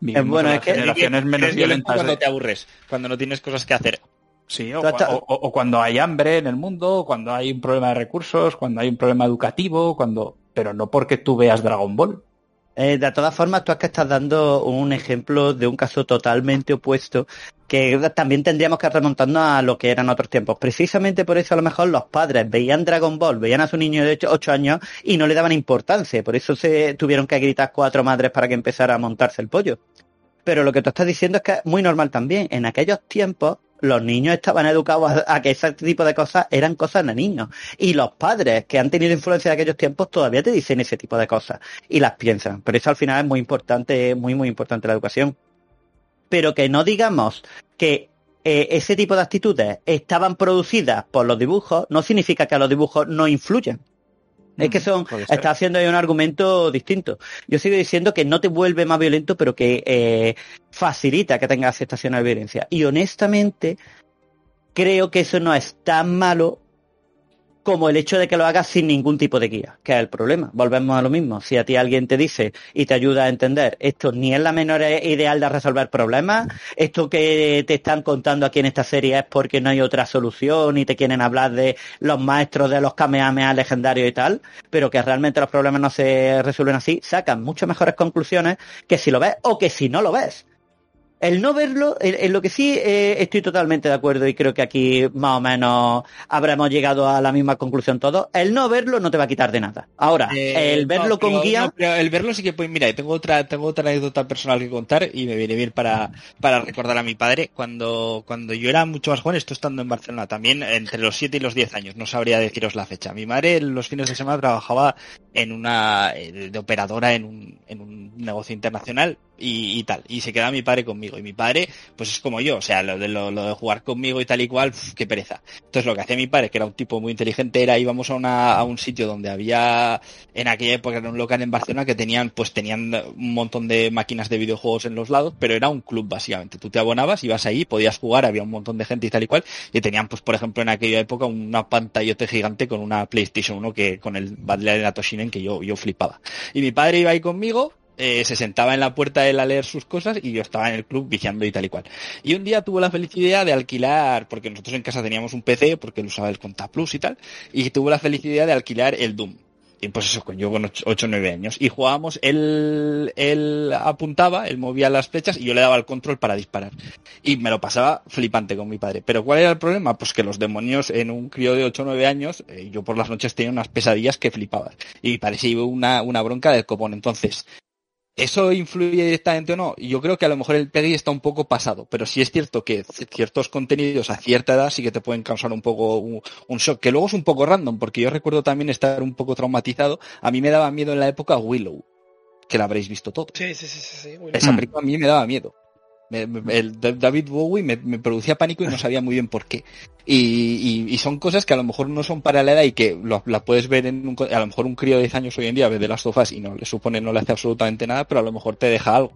Vivimos bueno, en es que- generaciones menos violentas. cuando te aburres, cuando no tienes cosas que hacer. Sí, o- o- o cuando hay hambre en el mundo, cuando hay un problema de recursos, cuando hay un problema educativo, cuando pero no porque tú veas Dragon Ball. Eh, de todas formas, tú es que estás dando un ejemplo de un caso totalmente opuesto que también tendríamos que remontarnos a lo que eran otros tiempos. Precisamente por eso a lo mejor los padres veían Dragon Ball, veían a su niño de 8 años y no le daban importancia. Por eso se tuvieron que gritar cuatro madres para que empezara a montarse el pollo. Pero lo que tú estás diciendo es que es muy normal también. En aquellos tiempos los niños estaban educados a, que ese tipo de cosas eran cosas de niños. Y los padres que han tenido influencia de aquellos tiempos todavía te dicen ese tipo de cosas y las piensan. Pero eso al final es muy importante, muy, muy importante la educación. Pero que no digamos que eh, ese tipo de actitudes estaban producidas por los dibujos, no significa que a los dibujos no influyan. Es que son, está haciendo ahí un argumento distinto. Yo sigo diciendo que no te vuelve más violento, pero que eh, facilita que tengas aceptación a la violencia. Y honestamente, creo que eso no es tan malo como el hecho de que lo hagas sin ningún tipo de guía, que es el problema. Volvemos a lo mismo. Si a ti alguien te dice y te ayuda a entender, esto ni es la menor ideal de resolver problemas, esto que te están contando aquí en esta serie es porque no hay otra solución y te quieren hablar de los maestros de los Kamehameha legendarios y tal, pero que realmente los problemas no se resuelven así, sacan mucho mejores conclusiones que si lo ves o que si no lo ves. El no verlo, en, lo que sí eh, estoy totalmente de acuerdo y creo que aquí más o menos habremos llegado a la misma conclusión todos, el no verlo no te va a quitar de nada. Ahora, Eh, el verlo no, con guía... no, pero el verlo sí que puede. Mira, tengo otra, tengo otra anécdota personal que contar y me viene bien para, para recordar a mi padre. Cuando, cuando yo era mucho más joven, esto estando en Barcelona, también entre los 7 y los 10 años, no sabría deciros la fecha. Mi madre los fines de semana trabajaba en una, eh, de operadora en un, en un negocio internacional y, tal. Y se quedaba mi padre conmigo. Y mi padre, pues es como yo, o sea, lo de, lo, de jugar conmigo y tal y cual, pf, qué pereza. Entonces lo que hacía mi padre, que era un tipo muy inteligente, era íbamos a, una, a un sitio donde había, en aquella época era un local en Barcelona que tenían, pues tenían un montón de máquinas de videojuegos en los lados, pero era un club básicamente. Tú te abonabas, ibas ahí, podías jugar, había un montón de gente y tal y cual, y tenían, pues por ejemplo, en aquella época una pantallote gigante con una PlayStation 1 que con el Battle de Toshinen que yo, yo flipaba. Y mi padre iba ahí conmigo, eh, se sentaba en la puerta él a leer sus cosas y yo estaba en el club viciando y tal y cual. Y un día tuvo la feliz idea de alquilar, porque nosotros en casa teníamos un PC, porque él usaba el Contaplus y tal, y tuvo la feliz idea de alquilar el Doom. Y pues eso, yo con 8 o 9 años. Y jugábamos, él, él apuntaba, él movía las flechas y yo le daba el control para disparar. Y me lo pasaba flipante con mi padre. Pero ¿cuál era el problema? Pues que los demonios en un crío de 8 o 9 años, eh, yo por las noches tenía unas pesadillas que flipaba. Y parecía una, una bronca del copón. Entonces, ¿Eso influye directamente o no? Yo creo que a lo mejor el PEGI está un poco pasado, pero sí es cierto que ciertos contenidos a cierta edad sí que te pueden causar un poco un, un, shock, que luego es un poco random, porque yo recuerdo también estar un poco traumatizado. A mí me daba miedo en la época Willow, que la habréis visto todo. Sí, sí, sí, sí. sí. Willow. Esa película a mí me daba miedo. Me, me, el David Bowie me, me, producía pánico y no sabía muy bien por qué. Y, y, y, son cosas que a lo mejor no son para la edad y que lo, la puedes ver en un, a lo mejor un crío de 10 años hoy en día ve de las sofás y no le supone, no le hace absolutamente nada, pero a lo mejor te deja algo.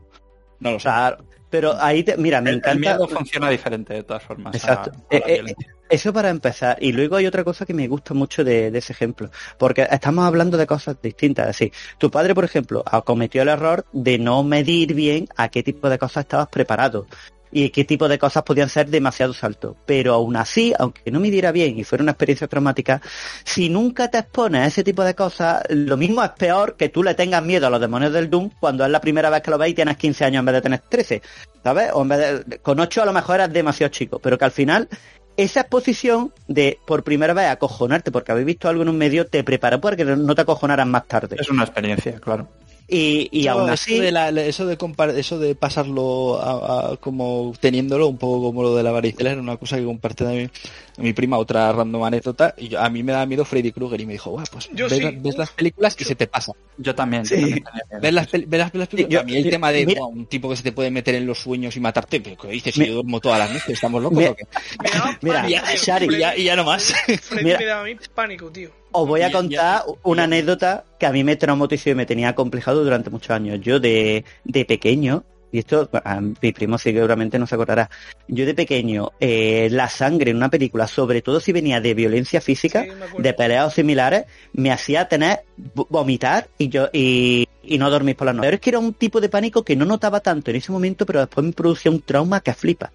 No lo sé. Claro. Pero ahí, te, mira, me el, encanta. El miedo funciona diferente de todas formas. Exacto. A, a eh, eh, Eso para empezar. Y luego hay otra cosa que me gusta mucho de, ese ejemplo. Porque estamos hablando de cosas distintas. Es decir, tu padre, por ejemplo, cometió el error de no medir bien a qué tipo de cosas estabas preparado y qué tipo de cosas podían ser demasiado salto. Pero aún así, aunque no midiera bien y fuera una experiencia traumática, si nunca te expones a ese tipo de cosas, lo mismo es peor que tú le tengas miedo a los demonios del Doom cuando es la primera vez que lo ves y tienes 15 años en vez de tener 13. ¿Sabes? O en vez de, con 8 a lo mejor eras demasiado chico, pero que al final esa exposición de por primera vez acojonarte porque habéis visto algo en un medio te prepara para que no te acojonaras más tarde. Es una experiencia, claro. Y, y aún así... Eso de, la, eso de, eso de pasarlo a, a, como teniéndolo, un poco como lo de la varicela, era una cosa que comparte también mi prima, otra random anécdota, y yo, a mí me da miedo Freddy Krueger y me dijo, Buah, pues yo ves, sí. ves, las películas que Yo- se te pasa. Yo también. Sí. yo también. Ves las, ves las, ves las películas. Yo- a mí el tema de mira- un tipo que se te puede meter en los sueños y matarte, pero ¿qué dices? Si yo duermo todas las noches, ¿estamos locos Mira- o qué? Daba Mira. Shari, Y ya, y ya no más. Freddy Mira. me daba a mí pánico, tío. Os voy a Ya- ya- contar una anécdota que a mí me traumatizó y me tenía complejado durante muchos años. Yo de, de pequeño, y esto a mi primo seguramente no se acordará, yo de pequeño, eh, la sangre en una película, sobre todo si venía de violencia física, Sí, de peleas similares, me hacía tener, vo- vomitar y yo, y, y no dormir por la noche. Pero es que era un tipo de pánico que no notaba tanto en ese momento, pero después me producía un trauma que flipa.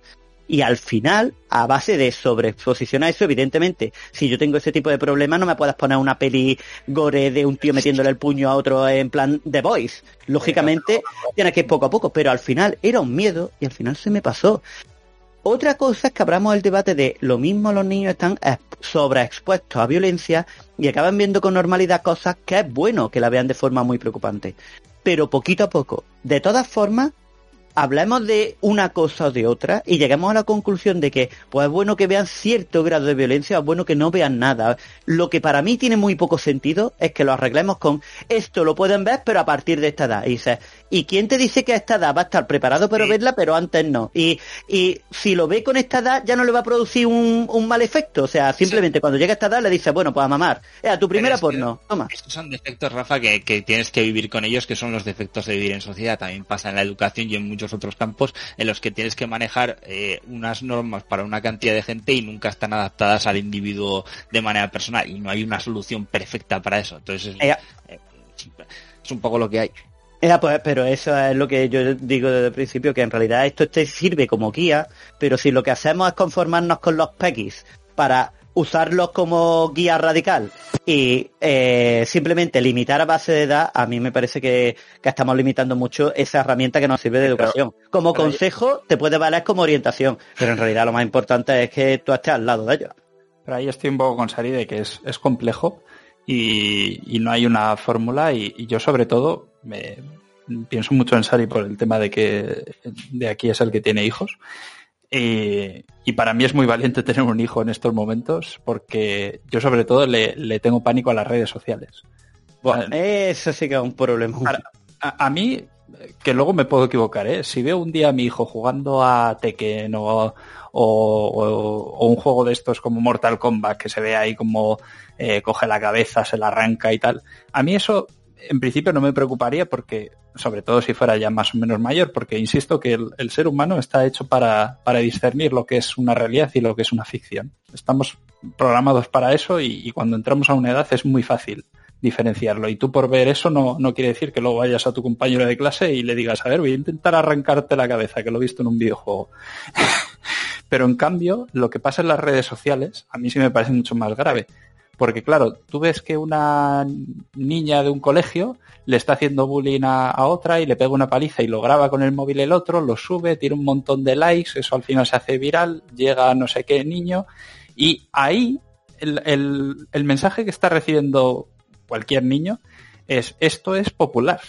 Y al final, a base de sobreexposición a eso, evidentemente, si yo tengo ese tipo de problemas, no me puedes poner una peli gore de un tío metiéndole el puño a otro en plan The Voice. Lógicamente, tienes que ir poco a poco, pero al final era un miedo y al final se me pasó. Otra cosa es que abramos el debate de lo mismo los niños están ex- sobreexpuestos a violencia y acaban viendo con normalidad cosas que es bueno que la vean de forma muy preocupante. Pero poquito a poco. De todas formas, hablemos de una cosa o de otra y lleguemos a la conclusión de que pues es bueno que vean cierto grado de violencia, es bueno que no vean nada. Lo que para mí tiene muy poco sentido es que lo arreglemos con esto lo pueden ver pero a partir de esta edad. Y dices, ¿y quién te dice que a esta edad va a estar preparado para Sí. verla pero antes no? Y, y si lo ve con esta edad ya no le va a producir un, un mal efecto. O sea, simplemente cuando llega a esta edad le dices, bueno, pues a mamar. Eh, a tu primera es que- porno, toma. Estos son defectos, Rafa, que, que tienes que vivir con ellos, que son los defectos de vivir en sociedad. También pasa en la educación y en muchos otros campos en los que tienes que manejar eh, unas normas para una cantidad de gente y nunca están adaptadas al individuo de manera personal. Y no hay una solución perfecta para eso. Entonces, es, Eh, eh, es un poco lo que hay. Ya, pues, pero eso es lo que yo digo desde el principio, que en realidad esto te sirve como guía, pero si lo que hacemos es conformarnos con los PEGIs para usarlos como guía radical y eh, simplemente limitar a base de edad, a mí me parece que, que estamos limitando mucho esa herramienta que nos sirve de pero- educación. Como consejo te puede valer como orientación, pero en realidad lo más importante es que tú estés al lado de ellos. Pero ahí estoy un poco con Sari de que es, es complejo y, y no hay una fórmula y, y yo sobre todo me pienso mucho en Sari por el tema de que de aquí es el que tiene hijos y, y para mí es muy valiente tener un hijo en estos momentos porque yo sobre todo le, le tengo pánico a las redes sociales. Bueno, Eso sí que es un problema. A, a mí, que luego me puedo equivocar, ¿eh? Si veo un día a mi hijo jugando a Tekken o, o, o- o un juego de estos como Mortal Kombat, que se ve ahí como eh, coge la cabeza, se la arranca y tal, a mí eso en principio no me preocuparía porque, sobre todo si fuera ya más o menos mayor, porque insisto que el, ser humano está hecho para, para discernir lo que es una realidad y lo que es una ficción. Estamos programados para eso y, y cuando entramos a una edad es muy fácil diferenciarlo. Y tú por ver eso no, no quiere decir que luego vayas a tu compañero de clase y le digas, a ver, voy a intentar arrancarte la cabeza, que lo he visto en un videojuego. Pero en cambio, lo que pasa en las redes sociales, a mí sí me parece mucho más grave. Porque claro, tú ves que una niña de un colegio le está haciendo bullying a, otra y le pega una paliza y lo graba con el móvil el otro, lo sube, tiene un montón de likes, eso al final se hace viral, llega a no sé qué niño y ahí el, el, el mensaje que está recibiendo cualquier niño es esto es popular.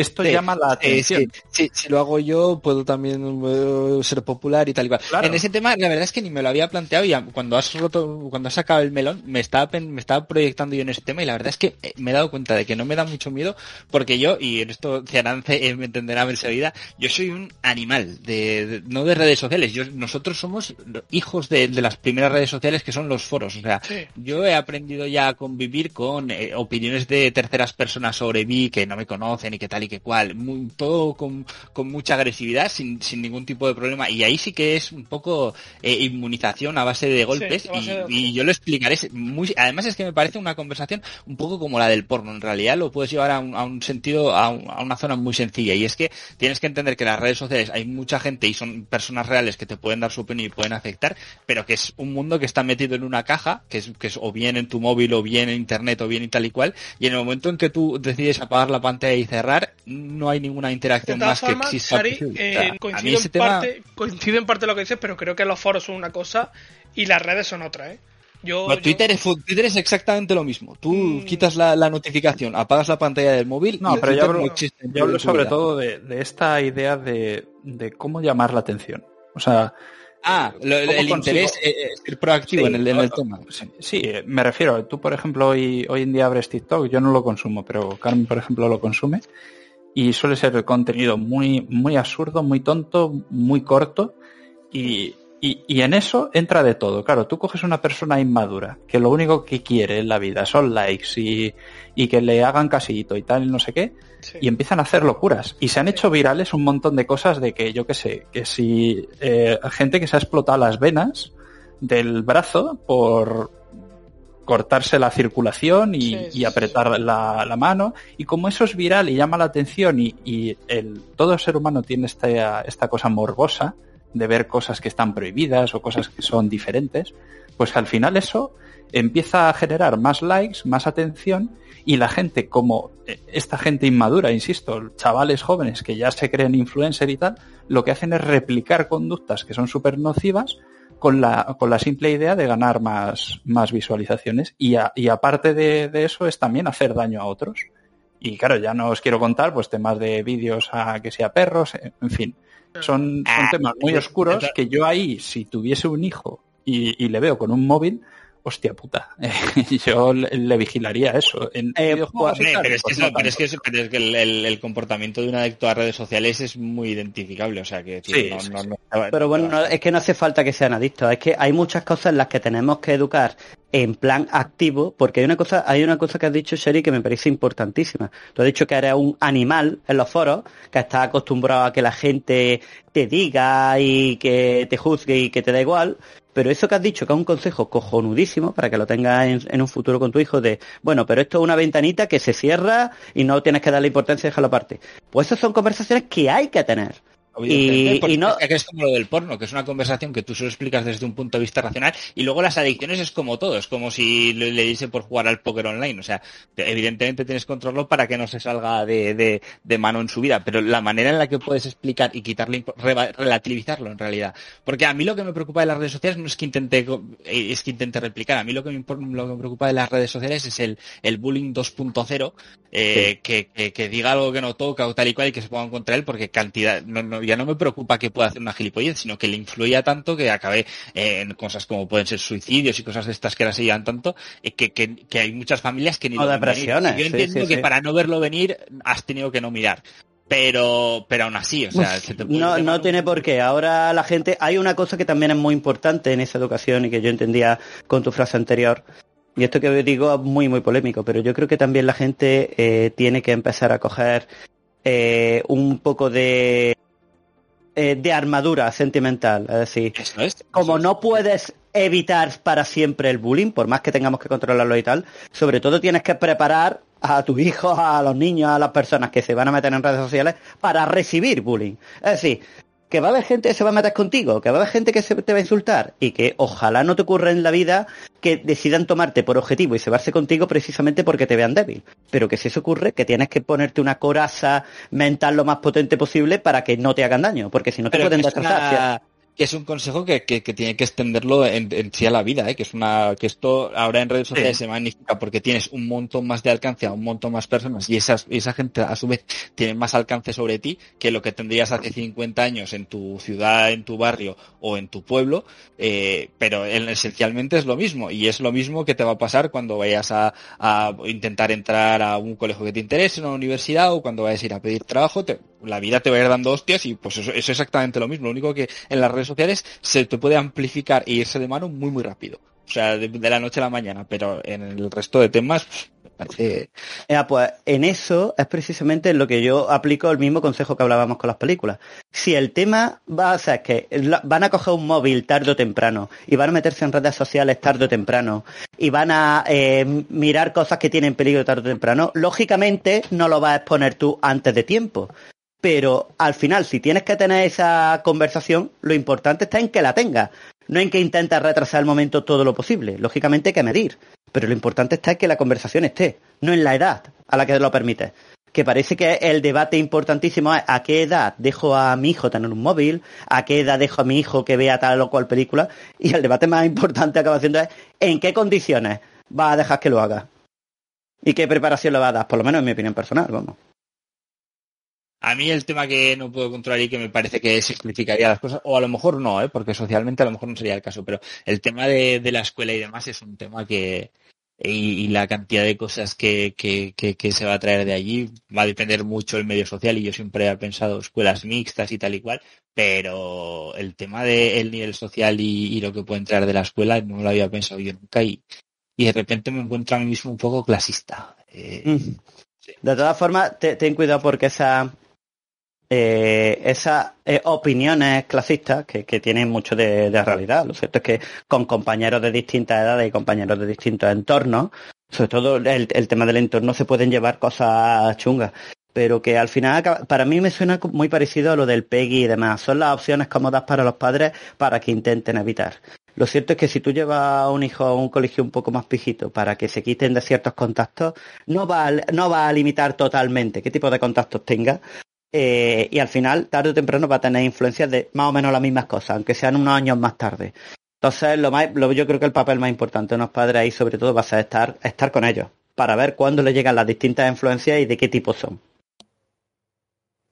Esto Sí, llama la Eh, sí, atención. sí, si lo hago yo, puedo también eh, ser popular y tal y cual. Claro. En ese tema, la verdad es que ni me lo había planteado y cuando has roto, cuando has sacado el melón, me estaba, me estaba proyectando yo en ese tema y la verdad es que eh, me he dado cuenta de que no me da mucho miedo porque yo, y en esto Cianance eh, me entenderá enseguida, yo soy un animal, de, de- no de redes sociales, yo, nosotros somos hijos de, de las primeras redes sociales que son los foros, o sea, yo he aprendido ya a convivir con eh, opiniones de terceras personas sobre mí que no me conocen y que tal y que cual, todo con, mucha agresividad, sin, sin, ningún tipo de problema. Y ahí sí que es un poco eh, inmunización a base de golpes. y, yo lo explicaré. Muy, además es que me parece una conversación un poco como la del porno. En realidad lo puedes llevar a un, sentido, a, a, una zona muy sencilla. Y es que tienes que entender que en las redes sociales hay mucha gente y son personas reales que te pueden dar su opinión y pueden afectar, pero que es un mundo que está metido en una caja, que es, que es o bien en tu móvil o bien en internet o bien y tal y cual. Y en el momento en que tú decides apagar la pantalla y cerrar, no hay ninguna interacción más que exista. Eh, coincide, en parte, coincide en parte lo que dices, pero creo que los foros son una cosa y las redes son otra, ¿eh? Yo, Twitter, Es, Twitter, es, exactamente lo mismo. Tú mm. quitas la, notificación, apagas la pantalla del móvil. No, pero yo hablo, yo hablo sobre todo de, esta idea de, cómo llamar la atención. O sea. Ah, el interés es ir proactivo en, el, tema. Sí, me refiero. Tú, por ejemplo, hoy, hoy en día abres TikTok. Yo no lo consumo, pero Carmen, por ejemplo, lo consume. Y suele ser el contenido muy, muy absurdo, muy tonto, muy corto. Y, y, en eso entra de todo. Claro, tú coges una persona inmadura, que lo único que quiere en la vida son likes y, y que le hagan casito y tal, y no sé qué, y empiezan a hacer locuras. Y se han hecho virales un montón de cosas de que, yo qué sé, que si eh, gente que se ha explotado las venas del brazo por cortarse la circulación y, apretar la, la, mano, y como eso es viral y llama la atención y, y el, todo ser humano tiene esta, esta cosa morbosa, de ver cosas que están prohibidas o cosas que son diferentes, pues al final eso empieza a generar más likes, más atención y la gente, como eh, esta gente inmadura, insisto, chavales jóvenes que ya se creen influencer y tal, lo que hacen es replicar conductas que son súper nocivas con la, con la simple idea de ganar más, más visualizaciones y, y aparte de, de, eso es también hacer daño a otros. Y claro, ya no os quiero contar pues temas de vídeos a que sea perros, en fin. Son, ah, temas muy oscuros que yo ahí, si tuviese un hijo y, y le veo con un móvil, hostia puta, yo le vigilaría eso. En eh, pues, pero, es que es que, el, comportamiento de un adicto a redes sociales es muy identificable, o sea que Pero bueno, es que no hace falta que sean adictos, es que hay muchas cosas en las que tenemos que educar en plan activo, porque hay una cosa, hay una cosa que has dicho, Sherry, que me parece importantísima. Tú has dicho que eres un animal en los foros, que estás acostumbrado a que la gente te diga y que te juzgue y que te da igual, pero eso que has dicho, que es un consejo cojonudísimo para que lo tengas en, un futuro con tu hijo de, bueno, pero esto es una ventanita que se cierra y no tienes que darle importancia y dejarlo aparte. Pues esas son conversaciones que hay que tener. Y, no... es como lo del porno, que es una conversación que tú solo explicas desde un punto de vista racional y luego las adicciones es como todo, es como si le, dice por jugar al póker online, o sea, evidentemente tienes que controlarlo para que no se salga de, mano en su vida, pero la manera en la que puedes explicar y quitarle, relativizarlo en realidad, porque a mí lo que me preocupa de las redes sociales no es que intente, es que intente replicar, a mí lo que me, lo que me preocupa de las redes sociales es el, el bullying 2.0, eh, que, diga algo que no toca o tal y cual y que se pongan contra él porque cantidad, no ya no me preocupa que pueda hacer una gilipollez, sino que le influía tanto que acabé en cosas como pueden ser suicidios y cosas de estas que ahora se llevan tanto, eh, que, que, hay muchas familias que ni lo depresiones. Yo entiendo que para no verlo venir has tenido que no mirar pero pero aún así, o sea, no, no tiene por qué. Ahora la gente, hay una cosa que también es muy importante en esa educación y que yo entendía con tu frase anterior. Y esto que digo es muy, muy polémico, pero yo creo que también la gente eh, tiene que empezar a coger eh, un poco de eh, de armadura sentimental. Es decir, como no puedes evitar para siempre el bullying, por más que tengamos que controlarlo y tal, sobre todo tienes que preparar a tus hijos, a los niños, a las personas que se van a meter en redes sociales para recibir bullying. Es decir, que va a haber gente que se va a meter contigo, que va a haber gente que se te va a insultar y que ojalá no te ocurra en la vida que decidan tomarte por objetivo y cebarse contigo precisamente porque te vean débil. Pero que si eso ocurre, que tienes que ponerte una coraza mental lo más potente posible para que no te hagan daño, porque si no te pueden destrozar que es un consejo que, que, tiene que extenderlo en, sí a la vida, ¿eh? que es una que esto ahora en redes sociales se magnifica porque tienes un montón más de alcance a un montón más personas y esas, esa gente a su vez tiene más alcance sobre ti que lo que tendrías hace 50 años en tu ciudad, en tu barrio o en tu pueblo, eh, pero esencialmente es lo mismo y es lo mismo que te va a pasar cuando vayas a, a intentar entrar a un colegio que te interese, una universidad o cuando vayas a ir a pedir trabajo, te, la vida te va a ir dando hostias y pues eso, es exactamente lo mismo. Lo único que en las redes sociales se te puede amplificar e irse de mano muy muy rápido. O sea, de, la noche a la mañana, pero en el resto de temas Parece... pues en eso es precisamente en lo que yo aplico el mismo consejo que hablábamos con las películas. Si el tema va a ser que van a coger un móvil tarde o temprano y van a meterse en redes sociales tarde o temprano y van a eh, mirar cosas que tienen peligro tarde o temprano, lógicamente no lo vas a exponer tú antes de tiempo. Pero al final, si tienes que tener esa conversación, lo importante está en que la tengas, no en que intentes retrasar el momento todo lo posible. Lógicamente hay que medir, pero lo importante está en que la conversación esté, no en la edad a la que lo permite. Que parece que el debate importantísimo es a qué edad dejo a mi hijo tener un móvil, a qué edad dejo a mi hijo que vea tal o cual película, y el debate más importante acaba siendo es en qué condiciones va a dejar que lo haga. Y qué preparación le va a dar, por lo menos en mi opinión personal, vamos. A mí el tema que no puedo controlar y que me parece que simplificaría las cosas, o a lo mejor no, ¿eh? porque socialmente a lo mejor no sería el caso, pero el tema de, la escuela y demás es un tema que, y, la cantidad de cosas que, que, se va a traer de allí va a depender mucho del medio social y yo siempre he pensado escuelas mixtas y tal y cual, pero el tema del nivel social y, lo que puede entrar de la escuela no lo había pensado yo nunca y, y de repente me encuentro a mí mismo un poco clasista. Eh, mm. De todas formas, ten cuidado porque esa eh, esas eh, opiniones clasistas que, tienen mucho de, realidad. Lo cierto es que con compañeros de distintas edades y compañeros de distintos entornos, sobre todo el, tema del entorno, se pueden llevar cosas chungas. Pero que al final, para mí me suena muy parecido a lo del PEGI y demás. Son las opciones cómodas para los padres para que intenten evitar. Lo cierto es que si tú llevas a un hijo a un colegio un poco más pijito para que se quiten de ciertos contactos, no va no va a limitar totalmente qué tipo de contactos tenga, eh, y al final, tarde o temprano, va a tener influencias de más o menos las mismas cosas, aunque sean unos años más tarde. Entonces, lo más, yo creo que el papel más importante de unos padres ahí, sobre todo, va a ser estar, estar con ellos, para ver cuándo les llegan las distintas influencias y de qué tipo son.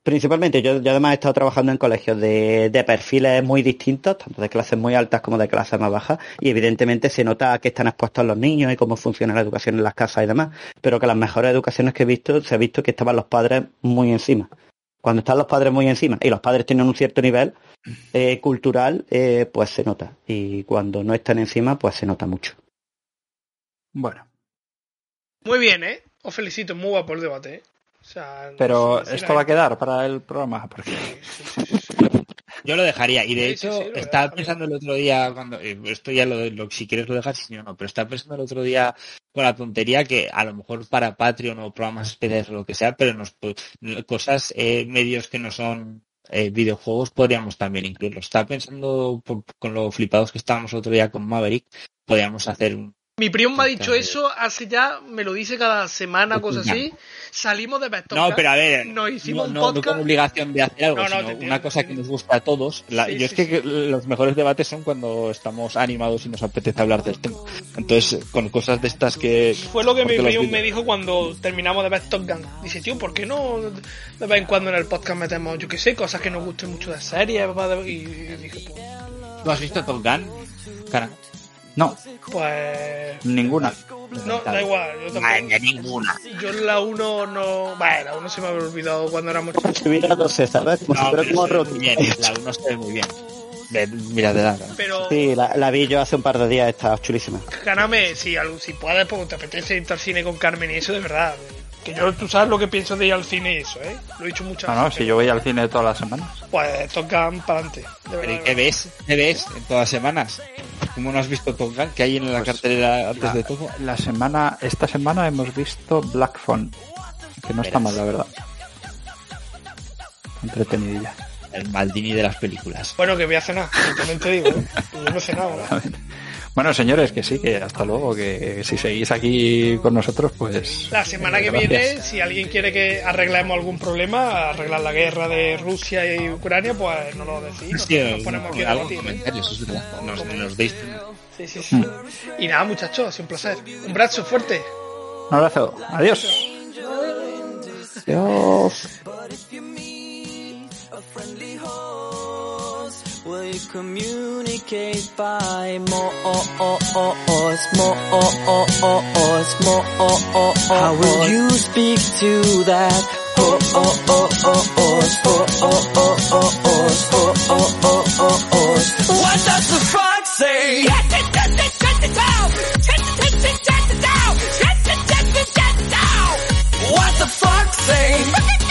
Principalmente, yo, además he estado trabajando en colegios de, de, perfiles muy distintos, tanto de clases muy altas como de clases más bajas, y evidentemente se nota que están expuestos los niños y cómo funciona la educación en las casas y demás, pero que las mejores educaciones que he visto, se ha visto que estaban los padres muy encima cuando están los padres muy encima y los padres tienen un cierto nivel eh, cultural, eh, pues se nota. Y cuando no están encima, pues se nota mucho. Bueno. Muy bien, ¿eh? Os felicito, muy guapo el debate, ¿eh? Pero esto va a quedar para el programa. Porque... Yo lo dejaría. Y de hecho, estaba pensando el otro día, cuando eh, esto ya lo, lo, si quieres lo dejas, si no, no, pero estaba pensando el otro día con la tontería que a lo mejor para Patreon o programas especiales o lo que sea, pero nos, cosas, eh, medios que no son eh, videojuegos podríamos también incluirlos. Estaba pensando con lo flipados que estábamos el otro día con Maverick, podríamos hacer un, mi primo me ha dicho eso hace ya, me lo dice cada semana, cosas así. Salimos de Best No, pero a ver, no, hicimos no, con obligación de hacer algo, sino una cosa que nos gusta a todos. yo es que los mejores debates son cuando estamos animados y nos apetece hablar del tema. Entonces, con cosas de estas que... Fue lo que mi primo me dijo cuando terminamos de Top Gun. Dice, tío, ¿por qué no de vez en cuando en el podcast metemos, yo qué sé, cosas que nos gusten mucho de series? Y dije, pues... ¿Tú has visto Top Gun? Cara. No. Pues. Ninguna. No, da igual. Yo tampoco. ninguna. Yo la 1 no. Bueno, la 1 se me había olvidado cuando éramos chicos. no sé, ¿sabes? Como no, si fuera como muy bien. La 1 se ve muy bien. Mira, de la Pero... Sí, la, la, vi yo hace un par de días, está chulísima. Gáname, si, si puedes, pues te apetece ir al cine con Carmen y eso, de verdad. Que yo, tú sabes lo que pienso de ir al cine y eso, ¿eh? Lo he dicho muchas veces. No, no, si yo voy al cine todas las semanas. Pues tocan para adelante. ¿Pero qué ves? ¿Qué ves en todas las semanas? ¿Cómo no has visto Top Gun? ¿Qué hay en la pues cartelera antes de todo? La semana, esta semana hemos visto Black Phone, que no está mal, la verdad. Entretenidilla. El Maldini de las películas. Bueno, que voy a cenar, también te digo, ¿eh? Yo no he cenado, Bueno, señores, que sí, que hasta luego, que si seguís aquí con nosotros, pues... La semana que viene, si alguien quiere que arreglemos algún problema, arreglar la guerra de Rusia y Ucrania, pues no lo decís. Sí, nos, ponemos aquí a debatir. Nos, nos deis... Sí, sí, sí. Y nada, muchachos, ha sido un placer. Un abrazo fuerte. Un abrazo. Adiós. Adiós. Will We communicate by morse, morse, morse. How will you speak to that? Morse, morse. What does the frog say? What the frog say?